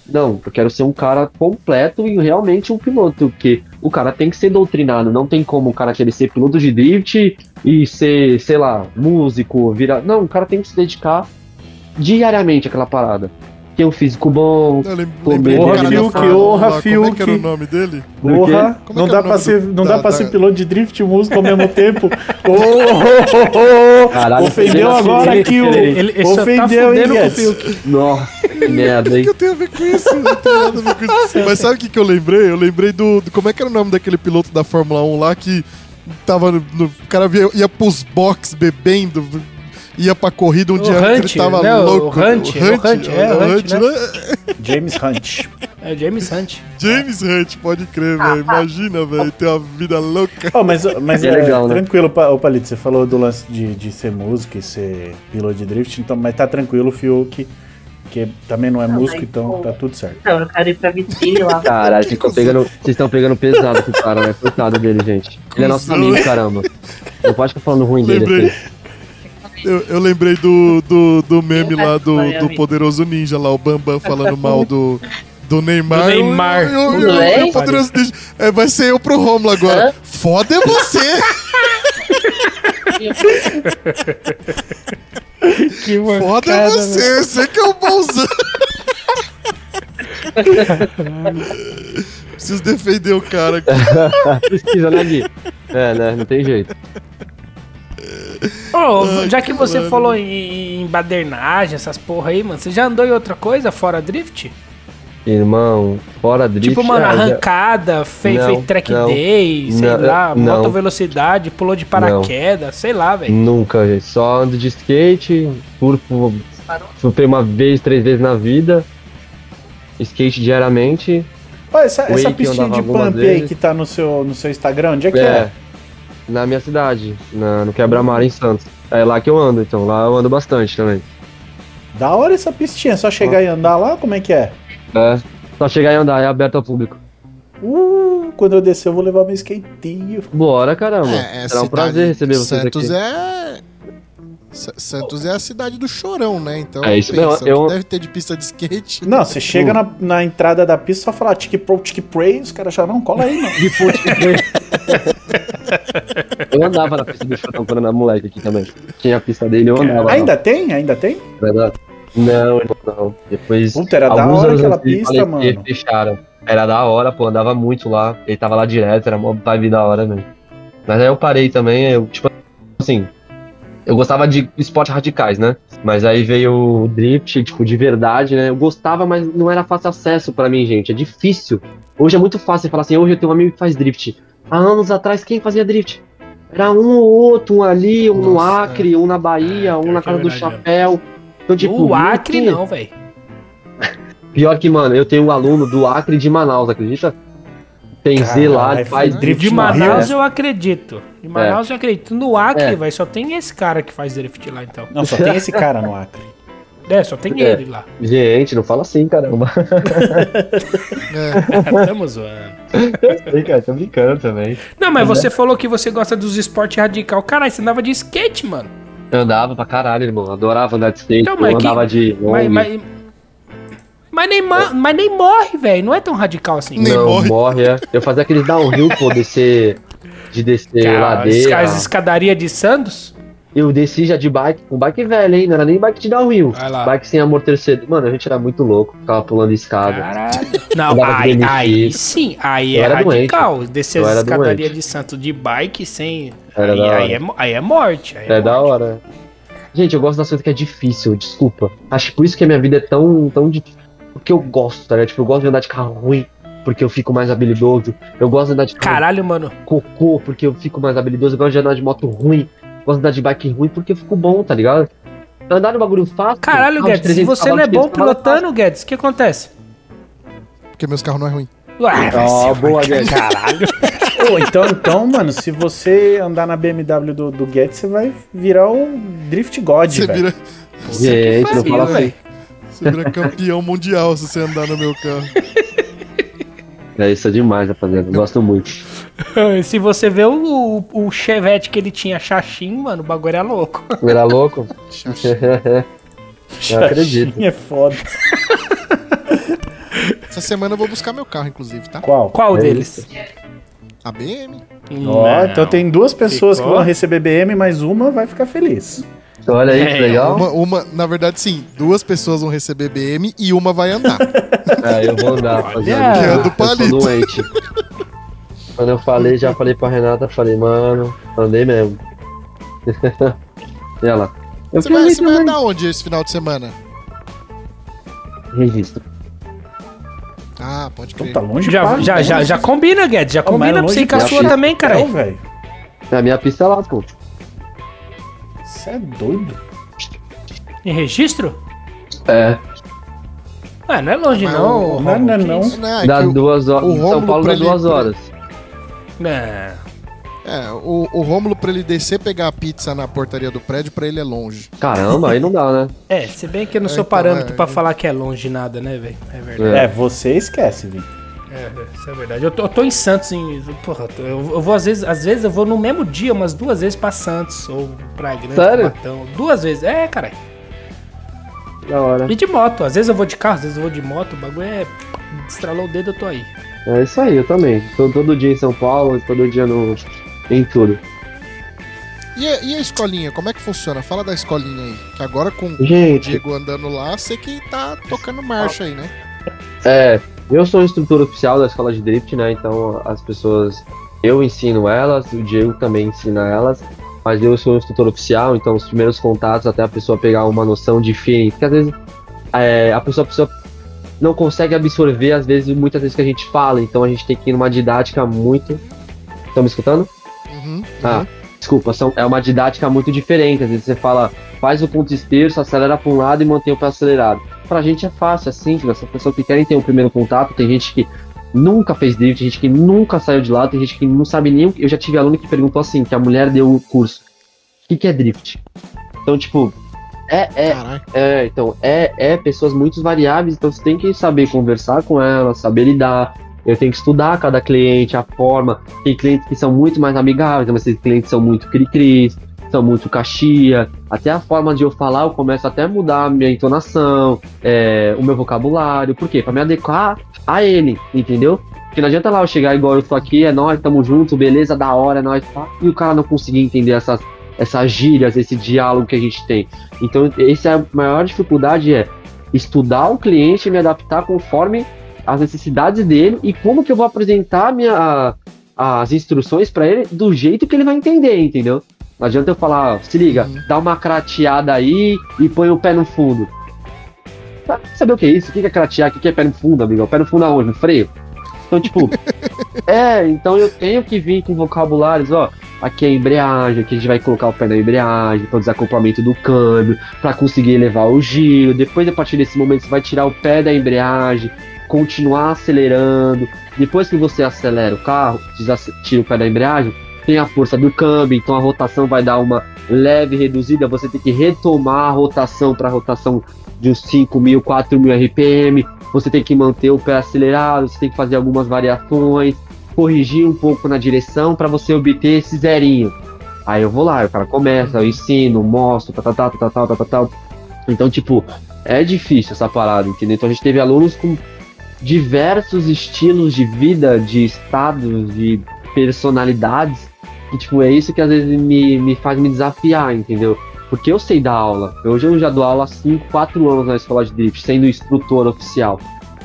Não, eu quero ser um cara completo e realmente um piloto, porque o cara tem que ser doutrinado, não tem como o cara querer ser piloto de drift e ser, sei lá, músico, virar. Não, o cara tem que se dedicar diariamente àquela parada. Ter um físico bom, Eu lembrei do Porra, Fiuk, Fórmula 1 honra, lá, Como é que era o Fiuk. nome dele? Porra, é não é dá o pra nome ser, do- não da- dá pra ser piloto de drift e músico ao mesmo tempo. Ô, ô, ô, ô, Caralho, Ofendeu agora ele- aqui o. ele- Ele, tá Ofendeu, hein, o Guedes? Fiuk. nossa, que merda, O hein? que eu tenho a ver com isso? Não tem nada a ver com isso. Mas sabe o que, que eu lembrei? Eu lembrei do, do- Como é que era o nome daquele piloto da Fórmula 1 lá que tava no. no- o cara via, ia pros box bebendo. Ia pra corrida um O dia Hunt, ele tava né? O louco. Hunt, é o Hunt, é, o Hunt, né? James Hunt. É o James Hunt. James Hunt, pode crer, velho. Imagina, velho, ter uma vida louca. Oh, mas mas É é, legal, né? tranquilo, ô Palito, você falou do lance de, de ser músico e ser piloto de drift, então, mas tá tranquilo, o Fiuk, que também não é Não, músico, mas, então pô. tá tudo certo. Não, eu quero ir pra vitrine lá. Caralho, vocês estão pegando, vocês estão pegando pesado com o cara, né? Coitado dele, gente. Ele é nosso amigo, caramba. Não pode ficar falando ruim dele Lembrei. assim. Eu, eu lembrei do, do, do meme lá do, do. Poderoso Ninja, lá, o Bambam falando mal do. Do Neymar. Do Neymar. Eu- eu- eu- eu- eu- o Poderoso Ninja. É, vai ser eu pro Romulo agora. Hã? Foda é você! Que Foda é mancada, você! Você que é o bonzão! Preciso defender o cara aqui. Precisa, né, Gui? É, né? Não tem jeito. Ô, Ai, já que você caralho. falou em, em badernagem, essas porra aí, mano, você já andou em outra coisa fora drift? Irmão, fora drift. tipo, mano, ah, já- arrancada, fez, Não, fez track não. day, sei Não, lá, não. moto velocidade, pulou de paraquedas, sei lá, velho. Nunca, gente. Só ando de skate, surfo, surfei uma vez, três vezes na vida. Skate diariamente. Ó, essa, essa pistinha de pump aí que tá no seu, no seu Instagram, onde é que É. é? Na minha cidade, na, no Quebra-Mar em Santos. É lá que eu ando, então. Lá eu ando bastante também. Da hora essa pistinha, só chegar e andar lá, como é que é? É. Só chegar e andar, é aberto ao público. Uh, quando eu descer eu vou levar meu skatinho. Bora, caramba. É, é Será um prazer receber vocês Santos aqui. é. Santos é a cidade do chorão, né? Então, É isso pensa, eu- deve ter de pista de skate. Não, você chega na, na entrada da pista e só fala tic pro, tic pray, os caras já não, cola aí, ponte Eu andava na pista do chorão quando era moleque aqui também. Tinha a pista dele, eu andava. Ainda tem? Ainda tem? Não, verdade? não, irmão, não. Depois. Puta, era da hora aquela pista, falecer, mano. fecharam. Era da hora, pô, andava muito lá. Ele tava lá direto, era uma vibe da hora, mesmo. Mas aí eu parei também, eu, tipo, assim. Eu gostava de esportes radicais, né? Mas aí veio o drift, tipo, de verdade, né? Eu gostava, mas não era fácil acesso pra mim, gente. É difícil. Hoje é muito fácil falar assim, hoje eu tenho um amigo que faz drift. Há anos atrás, quem fazia drift? Era um ou outro, um ali, um no Nossa, Acre, um na Bahia, É, um na é casa do verdade mesmo. chapéu. Então, tipo, o Acre tinha. não, velho. Pior que, mano, eu tenho um aluno do Acre de Manaus, acredita? Tem Z lá, Caralho, faz drift De no Manaus eu acredito. De Manaus eu acredito. No Acre, É. velho, só tem esse cara que faz drift lá, então. Não, só tem esse cara no Acre. É, só tem É. ele lá. Gente, não fala assim, caramba. É, Tamo zoando. Cara, tô brincando também. Não, mas você falou que você gosta dos esportes radical. Caralho, você andava de skate, mano. Eu andava pra caralho, irmão. Adorava andar de skate. Então, mas eu que- andava de. Mas, mas, mas nem, ma- mas nem morre, velho. Não é tão radical assim. Nem não, morre. morre. é. Eu fazia aqueles downhill, pô, descer. De descer Cara, ladeira. as escadarias de Santos. Eu desci já de bike, com bike velho, hein? Não era nem bike de downhill. Bike sem amortecedor. Mano, a gente era muito louco. Ficava pulando escada. Caralho. Não, aí, aí sim. Aí Eu é era radical. Descer Eu as escadarias de Santos de bike sem. Aí, da aí é, aí é morte. Aí é É da morte. hora. Gente, eu gosto das coisas que é difícil, desculpa. Acho que por isso que a minha vida é tão, tão difícil. Porque eu gosto, tá ligado? Tipo, eu gosto de andar de carro ruim, porque eu fico mais habilidoso. Eu gosto de andar de carro Caralho, mano. cocô, porque eu fico mais habilidoso. Eu gosto de andar de moto ruim. Gosto de andar de bike ruim, porque eu fico bom, tá ligado? Andar no bagulho fácil. Caralho, Guedes, se 300 você não é bom 500 cavalos, pilotando, Guedes, o que acontece? porque meus carros não é ruim. Ué, vai ser- boa, Guedes. Caralho. Pô, então, então, mano, se você andar na BMW do, do Guedes, você vai virar o Drift God, Você velho. vira, Gente, não pariu, fala assim. você vira campeão mundial se você andar no meu carro. É isso é demais, rapaziada. Eu gosto muito. Se você vê o, o, o Chevette que ele tinha, Xaxim, mano, o bagulho era louco. Eu era louco? Eu acredito. É foda. Essa semana eu vou buscar meu carro, inclusive, tá? Qual? Qual É deles? A BM. Ó, Não. então tem duas pessoas Ficou? que vão receber BM, mas uma vai ficar feliz. Olha aí, que É, legal. Uma, uma, na verdade, sim, duas pessoas vão receber BM e uma vai andar. É, eu vou andar, rapaziada. Que é do Eu sou palito. doente. Quando eu falei, já falei pra Renata, falei, mano, andei mesmo. e ela, eu Você vai, ir você vai andar onde esse final de semana? Registro. Ah, pode Então crer. tá longe Já, já, já, já combina, Guedes. Já combina pra você ir com a sua também, cara. velho. A minha pista é lá, pô. Você é doido? Em registro? É, Ah, não é longe, não. o- Não, não, Que não. Não, é dá duas horas. o Em São Rômulo Paulo dá ele- duas horas. Não. É, o, o Rômulo, pra ele descer pegar a pizza na portaria do prédio, pra ele é longe. Caramba, aí não dá, né? É, se bem que eu não É, sou então, parâmetro é. pra falar que é longe nada, né, velho? É verdade. É, você esquece, Vim. É, é, isso é verdade. Eu tô, eu tô em Santos, em, porra, eu, eu vou às vezes, às vezes eu vou no mesmo dia, umas duas vezes pra Santos ou pra Grande Sério? Cubatão. Duas vezes, é, cara. Da hora. E de moto, às vezes eu vou de carro, às vezes eu vou de moto, o bagulho é. Estralou o dedo, eu tô aí. É isso aí, eu também. Tô todo dia em São Paulo, todo dia no. em tudo. E a, e a escolinha, como é que funciona? Fala da escolinha aí. Que agora com o Gente, Diego andando lá, você que tá tocando marcha aí, né? É, eu sou instrutor oficial da escola de drift, né? Então as pessoas. Eu ensino elas, o Diego também ensina elas, mas eu sou instrutor oficial, então os primeiros contatos até a pessoa pegar uma noção de feeling, porque às vezes é, a pessoa, não consegue absorver, às vezes, muitas vezes que a gente fala, então a gente tem que ir numa didática muito. Estão me escutando? Uhum, Ah, uhum. desculpa, são, é uma didática muito diferente. Às vezes você fala, faz o ponto esterço, acelera para um lado e mantém o pé acelerado. Pra gente é fácil, é simples. Essa pessoa que querem ter o primeiro contato, tem gente que nunca fez drift, tem gente que nunca saiu de lá, tem gente que não sabe nem o que. Eu já tive aluno que perguntou assim, que a mulher deu o curso. O que, que é drift? Então, tipo, é, é, é, então, é, é pessoas muito variáveis, então você tem que saber conversar com elas, saber lidar. Eu tenho que estudar cada cliente, a forma. Tem clientes que são muito mais amigáveis, mas tem clientes que são muito cri-cris, são muito caxia, até a forma de eu falar, eu começo até a mudar a minha entonação, é, o meu vocabulário, por quê? Pra me adequar a ele, entendeu? Porque não adianta lá eu chegar igual eu tô aqui, é nós, tamo junto, beleza, da hora, é nós, tá? E o cara não conseguir entender essas, essas gírias, esse diálogo que a gente tem. Então, essa é a maior dificuldade é estudar o cliente e me adaptar conforme as necessidades dele e como que eu vou apresentar minha, a- as instruções para ele do jeito que ele vai entender, entendeu? Não adianta eu falar, ó, se liga, dá uma crateada aí e põe o pé no fundo. Tá, saber o que é isso? O que é cratear? O que é pé no fundo, amigo? O pé no fundo aonde? No freio? Então, tipo, é, então eu tenho que vir com vocabulários, ó. Aqui é a embreagem, aqui a gente vai colocar o pé na embreagem, para o desacoplamento do câmbio, para conseguir elevar o giro. Depois, a partir desse momento, você vai tirar o pé da embreagem, continuar acelerando. Depois que você acelera o carro, tira o pé da embreagem, tem a força do câmbio, então a rotação vai dar uma leve reduzida. Você tem que retomar a rotação para a rotação de uns 5.000, 4.000 RPM. Você tem que manter o pé acelerado, você tem que fazer algumas variações, corrigir um pouco na direção para você obter esse zerinho. Aí eu vou lá, o cara começa, eu ensino, mostro, tal, tal, tal, tal, tal, tal. Então, tipo, é difícil essa parada, entendeu? Então a gente teve alunos com diversos estilos de vida, de estados, de personalidades. E, tipo, é isso que às vezes me, me faz me desafiar, entendeu? Porque eu sei dar aula. Hoje eu já dou aula há 5, 4 anos na escola de drift, sendo instrutor oficial.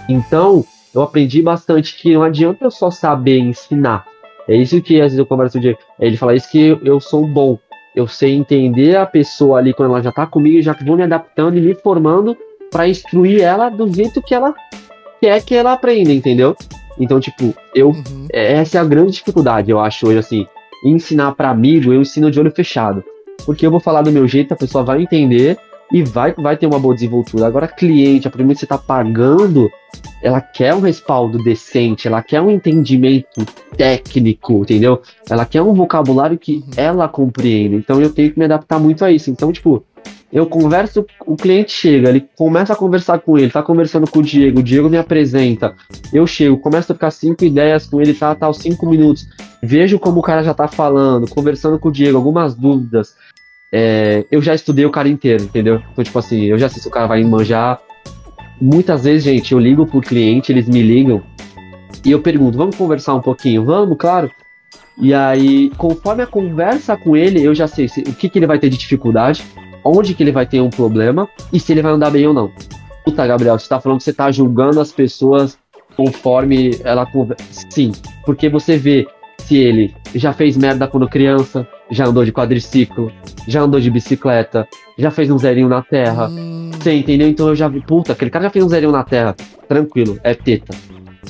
Então, eu aprendi bastante que não adianta eu só saber ensinar. É isso que às vezes eu converso com o Diego. Ele fala isso que eu, eu sou bom. Eu sei entender a pessoa ali quando ela já tá comigo, já vou me adaptando e me formando para instruir ela do jeito que ela quer que ela aprenda, entendeu? Então, tipo, eu Uhum. essa é a grande dificuldade, eu acho, hoje, assim. Ensinar para amigo, eu ensino de olho fechado. Porque eu vou falar do meu jeito, a pessoa vai entender e vai, vai ter uma boa desenvoltura. Agora, cliente, a primeira que você tá pagando, ela quer um respaldo decente, ela quer um entendimento técnico, entendeu? Ela quer um vocabulário que Uhum. ela compreenda. Então, eu tenho que me adaptar muito a isso. Então, tipo, eu converso, o cliente chega, ele começa a conversar com ele, tá conversando com o Diego, o Diego me apresenta, eu chego, começo a ficar cinco ideias com ele, tá, tá, os cinco minutos, vejo como o cara já tá falando, conversando com o Diego, algumas dúvidas, é, eu já estudei o cara inteiro, entendeu? Então, tipo assim, eu já sei se o cara vai manjar. Muitas vezes, gente, eu ligo pro cliente, eles me ligam, e eu pergunto, vamos conversar um pouquinho? Vamos, claro. E aí, conforme a conversa com ele, eu já sei se- o que, que ele vai ter de dificuldade, onde que ele vai ter um problema e se ele vai andar bem ou não. Puta, Gabriel, você tá falando que você tá julgando as pessoas conforme ela conversa. Sim, porque você vê se ele já fez merda quando criança, já andou de quadriciclo, já andou de bicicleta, já fez um zerinho na terra. Hum, Você entendeu? Então eu já vi, puta, aquele cara já fez um zerinho na terra. Tranquilo, é teta.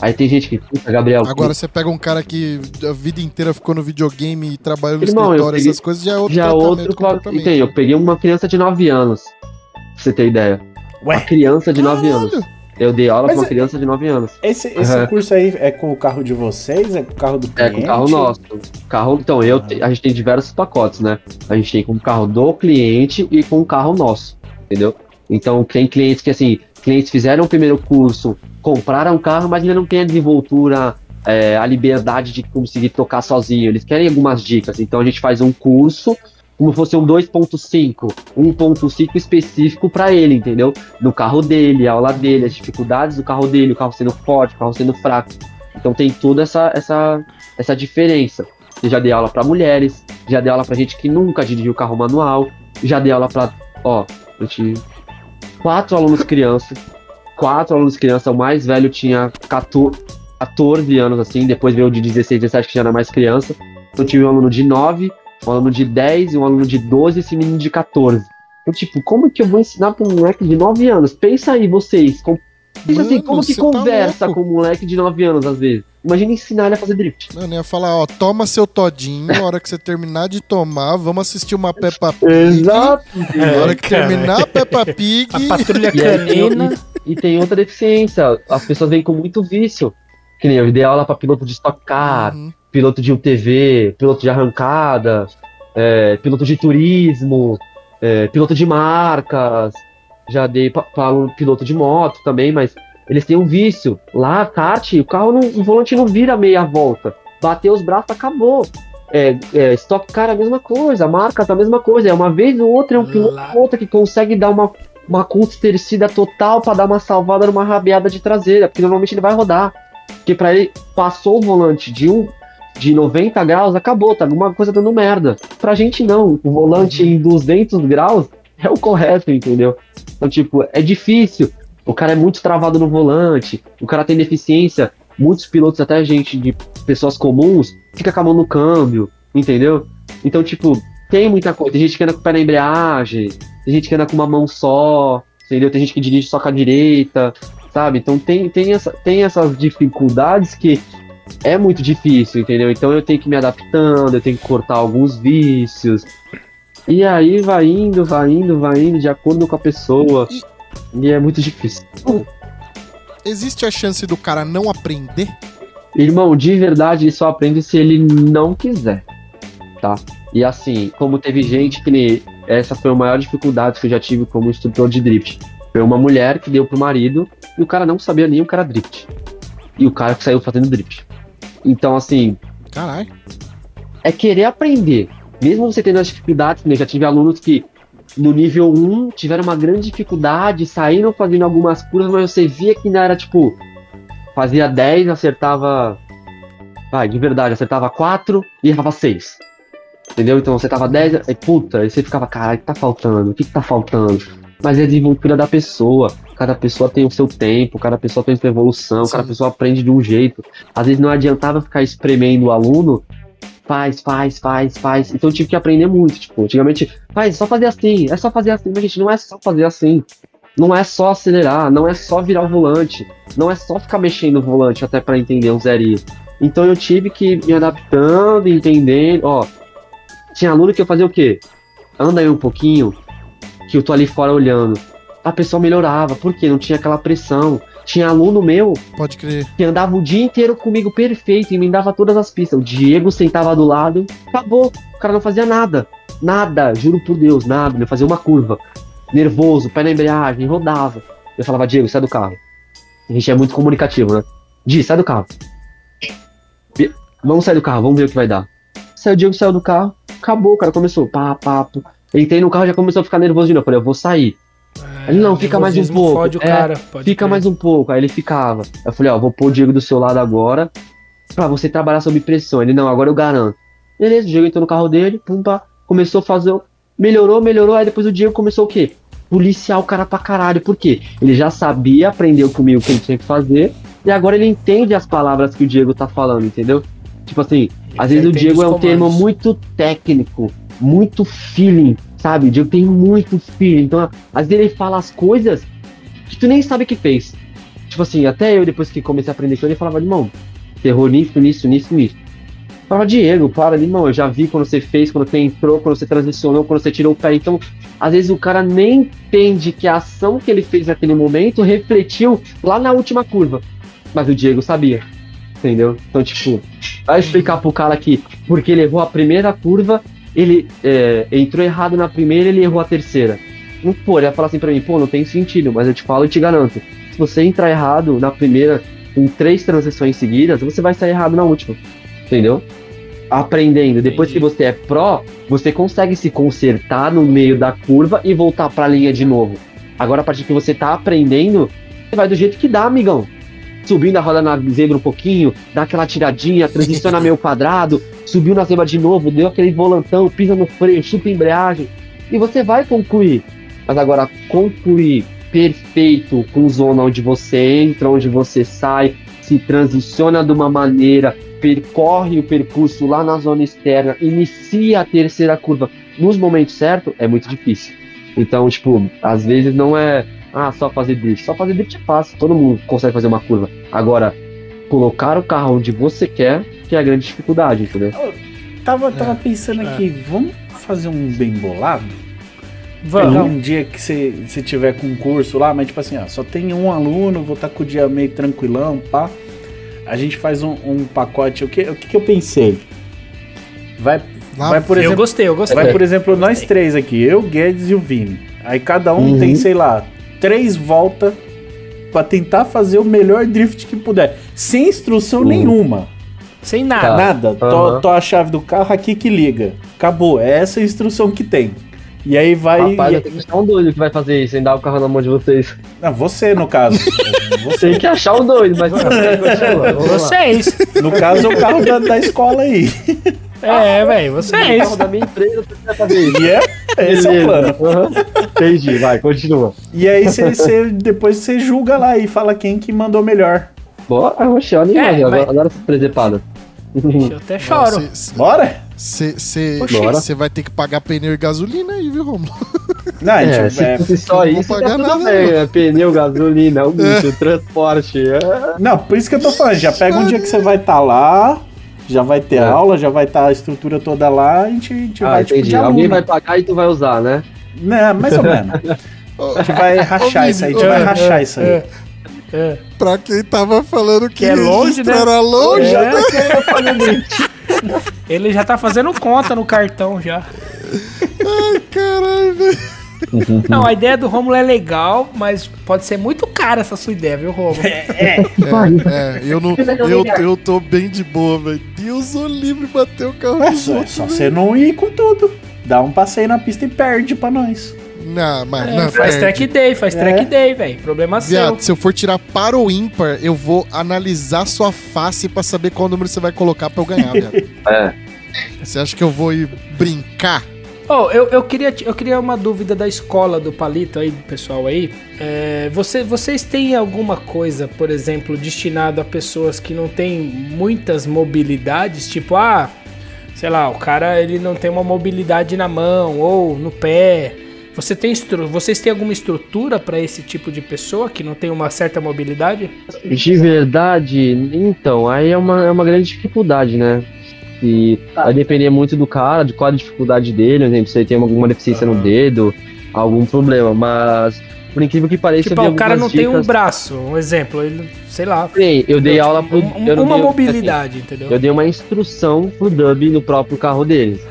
Aí tem gente que, puta, Gabriel. Agora você pega um cara que a vida inteira ficou no videogame e trabalhou no Irmão, escritório, peguei- essas coisas, já é outro já tratamento, outro. comportamento. Entende? Eu peguei uma criança de 9 anos. Pra você ter ideia. Uma Ué, criança de 9 Caralho! anos. Eu dei aula Mas pra uma é- criança de 9 anos. esse, esse Aham. curso aí é com o carro de vocês? É com o carro do É, cliente? com o carro nosso. Carro, então, eu, te- a gente tem diversos pacotes, né? A gente tem com o carro do cliente e com o carro nosso, entendeu? Então, tem clientes que, assim, clientes fizeram o primeiro curso, compraram o carro, mas ainda não tem a desenvoltura, é, a liberdade de conseguir tocar sozinho. Eles querem algumas dicas. Então, a gente faz um curso como fosse um 2.5, 1.5 específico para ele, entendeu? No carro dele, a aula dele, as dificuldades do carro dele, o carro sendo forte, o carro sendo fraco. Então tem toda essa, essa, essa diferença. Eu já dei aula para mulheres, já dei aula para gente que nunca dirigiu carro manual, já dei aula para, ó, eu tive quatro alunos criança, quatro alunos criança, o mais velho tinha 14, 14 anos assim, depois veio o de 16, 17 que já era mais criança. Eu tive um aluno de 9, um aluno de 10 e um aluno de 12 e esse menino de 14. Então, tipo, como que eu vou ensinar para um moleque de 9 anos? Pensa aí, vocês. Com... Pensa assim, Mano, como que tá conversa louco. com um moleque de 9 anos, às vezes? Imagina ensinar ele a fazer drift. Mano, eu ia falar, ó, toma seu todinho, na hora que você terminar de tomar, vamos assistir uma Peppa Pig. Exato. Na hora que Cara. terminar a Peppa Pig, A patrulha canina. E, tem outra deficiência. As pessoas vêm com muito vício. Que nem eu dei aula para piloto de Stock Car, Uhum. piloto de UTV, piloto de arrancada, é, piloto de turismo, é, piloto de marcas. Já dei para um piloto de moto também, mas eles têm um vício. Lá, kart, o carro não, o volante não vira meia volta. Bateu os braços, acabou. É, é, Stock Car é a mesma coisa, marcas a mesma coisa. É uma vez ou outra, é um piloto ou outra que consegue dar uma, uma contorcida total pra dar uma salvada numa rabiada de traseira, porque normalmente ele vai rodar. Porque pra ele passou o volante de um de 90 graus, acabou, tá alguma coisa dando merda. Pra gente não, o volante em 200 graus é o correto, entendeu? Então, tipo, é difícil. O cara é muito travado no volante, o cara tem deficiência. Muitos pilotos, até gente de pessoas comuns, fica com a mão no câmbio, entendeu? Então, tipo, tem muita coisa. Tem gente que anda com o pé na embreagem, tem gente que anda com uma mão só, entendeu? Tem gente que dirige só com a direita, sabe? Então tem, tem, essa, tem essas dificuldades que é muito difícil, entendeu? Então eu tenho que me adaptando, eu tenho que cortar alguns vícios. E aí vai indo, vai indo, vai indo, de acordo com a pessoa. E é muito difícil. Existe a chance do cara não aprender? Irmão, de verdade, ele só aprende se ele não quiser, tá? E assim, como teve gente que nem. Essa foi a maior dificuldade que eu já tive como instrutor de drift. Foi uma mulher que deu pro marido e o cara não sabia nem o que era drift. E o cara que saiu fazendo drift. Então, assim, Caralho. é querer aprender. Mesmo você tendo as dificuldades, né? eu já tive alunos que no nível 1 tiveram uma grande dificuldade, saíram fazendo algumas curvas, mas você via que não era tipo. Fazia 10, acertava. Vai, de verdade, acertava 4 e errava 6. Entendeu? Então você tava 10, aí puta, aí você ficava, caralho, o que tá faltando? O que, que tá faltando? Mas é a desenvoltura da pessoa. Cada pessoa tem o seu tempo, cada pessoa tem sua evolução, Sim. cada pessoa aprende de um jeito. Às vezes não adiantava ficar espremendo o aluno faz, faz, faz, faz. Então eu tive que aprender muito. Tipo, antigamente, faz, só fazer assim, é só fazer assim. Mas, gente, não é só fazer assim. Não é só acelerar, não é só virar o volante, não é só ficar mexendo o volante até pra entender um zerinho. Então eu tive que ir me adaptando, entendendo. Ó, tinha aluno que eu fazia o quê? Anda aí um pouquinho, que eu tô ali fora olhando. A pessoa melhorava, porque não tinha aquela pressão. Tinha aluno meu Pode crer. que andava o dia inteiro comigo perfeito, emendava todas as pistas. O Diego sentava do lado, acabou. O cara não fazia nada. Nada, juro por Deus, nada. Ele fazia uma curva. Nervoso, pé na embreagem, rodava. Eu falava, Diego, sai do carro. A gente é muito comunicativo, né? Di, sai do carro. Vamos sair do carro, vamos ver o que vai dar. Saiu o Diego, saiu do carro, acabou, o cara começou, pá, papo. Entrei no carro já começou a ficar nervoso de novo. Eu falei, eu vou sair. Ele, não, fica mais um pouco. É, cara. Fica mais um pouco. Aí ele ficava. Eu falei, ó, vou pôr o Diego do seu lado agora pra você trabalhar sob pressão. Ele, não, agora eu garanto. Beleza, o Diego entrou no carro dele, pum, pá, começou a fazer. Melhorou, melhorou. Aí depois o Diego começou o quê? Policiar o cara pra caralho. Por quê? Ele já sabia, aprendeu comigo o que ele tinha que fazer. E agora ele entende as palavras que o Diego tá falando, entendeu? Tipo assim, às vezes o Diego é um termo muito técnico, muito feeling, sabe? O Diego tem muito feeling. Então, às vezes ele fala as coisas que tu nem sabe que fez. Tipo assim, até eu, depois que comecei a aprender com ele, falava, irmão, errou nisso, nisso, nisso, nisso. Eu Falava, Diego, para, irmão, eu já vi quando você fez, quando você entrou, quando você transicionou, quando você tirou o pé. Então, às vezes o cara nem entende que a ação que ele fez naquele momento refletiu lá na última curva. Mas o Diego sabia. Entendeu? Então, tipo, vai explicar pro cara que porque ele errou a primeira curva, ele é, entrou errado na primeira ele errou a terceira. Não, pô, ele vai falar assim pra mim, pô, não tem sentido, mas eu te falo e te garanto. Se você entrar errado na primeira, em três transições seguidas, você vai sair errado na última. Entendeu? Aprendendo. Depois que você é pró, você consegue se consertar no meio da curva e voltar pra linha de novo. Agora, a partir que você tá aprendendo, você vai do jeito que dá, amigão. Subindo a roda na zebra um pouquinho, dá aquela tiradinha, transiciona meio quadrado, subiu na zebra de novo, deu aquele volantão, pisa no freio, chuta a embreagem. E você vai concluir. Mas agora, concluir perfeito com zona onde você entra, onde você sai, se transiciona de uma maneira, percorre o percurso lá na zona externa, inicia a terceira curva nos momentos certos, é muito difícil. Então, tipo, às vezes não é ah, só fazer drift. Só fazer drift é fácil, todo mundo consegue fazer uma curva. Agora, colocar o carro onde você quer, que é a grande dificuldade, entendeu? Tava, tava pensando aqui, vamos fazer um bem bolado? Pegar Vamos. um dia que você tiver com um curso lá, mas tipo assim, ó, só tem um aluno, vou estar com o dia meio tranquilão, pá. A gente faz um, um pacote. O que, o que, que eu pensei? Vai, Lá vai por eu exemplo, gostei, eu gostei. vai por exemplo nós três aqui, eu, Guedes e o Vini. Aí cada um Uhum. tem, sei lá, três voltas pra tentar fazer o melhor drift que puder, sem instrução Uhum. nenhuma. Sem nada. Tá. Nada. Tô, Aham. tô a chave do carro aqui que liga. Acabou. É essa a instrução que tem. E aí vai. Rapaz, e- eu tenho que achar um doido que vai fazer isso, sem dar o carro na mão de vocês. Não, você, no caso. Você. Tem que achar um doido, mas continua. Vamos lá. Vocês. No caso, é o carro da, da escola aí. É, velho, O vocês. carro da minha empresa, você fazer isso. E é, esse é o plano. Aham. Entendi, vai, continua. E aí você, você- depois você julga lá e fala quem que mandou melhor. Bora, olha É, aí, mas- agora, agora presepada. Eu até choro. Bora? Você vai ter que pagar pneu e gasolina aí, viu, Romulo? Não, É, gente, se é, fosse só não isso, pagar tá tudo nada, bem, né? Pneu, gasolina, o bicho, transporte. é. Não, por isso que eu tô falando. Já pega um dia que você vai estar lá, já vai ter É. aula, já vai estar a estrutura toda lá, a gente, a gente Ah, vai tipo de Alguém aluno. vai pagar e tu vai usar, né? Né, mais ou menos. A gente vai rachar isso aí, a gente vai rachar isso aí. É, é. Pra quem tava falando que, Que é longe, né? era longe, É. Ele já tá fazendo conta no cartão já. caralho, velho. Não, a ideia do Romulo é legal, mas pode ser muito cara essa sua ideia, viu, Romulo? É, eu, não, eu, eu tô bem de boa, velho. Deus o livre bater o carro É só, é outros, só você não ir com tudo. Dá um passeio na pista e perde pra nós. Não, mas É, não, faz perde. track day, faz É. track day, velho. Problema seu. Viado, se eu for tirar para o ímpar, eu vou analisar sua face pra saber qual número você vai colocar pra eu ganhar, viado. É. Você acha que eu vou ir brincar? Oh, eu, eu, queria, eu queria uma dúvida da escola do Palito aí, pessoal aí. É, você, vocês têm alguma coisa, por exemplo, destinado a pessoas que não têm muitas mobilidades? Tipo, ah, sei lá, o cara ele não tem uma mobilidade na mão ou no pé. Você tem estru vocês têm alguma estrutura para esse tipo de pessoa que não tem uma certa mobilidade? De verdade, então, aí é uma, é uma grande dificuldade, né? E vai depender muito do cara, de qual a dificuldade dele, por exemplo, se ele tem alguma deficiência no dedo, algum problema, mas por incrível que pareça, tipo, eu vi o cara não algumas tem um dicas- braço, um exemplo, ele, sei lá. Sim, eu dei Tipo, aula pro. um- eu não uma dei- mobilidade, entendeu? assim, eu dei uma instrução pro Dub no próprio carro deles.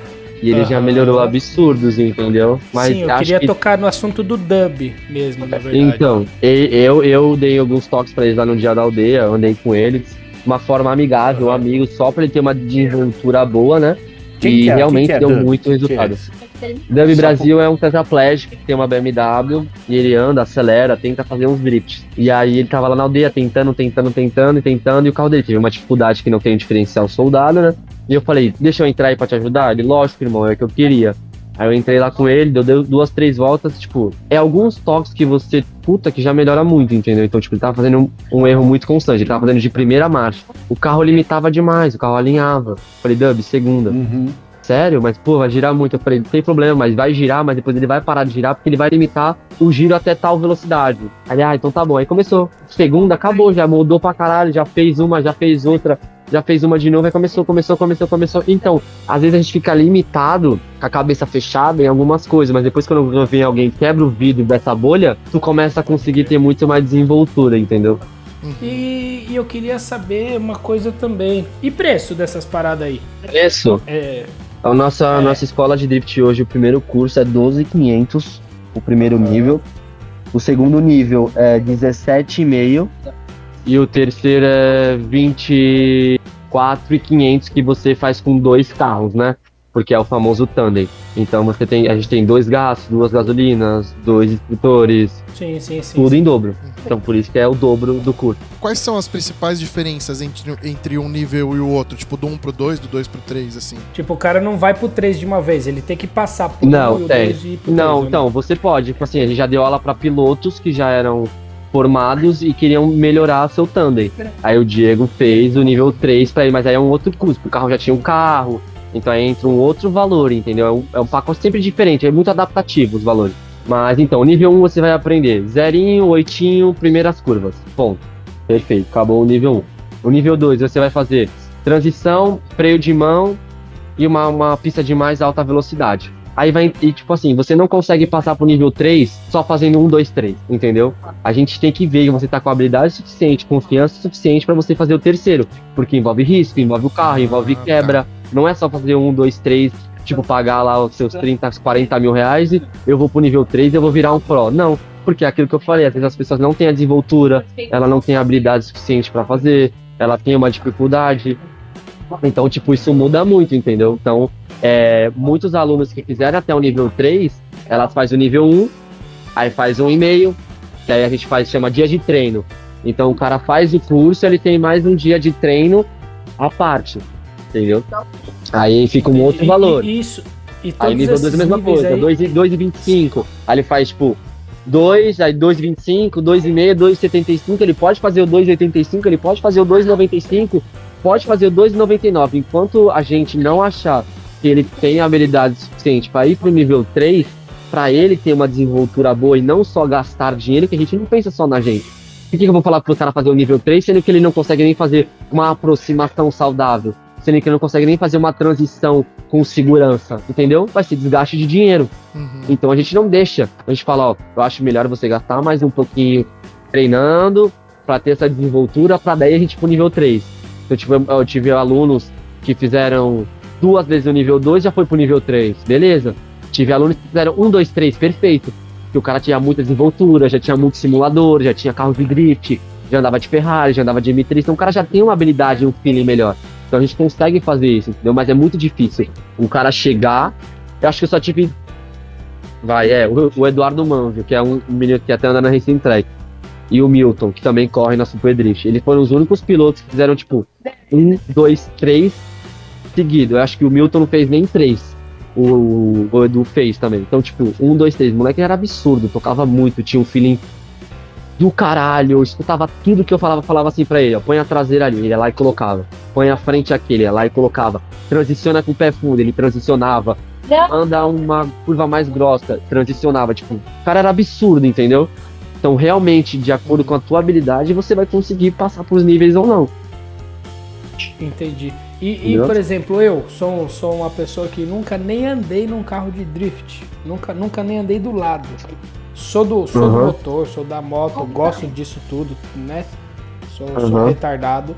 E ele já Aham. melhorou absurdos, entendeu? Mas Sim, eu acho queria que tocar no assunto do dub mesmo, na verdade. Então, eu, eu dei alguns toques pra eles lá no dia da aldeia, andei com eles, uma forma amigável, amigo, só pra ele ter uma desenvoltura boa, né? Quem e é? realmente é, deu Dub? muito Quem resultado. é? Dub Brasil é um tetraplégico que tem uma BMW e ele anda, acelera, tenta fazer uns drifts. E aí ele tava lá na aldeia tentando, tentando, tentando e tentando, e o carro dele teve uma dificuldade que não tem um diferencial soldado, né? E eu falei, deixa eu entrar aí pra te ajudar? Ele, lógico, irmão, é o que eu queria. Aí eu entrei lá com ele, deu, duas, três voltas, tipo, é alguns toques que você, puta, que já melhora muito, entendeu? Então, tipo, ele tava fazendo um, um erro muito constante, ele tava fazendo de primeira marcha. O carro limitava demais, o carro alinhava. Falei, Dub, segunda. Uhum. Sério? Mas, pô, vai girar muito. Eu falei, não tem problema, mas vai girar, mas depois ele vai parar de girar porque ele vai limitar o giro até tal velocidade. Aí, ah, então tá bom. Aí começou. Segunda, acabou, já mudou pra caralho, já fez uma, já fez outra, já fez uma de novo, aí começou, começou, começou, começou. Então, às vezes a gente fica limitado, com a cabeça fechada em algumas coisas, mas depois quando vem alguém que quebra o vidro dessa bolha, tu começa a conseguir ter muito mais desenvoltura, entendeu? E, e eu queria saber uma coisa também. E preço dessas paradas aí? Isso. É, A nossa, a nossa escola de drift hoje, o primeiro curso é 12,500, o primeiro nível. O segundo nível é 17,5 e o terceiro é 24,500 que você faz com dois carros, né? Porque é o famoso tandem. Então você tem, a gente tem dois gastos, duas gasolinas, dois instrutores, sim, sim, sim. tudo em dobro. Então por isso que é o dobro do curso. Quais são as principais diferenças entre, entre um nível e o outro? Tipo, do 1 pro 2, do 2 pro 3, assim. Tipo, o cara não vai pro 3 de uma vez, ele tem que passar pro Não, um e o tem. dois e ir pro Não, três, né? então, você pode. Tipo assim, a gente já deu aula pra pilotos que já eram formados e queriam melhorar seu tandem. Aí o Diego fez o nível 3 pra ele, mas aí é um outro custo, o carro já tinha um carro, então aí entra um outro valor, entendeu? É um, é um pacote sempre diferente, é muito adaptativo os valores. Mas então, nível 1 você vai aprender zerinho, oitinho, primeiras curvas. Ponto. Perfeito, acabou o nível 1. O nível 2 você vai fazer transição, freio de mão e uma, uma pista de mais alta velocidade. Aí vai, e tipo assim, você não consegue passar pro nível 3 só fazendo 1, 2, 3, entendeu? A gente tem que ver que você tá com habilidade suficiente, confiança suficiente pra você fazer o terceiro. Porque envolve risco, envolve o carro, envolve Ah, tá. quebra. Não é só fazer 1, 2, 3, tipo, pagar lá os seus 30, 40 mil reais e eu vou pro nível 3 e eu vou virar um pro. Não, porque é aquilo que eu falei, às vezes as pessoas não têm a desenvoltura, ela não tem habilidade suficiente pra fazer, ela tem uma dificuldade. Então, tipo, isso muda muito, entendeu? Então, é, muitos alunos que fizeram até o nível 3, elas fazem o nível 1, aí faz um e-mail, que aí a gente faz, chama dia de treino. Então, o cara faz o curso, ele tem mais um dia de treino à parte, entendeu? Aí fica um outro E- valor. E, isso. E Aí nível 2 é a mesma coisa, aí- 2 e 2,25. Aí ele faz, tipo, 2, aí 2,25, 2,5, 2,75. Ele pode fazer o 2,85, ele pode fazer o 2,95, pode fazer o 2,99. Enquanto a gente não achar que ele tem habilidade suficiente para ir pro nível 3, para ele ter uma desenvoltura boa e não só gastar dinheiro, que a gente não pensa só na gente. Por que, que eu vou falar pro cara fazer o nível 3, sendo que ele não consegue nem fazer uma aproximação saudável? Sendo que ele não consegue nem fazer uma transição com segurança, entendeu? Vai ser desgaste de dinheiro. Uhum. Então a gente não deixa. A gente fala, ó, eu acho melhor você gastar mais um pouquinho treinando para ter essa desenvoltura, para daí a gente ir pro nível 3. Então, tipo, eu, eu tive alunos que fizeram duas vezes o nível 2 já foi pro nível 3, beleza? Tive alunos que fizeram um, dois, três, perfeito. Que o cara tinha muita desenvoltura, já tinha muito simulador, já tinha carro de drift, já andava de Ferrari, já andava de M3, então o cara já tem uma habilidade, um feeling melhor. Então a gente consegue fazer isso, entendeu? Mas é muito difícil. O cara chegar. Eu acho que eu só tive. Vai, é, o, o Eduardo Manvio, que é um menino que até anda na Racing Track. E o Milton, que também corre na Super Drift. Eles foram os únicos pilotos que fizeram, tipo, um, dois, três seguido. Eu acho que o Milton não fez nem três. O, o Edu fez também. Então, tipo, um, dois, três. O moleque era absurdo, tocava muito, tinha um feeling do caralho. Eu escutava tudo que eu falava, falava assim pra ele, ó, põe a traseira ali, ele ia lá e colocava. Põe a frente aqui, ele ia lá e colocava. Transiciona com o pé fundo, ele transicionava. Anda uma curva mais grossa, transicionava. Tipo, o cara era absurdo, entendeu? Então, realmente, de acordo com a tua habilidade, você vai conseguir passar pros níveis ou não. Entendi. E, e, por exemplo, eu sou, sou uma pessoa que nunca nem andei num carro de drift. Nunca, nunca nem andei do lado. Sou do, sou do Uhum. motor, sou da moto, gosto disso tudo, né? Sou, sou Uhum. retardado,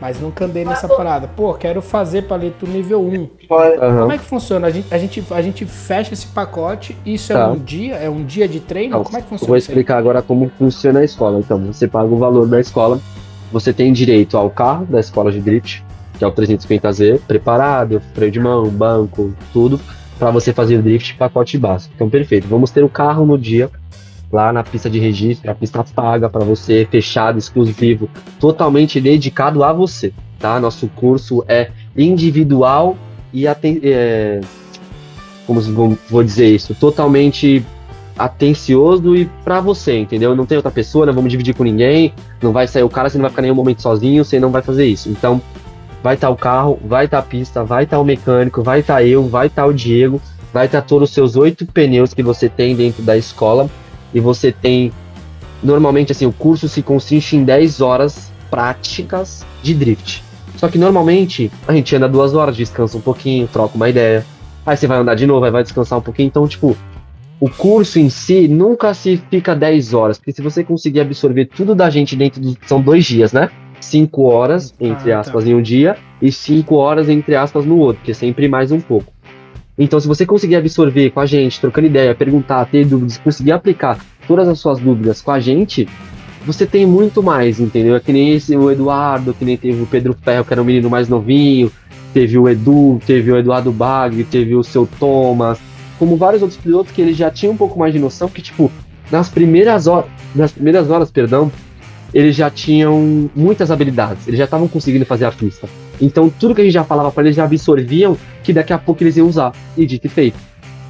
mas nunca andei nessa parada. Pô, quero fazer palito nível 1. Aham. Como é que funciona? A gente, a gente, a gente fecha esse pacote, isso é Tá. um dia? É um dia de treino? Então, Como é que Eu funciona vou explicar agora como funciona a escola. Então, você paga o valor da escola, você tem direito ao carro da escola de drift, que é o 350Z, preparado, freio de mão, banco, tudo, para você fazer o drift pacote básico. Então, perfeito. Vamos ter o carro no dia, lá na pista de registro, a pista paga para você, fechado, exclusivo, totalmente dedicado a você, tá? Nosso curso é individual e é, como vou dizer isso, totalmente atencioso e pra você, entendeu? Não tem outra pessoa, não vamos dividir com ninguém, não vai sair o cara, você não vai ficar nenhum momento sozinho, você não vai fazer isso. Então, vai estar o carro, vai estar a pista, vai estar o mecânico, vai estar eu, vai estar o Diego, vai estar todos os seus oito pneus que você tem dentro da escola e você tem normalmente assim, o curso se consiste em 10 horas práticas de drift. Só que normalmente a gente anda duas horas, descansa um pouquinho, troca uma ideia. Aí você vai andar de novo, aí vai descansar um pouquinho. Então, tipo, o curso em si nunca se fica 10 horas, porque se você conseguir absorver tudo da gente dentro dos. São dois dias, né? 5 horas, entre Ah, tá. aspas, em um dia, e 5 horas, entre aspas, no outro, que é sempre mais um pouco. Então, se você conseguir absorver com a gente, trocando ideia, perguntar, ter dúvidas, conseguir aplicar todas as suas dúvidas com a gente, você tem muito mais, entendeu? É que nem esse o Eduardo, que nem teve o Pedro Ferro, que era um menino mais novinho, teve o Edu, teve o Eduardo Bagre, teve o seu Thomas, como vários outros pilotos que eles já tinham um pouco mais de noção que, tipo, nas primeiras horas, nas primeiras horas, perdão, eles já tinham muitas habilidades, eles já estavam conseguindo fazer a pista. Então, tudo que a gente já falava para eles já absorviam que daqui a pouco eles iam usar. E dito e feito.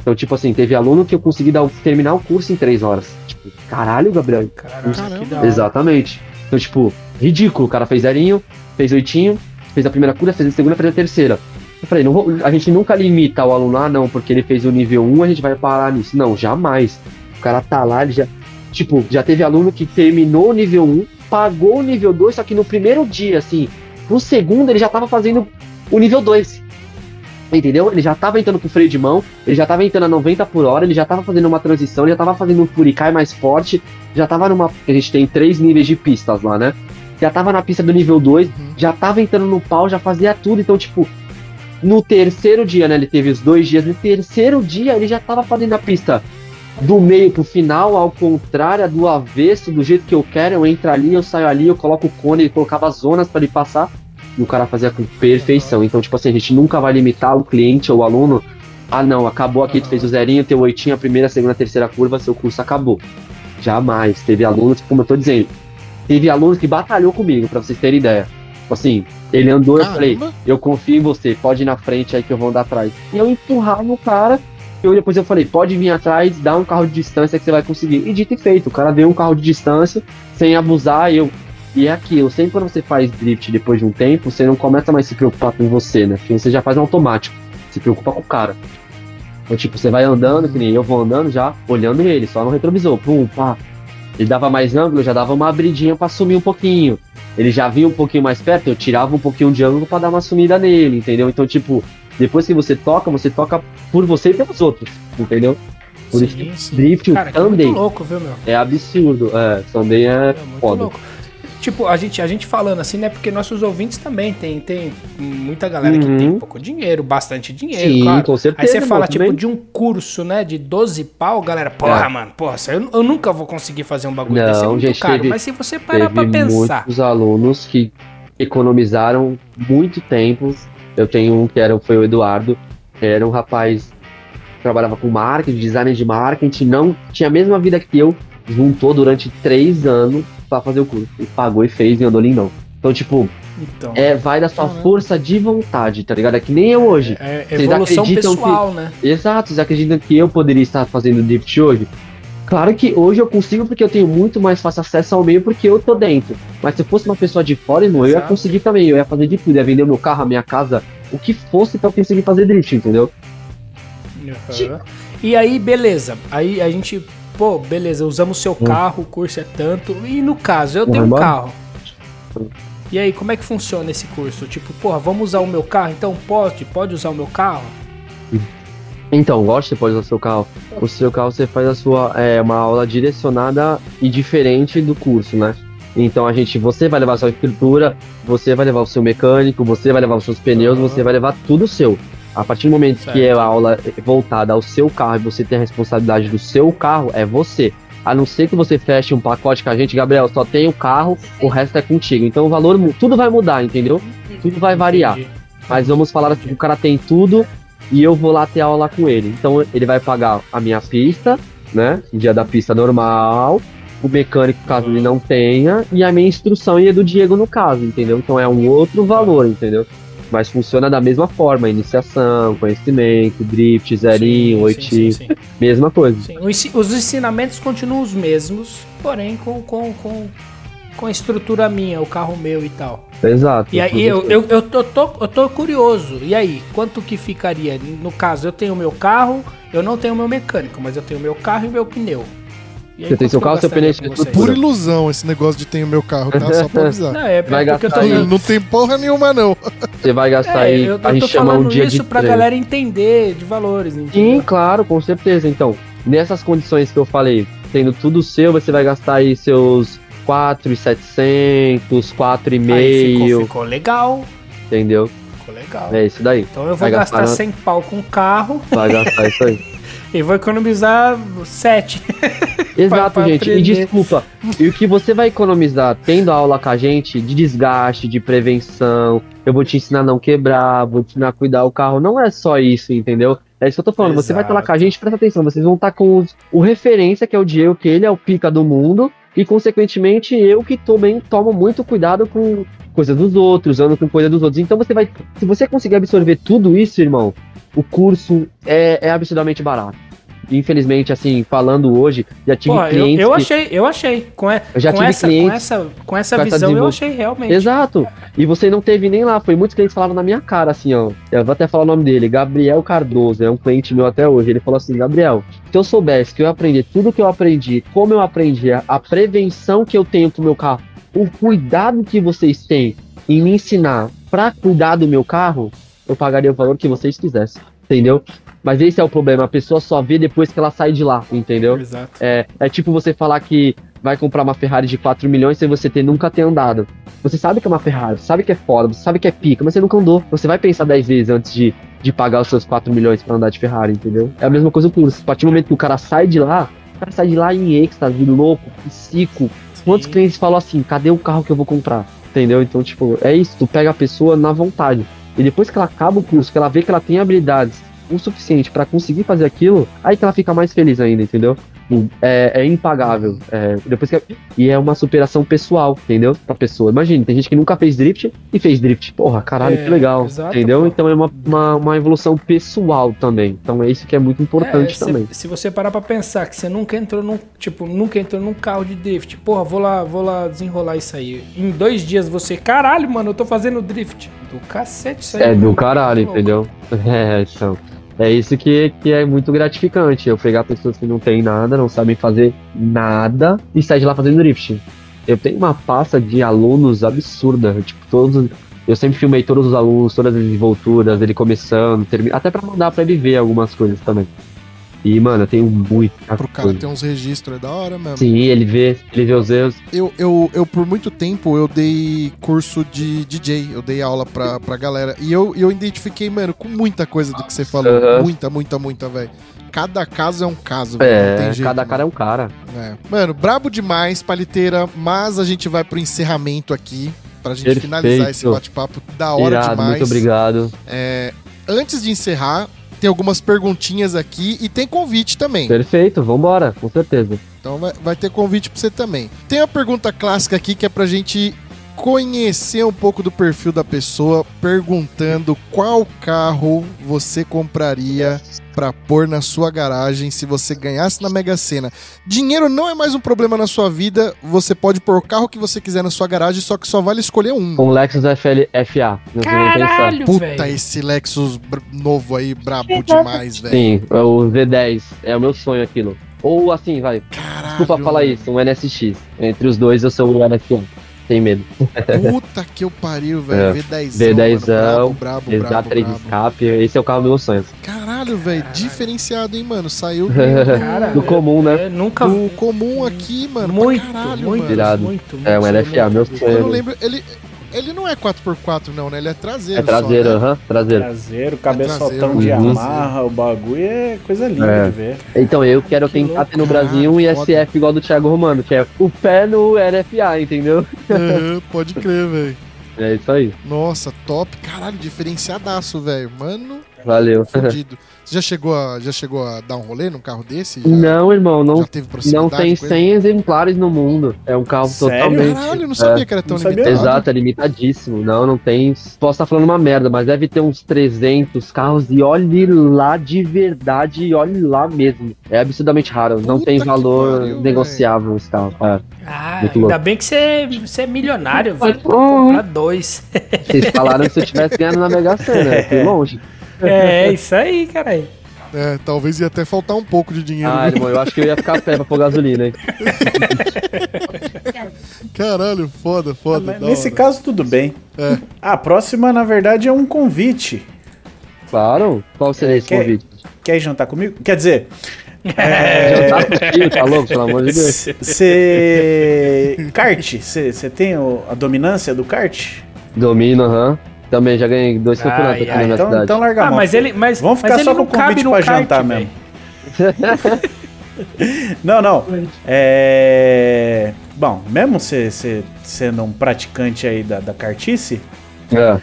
Então, tipo assim, teve aluno que eu consegui dar, terminar o curso em três horas. Tipo, caralho, Gabriel. Hora. Exatamente. Então, tipo, ridículo. O cara fez zerinho, fez oitinho, fez a primeira cura, fez a segunda, fez a terceira. Eu falei, não vou- a gente nunca limita o aluno, ah, não, porque ele fez o nível 1, a gente vai parar nisso. Não, jamais. O cara tá lá, ele já. Tipo, já teve aluno que terminou o nível 1, pagou o nível 2, só que no primeiro dia, assim, no segundo ele já tava fazendo o nível 2. Entendeu? Ele já tava entrando com freio de mão, ele já tava entrando a 90 por hora, ele já tava fazendo uma transição, ele já tava fazendo um furicai mais forte, já tava numa. A gente tem três níveis de pistas lá, né? Já tava na pista do nível 2, já tava entrando no pau, já fazia tudo. Então, tipo, no terceiro dia, né? Ele teve os dois dias. No terceiro dia, ele já tava fazendo a pista do meio pro final, ao contrário, do avesso, do jeito que eu quero. Eu entro ali, eu saio ali, eu coloco o cone, ele colocava as zonas para ele passar. e o cara fazia com perfeição. Então, tipo assim, a gente nunca vai limitar o cliente ou o aluno. Ah, não, acabou aqui, tu fez o zerinho, teu oitinho, a primeira, a segunda, a terceira curva, seu curso acabou. Jamais. Teve alunos, como eu tô dizendo, teve alunos que batalhou comigo, pra vocês terem ideia. Tipo assim, ele andou, eu falei, Caramba. eu confio em você, pode ir na frente aí que eu vou andar atrás. E eu empurrava o cara, e eu, depois eu falei, pode vir atrás, dá um carro de distância que você vai conseguir. E dito e feito, o cara deu um carro de distância, sem abusar, e eu. E é aquilo, sempre quando você faz drift depois de um tempo, você não começa mais a se preocupar com você, né? Porque você já faz no automático. Se preocupa com o cara. Então, tipo, você vai andando, que nem eu vou andando já, olhando ele, só no retrovisor. Pum, pá. Ele dava mais ângulo, eu já dava uma abridinha pra sumir um pouquinho. Ele já vinha um pouquinho mais perto, eu tirava um pouquinho de ângulo pra dar uma sumida nele, entendeu? Então, tipo, depois que você toca, você toca por você e pelos outros, entendeu? Por isso Sim, que sim. drift Cara, que é louco, viu, é absurdo. É, também é É foda. louco. Tipo, a gente, a gente falando assim, né? Porque nossos ouvintes também tem, tem muita galera que Uhum. tem pouco dinheiro, bastante dinheiro, Sim, claro. com Aí certeza. você fala, tipo, de um curso, né, de 12 pau, galera, porra, É. mano, porra, eu, eu nunca vou conseguir fazer um bagulho desse, é Não, muito gente, caro. teve- Mas se você parar pra pensar, muitos alunos que economizaram muito tempo. Eu tenho um que era, foi o Eduardo, era um rapaz que trabalhava com marketing, design de marketing, não tinha a mesma vida que eu, juntou durante três anos pra fazer o curso. E pagou e fez e andou lindão. Então, tipo, então, é, vai da sua Caramba. força de vontade, tá ligado? É que nem eu hoje. é, vocês evolução acreditam pessoal, né? Exato, vocês acreditam que eu poderia estar fazendo drift hoje? Claro que hoje eu consigo porque eu tenho muito mais fácil acesso ao meio porque eu tô dentro. Mas se eu fosse uma pessoa de fora, irmão, eu ia conseguir também. Eu ia fazer de tudo, ia vender o meu carro, a minha casa, o que fosse pra eu conseguir fazer drift, entendeu? Uhum. E aí, beleza. Aí a gente, pô, beleza, usamos seu Hum. carro, o curso é tanto. E no caso, eu tenho um carro. E aí, como é que funciona esse curso? Tipo, porra, vamos usar o meu carro? Então pode? Pode usar o meu carro? Então, gosta, você pode usar o seu carro. O seu carro você faz a sua é, uma aula direcionada e diferente do curso, né? Então a gente, você vai levar a sua estrutura, você vai levar o seu mecânico, você vai levar os seus pneus, Aham. você vai levar tudo seu. A partir do momento Certo. que é a aula voltada ao seu carro e você tem a responsabilidade do seu carro, é você. A não ser que você feche um pacote com a gente, Gabriel, só tem o carro, o resto é contigo. Então o valor, tudo vai mudar, entendeu? Tudo vai variar. Entendi. Mas vamos falar assim, o cara tem tudo e eu vou lá ter aula com ele. Então ele vai pagar a minha pista, né? Dia da pista normal, o mecânico caso ele não tenha, e a minha instrução e a do Diego no caso, entendeu? Então é um outro valor, entendeu? Mas funciona da mesma forma, iniciação, conhecimento, drift, zerinho, oitinho, mesma coisa. sim. Os ensinamentos continuam os mesmos, porém com, com, com, com a estrutura minha, o carro meu e tal. Exato. E aí eu, eu, eu, tô, tô, eu tô curioso. E aí, quanto que ficaria? No caso, eu tenho meu carro, eu não tenho meu mecânico, mas eu tenho meu carro e meu pneu. E aí, Você tem seu carro, seu pneu, vocês? Pura ilusão esse negócio de ter o meu carro, tá? Só pra avisar. Não, é, é Vai porque eu tô gastar aí. dando- Não tem porra nenhuma, não. Você vai gastar É, aí, eu, a eu gente tô chama um falando dia isso de pra treino. galera entender de valores, Sim, entendeu? claro, com certeza. Então, nessas condições que eu falei, tendo tudo seu, você vai gastar aí seus 4,700, Aí ficou, 4,5, ficou legal, entendeu? ficou legal. É isso daí. Então eu vou Vai gastar gastar, 100 pau com o carro Vai gastar isso aí. e vou economizar 7. Exato, pra gente. E desculpa. E o que você vai economizar tendo aula com a gente de desgaste, de prevenção, eu vou te ensinar a não quebrar, vou te ensinar a cuidar o carro. Não é só isso, entendeu? É isso que eu tô falando. Você vai estar lá com a gente, presta atenção. Vocês vão estar com os- o referência, que é o Diego, que ele é o pica do mundo. E, consequentemente, eu que também tomo muito cuidado com coisas dos outros, ando com coisa dos outros. Então você vai. Se você conseguir absorver tudo isso, irmão, o curso é, é absurdamente barato. Infelizmente, assim, falando hoje, já tive Pô, eu, clientes. eu que- achei, eu achei. Com, Eu já com tive essa, com clientes essa, com essa com essa visão, eu desenvol- achei realmente. Exato. E você não teve nem lá. Foi muitos clientes que falaram na minha cara, assim, ó. Eu vou até falar o nome dele, Gabriel Cardoso, é um cliente meu até hoje. Ele falou assim: Gabriel, se eu soubesse que eu aprendi tudo que eu aprendi, como eu aprendi, a, prevenção que eu tenho com o meu carro, o cuidado que vocês têm em me ensinar pra cuidar do meu carro, eu pagaria o valor que vocês quisessem. Entendeu? Mas esse é o problema, a pessoa só vê depois que ela sai de lá, entendeu? Exato. É, é tipo você falar que vai comprar uma Ferrari de 4 milhões sem você ter nunca ter andado. Você sabe que é uma Ferrari, sabe que é foda, você sabe que é pica, mas você nunca andou. Você vai pensar 10 vezes antes de, de pagar os seus 4 milhões pra andar de Ferrari, entendeu? É a mesma coisa com o curso. A partir do momento que o cara sai de lá, o cara sai de lá em êxtase, louco, psico. Quantos Sim. clientes falam assim, cadê o carro que eu vou comprar? entendeu? Então, tipo, é isso, tu pega a pessoa na vontade. E depois que ela acaba o curso, que ela vê que ela tem habilidades o suficiente pra conseguir fazer aquilo, aí que ela fica mais feliz ainda, entendeu? É, é impagável. É, depois que, e é uma superação pessoal, entendeu? Pra pessoa. Imagina, tem gente que nunca fez drift e fez drift. Porra, caralho, É, que legal. exato, entendeu? pô. Então é uma, uma, uma evolução pessoal também. Então é isso que é muito importante É, se- também. Se você parar pra pensar que você nunca entrou num, tipo, nunca entrou num carro de drift, porra, vou lá, vou lá desenrolar isso aí. Em dois dias você, caralho, mano, eu tô fazendo drift. Do cacete isso aí. É do mano. caralho, entendeu? É, então. É isso que, que é muito gratificante. Eu pegar pessoas que não têm nada, não sabem fazer nada e sair de lá fazendo drift. Eu tenho uma pasta de alunos absurda. Tipo, todos. Eu sempre filmei todos os alunos, todas as desenvolturas, ele começando, terminando. Até pra mandar pra ele ver algumas coisas também. E, mano, eu tenho muita Pro cara coisa. ter uns registros, é da hora mesmo. Sim, ele vê, ele vê os erros. Eu, eu, eu, por muito tempo, eu dei curso de DJ, eu dei aula pra, pra galera. E eu, eu identifiquei, mano, com muita coisa do que você falou. Aham. Muita, muita, muita, velho. Cada caso é um caso, velho. É, jeito. cada mano. cara é um cara. É. Mano, brabo demais, paliteira, mas a gente vai pro encerramento aqui. Pra gente Perfeito. finalizar esse bate-papo da hora Irado, demais. muito obrigado. É, antes de encerrar, tem algumas perguntinhas aqui e tem convite também. Perfeito, vambora, com certeza. Então vai, vai ter convite pra você também. Tem uma pergunta clássica aqui que é pra gente conhecer um pouco do perfil da pessoa, perguntando qual carro você compraria pra pôr na sua garagem se você ganhasse na Mega Sena. Dinheiro não é mais um problema na sua vida, você pode pôr o carro que você quiser na sua garagem, só que só vale escolher um. Com Lexus FL FA. não sei nem pensar. Caralho, Puta, velho. esse Lexus novo aí, brabo demais, velho. Sim, é o V10. É o meu sonho aquilo. Ou assim, vai. Caralho. Desculpa falar isso, um NSX. Entre os dois eu sou o NF1. Sem medo. Puta que eu pariu, velho. É. V10. V10, brabo, brabo, brabo, Exato, 3 brabo. escape. Esse é o carro dos meus sonhos. Caralho, velho. Diferenciado, hein, mano. Saiu do, Cara, Do comum, né? eu nunca do comum aqui, mano. muito, caralho, muito, mano. Irado. muito, muito. É um LFA, meu Eu sonho. não lembro. Ele, ele não é 4x4, não, né? Ele é traseiro. É traseiro, né? aham, traseiro. Traseiro, cabeçotão traseiro, de uhum. amarra, o bagulho é coisa linda É. de ver. Então eu quero Que tentar ter no Brasil um foda. ISF igual do Thiago Romano, que é o pé no LFA, entendeu? Aham, pode crer, velho. É isso aí. Nossa, top. Caralho, diferenciadaço, velho. Mano, Valeu. fudido. Você já chegou, a, já chegou a dar um rolê num carro desse? Já, Não, irmão, não, já teve proximidade não tem com ele? 100 exemplares no mundo. É um carro Sério? totalmente. Caralho, eu não sabia É. que era tão Não limitado. Exato, é limitadíssimo. Não, não tem. Posso estar falando uma merda, mas deve ter uns 300 carros e olhe lá de verdade e olhe lá mesmo. É absurdamente raro. não Puta tem que valor pariu, negociável esse carro. É. Ah, Muito ainda louco. bem que você, você é milionário, velho. Uhum. Comprar dois. Vocês falaram que se eu tivesse ganhando na Mega Sena, eu fui longe. É, isso aí, caralho. É, talvez ia até faltar um pouco de dinheiro. Ah, irmão, eu acho que eu ia ficar a pé pra pôr gasolina, hein? Caralho, foda, foda. Da nesse hora. caso, tudo bem. É. A próxima, na verdade, é um convite. Claro. Qual seria esse Quer- convite? Quer jantar comigo? Quer dizer, Jantar contigo, tá louco? Pelo amor de Deus. você. kart, você tem o- a dominância do kart? Domino, aham. Também já ganhei dois Ai, campeonatos aqui ai, na minha então, cidade. então larga a Ah, mão. mas ele. Mas, Vamos ficar mas só ele no não cabe convite no pra kart, jantar mesmo. Não, não. É. Bom, mesmo você sendo um praticante aí da, da cartice, É.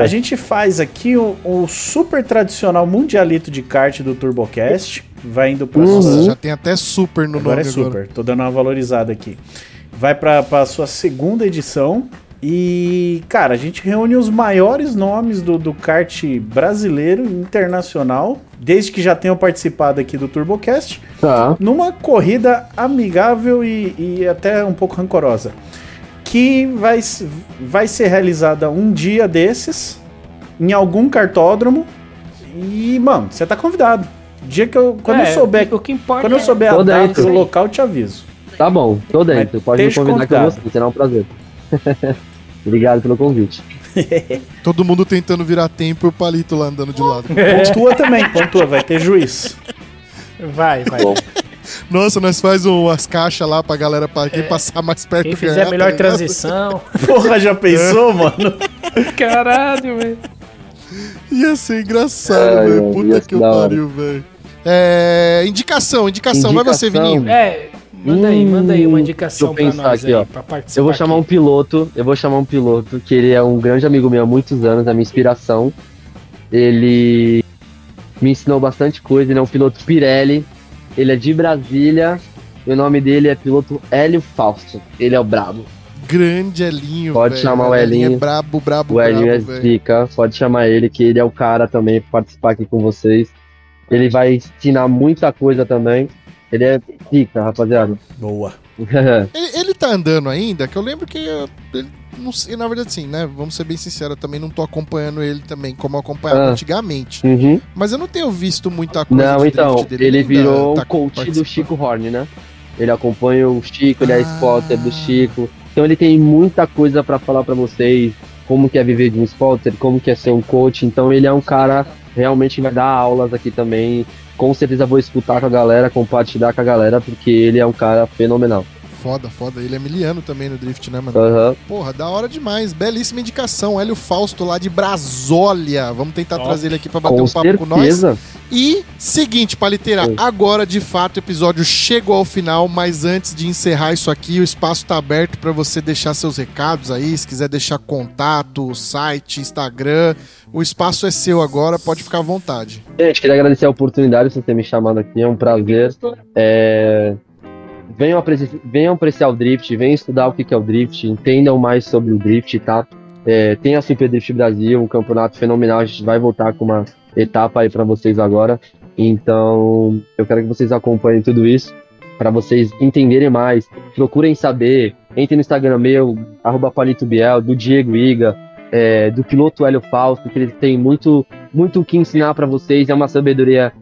a gente faz aqui o, o super tradicional mundialito de kart do TurboCast. Vai indo pra Uhum. sua. Nossa, já tem até super no Agora nome é super, tô dando uma valorizada aqui. Vai pra, pra sua segunda edição. E, cara, a gente reúne os maiores nomes do, do kart brasileiro e internacional, desde que já tenham participado aqui do TurboCast, Tá. numa corrida amigável e, e até um pouco rancorosa. Que vai, vai ser realizada um dia desses, em algum cartódromo. E, mano, você tá convidado. Dia que eu. Quando É, eu souber O que importa quando eu é- souber a Tô data dentro. e o local, eu te aviso. Tá bom, tô dentro. Mas Pode me convidar que eu vou será um prazer. Obrigado pelo convite. Todo mundo tentando virar tempo e o palito lá andando de lado. Pontua também, pontua, vai ter juiz. Vai, vai. Bom. Nossa, nós faz um, as caixas lá pra galera pra quem passar mais perto É. Quem ganhar, fizer a tá melhor ligado? transição. Porra, já pensou, mano? Caralho, velho. Ia ser engraçado, velho. Puta que pariu, velho. É, indicação, indicação, Vai você, Indicação. Vininho. É, Manda aí, manda aí uma Hum, indicação pra nós aqui, aí, ó. pra participar. Eu vou chamar um aqui. piloto, eu vou chamar um piloto que ele é um grande amigo meu há muitos anos, é minha inspiração. Ele me ensinou bastante coisa, ele é um piloto Pirelli, ele é de Brasília, e o nome dele é piloto Hélio Fausto. Ele é o brabo. Grande Elinho. Pode velho. chamar o Elinho. é brabo, brabo, O é brabo, velho. zica, pode chamar ele, que ele é o cara também pra participar aqui com vocês. Ele vai ensinar muita coisa também. Ele é zica, rapaziada. Boa. Ele, ele tá andando ainda, que eu lembro que eu- ele, não sei, na verdade sim, né? Vamos ser bem sinceros, eu também não tô acompanhando ele também como eu acompanhava Ah. antigamente. Uhum. Mas eu não tenho visto muita coisa Não, então, dele. ele virou tá o coach do. Chico Horn, né? Ele acompanha o Chico, ele é Ah. spotter do Chico. Então ele tem muita coisa pra falar pra vocês, como que é viver de um spotter, como que é ser um coach. Então ele é um cara realmente que vai dar aulas aqui também. Com certeza vou escutar com a galera, compartilhar com a galera, porque ele é um cara fenomenal. Foda, foda. Ele é miliano também no drift, né, mano? Aham. Porra, da hora demais. Belíssima indicação. Hélio Fausto lá de Brasólia. Vamos tentar Top. trazer ele aqui pra bater Com um papo com nós. certeza. E, seguinte, Paliteira, Oi. agora de fato o episódio chegou ao final, mas antes de encerrar isso aqui, o espaço tá aberto para você deixar seus recados aí, se quiser deixar contato, site, Instagram, o espaço é seu agora, pode ficar à vontade. Gente, queria agradecer a oportunidade de você ter me chamado aqui, é um prazer. É, Venham, venham apreciar o drift, venham estudar o que que é o drift, entendam mais sobre o drift, tá? É, tem a Super Drift Brasil, um campeonato fenomenal, a gente vai voltar com uma etapa aí para vocês agora. Então, eu quero que vocês acompanhem tudo isso, para vocês entenderem mais, procurem saber, entrem no Instagram meu, arroba Palito Biel, do Diego Iga, é, do piloto Hélio Fausto, que ele tem muito muito o que ensinar para vocês, é uma sabedoria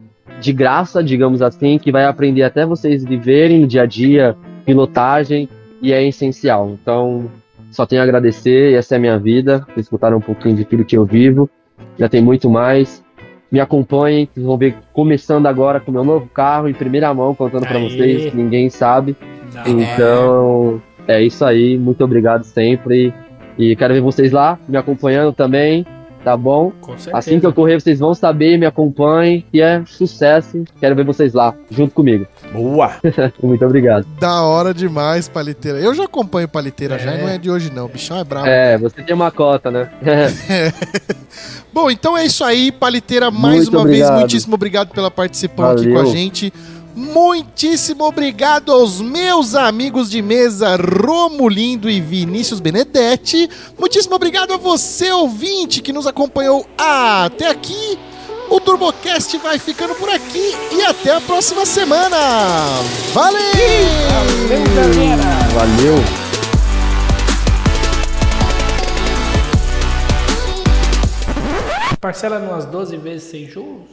de graça, digamos assim, que vai aprender até vocês viverem no dia a dia, pilotagem, e é essencial. Então, só tenho a agradecer, essa é a minha vida. Vocês escutaram um pouquinho de tudo que eu vivo, já tem muito mais. Me acompanhem, vocês vão ver começando agora com meu novo carro em primeira mão, contando para vocês, que ninguém sabe. Da. Então, é isso aí. Muito obrigado sempre. E quero ver vocês lá, me acompanhando também, tá bom? Com certeza. Assim que eu correr, vocês vão saber, me acompanhem, que é sucesso. Quero ver vocês lá, junto comigo. Boa. Muito obrigado. Da hora demais, Paliteira. Eu já acompanho Paliteira já, É. e não é de hoje não, o bichão é brabo. É, você tem uma cota, né? Bom, então é isso aí, Paliteira, mais Muito uma vez, obrigado. muitíssimo obrigado pela participação aqui com a gente. Muitíssimo obrigado aos meus amigos de mesa, Romulindo e Vinícius Benedetti. Muitíssimo obrigado a você, ouvinte, que nos acompanhou até aqui. O TurboCast vai ficando por aqui e até a próxima semana. Valeu! Valeu, galera. Valeu. Parcela numas 12 vezes sem juros?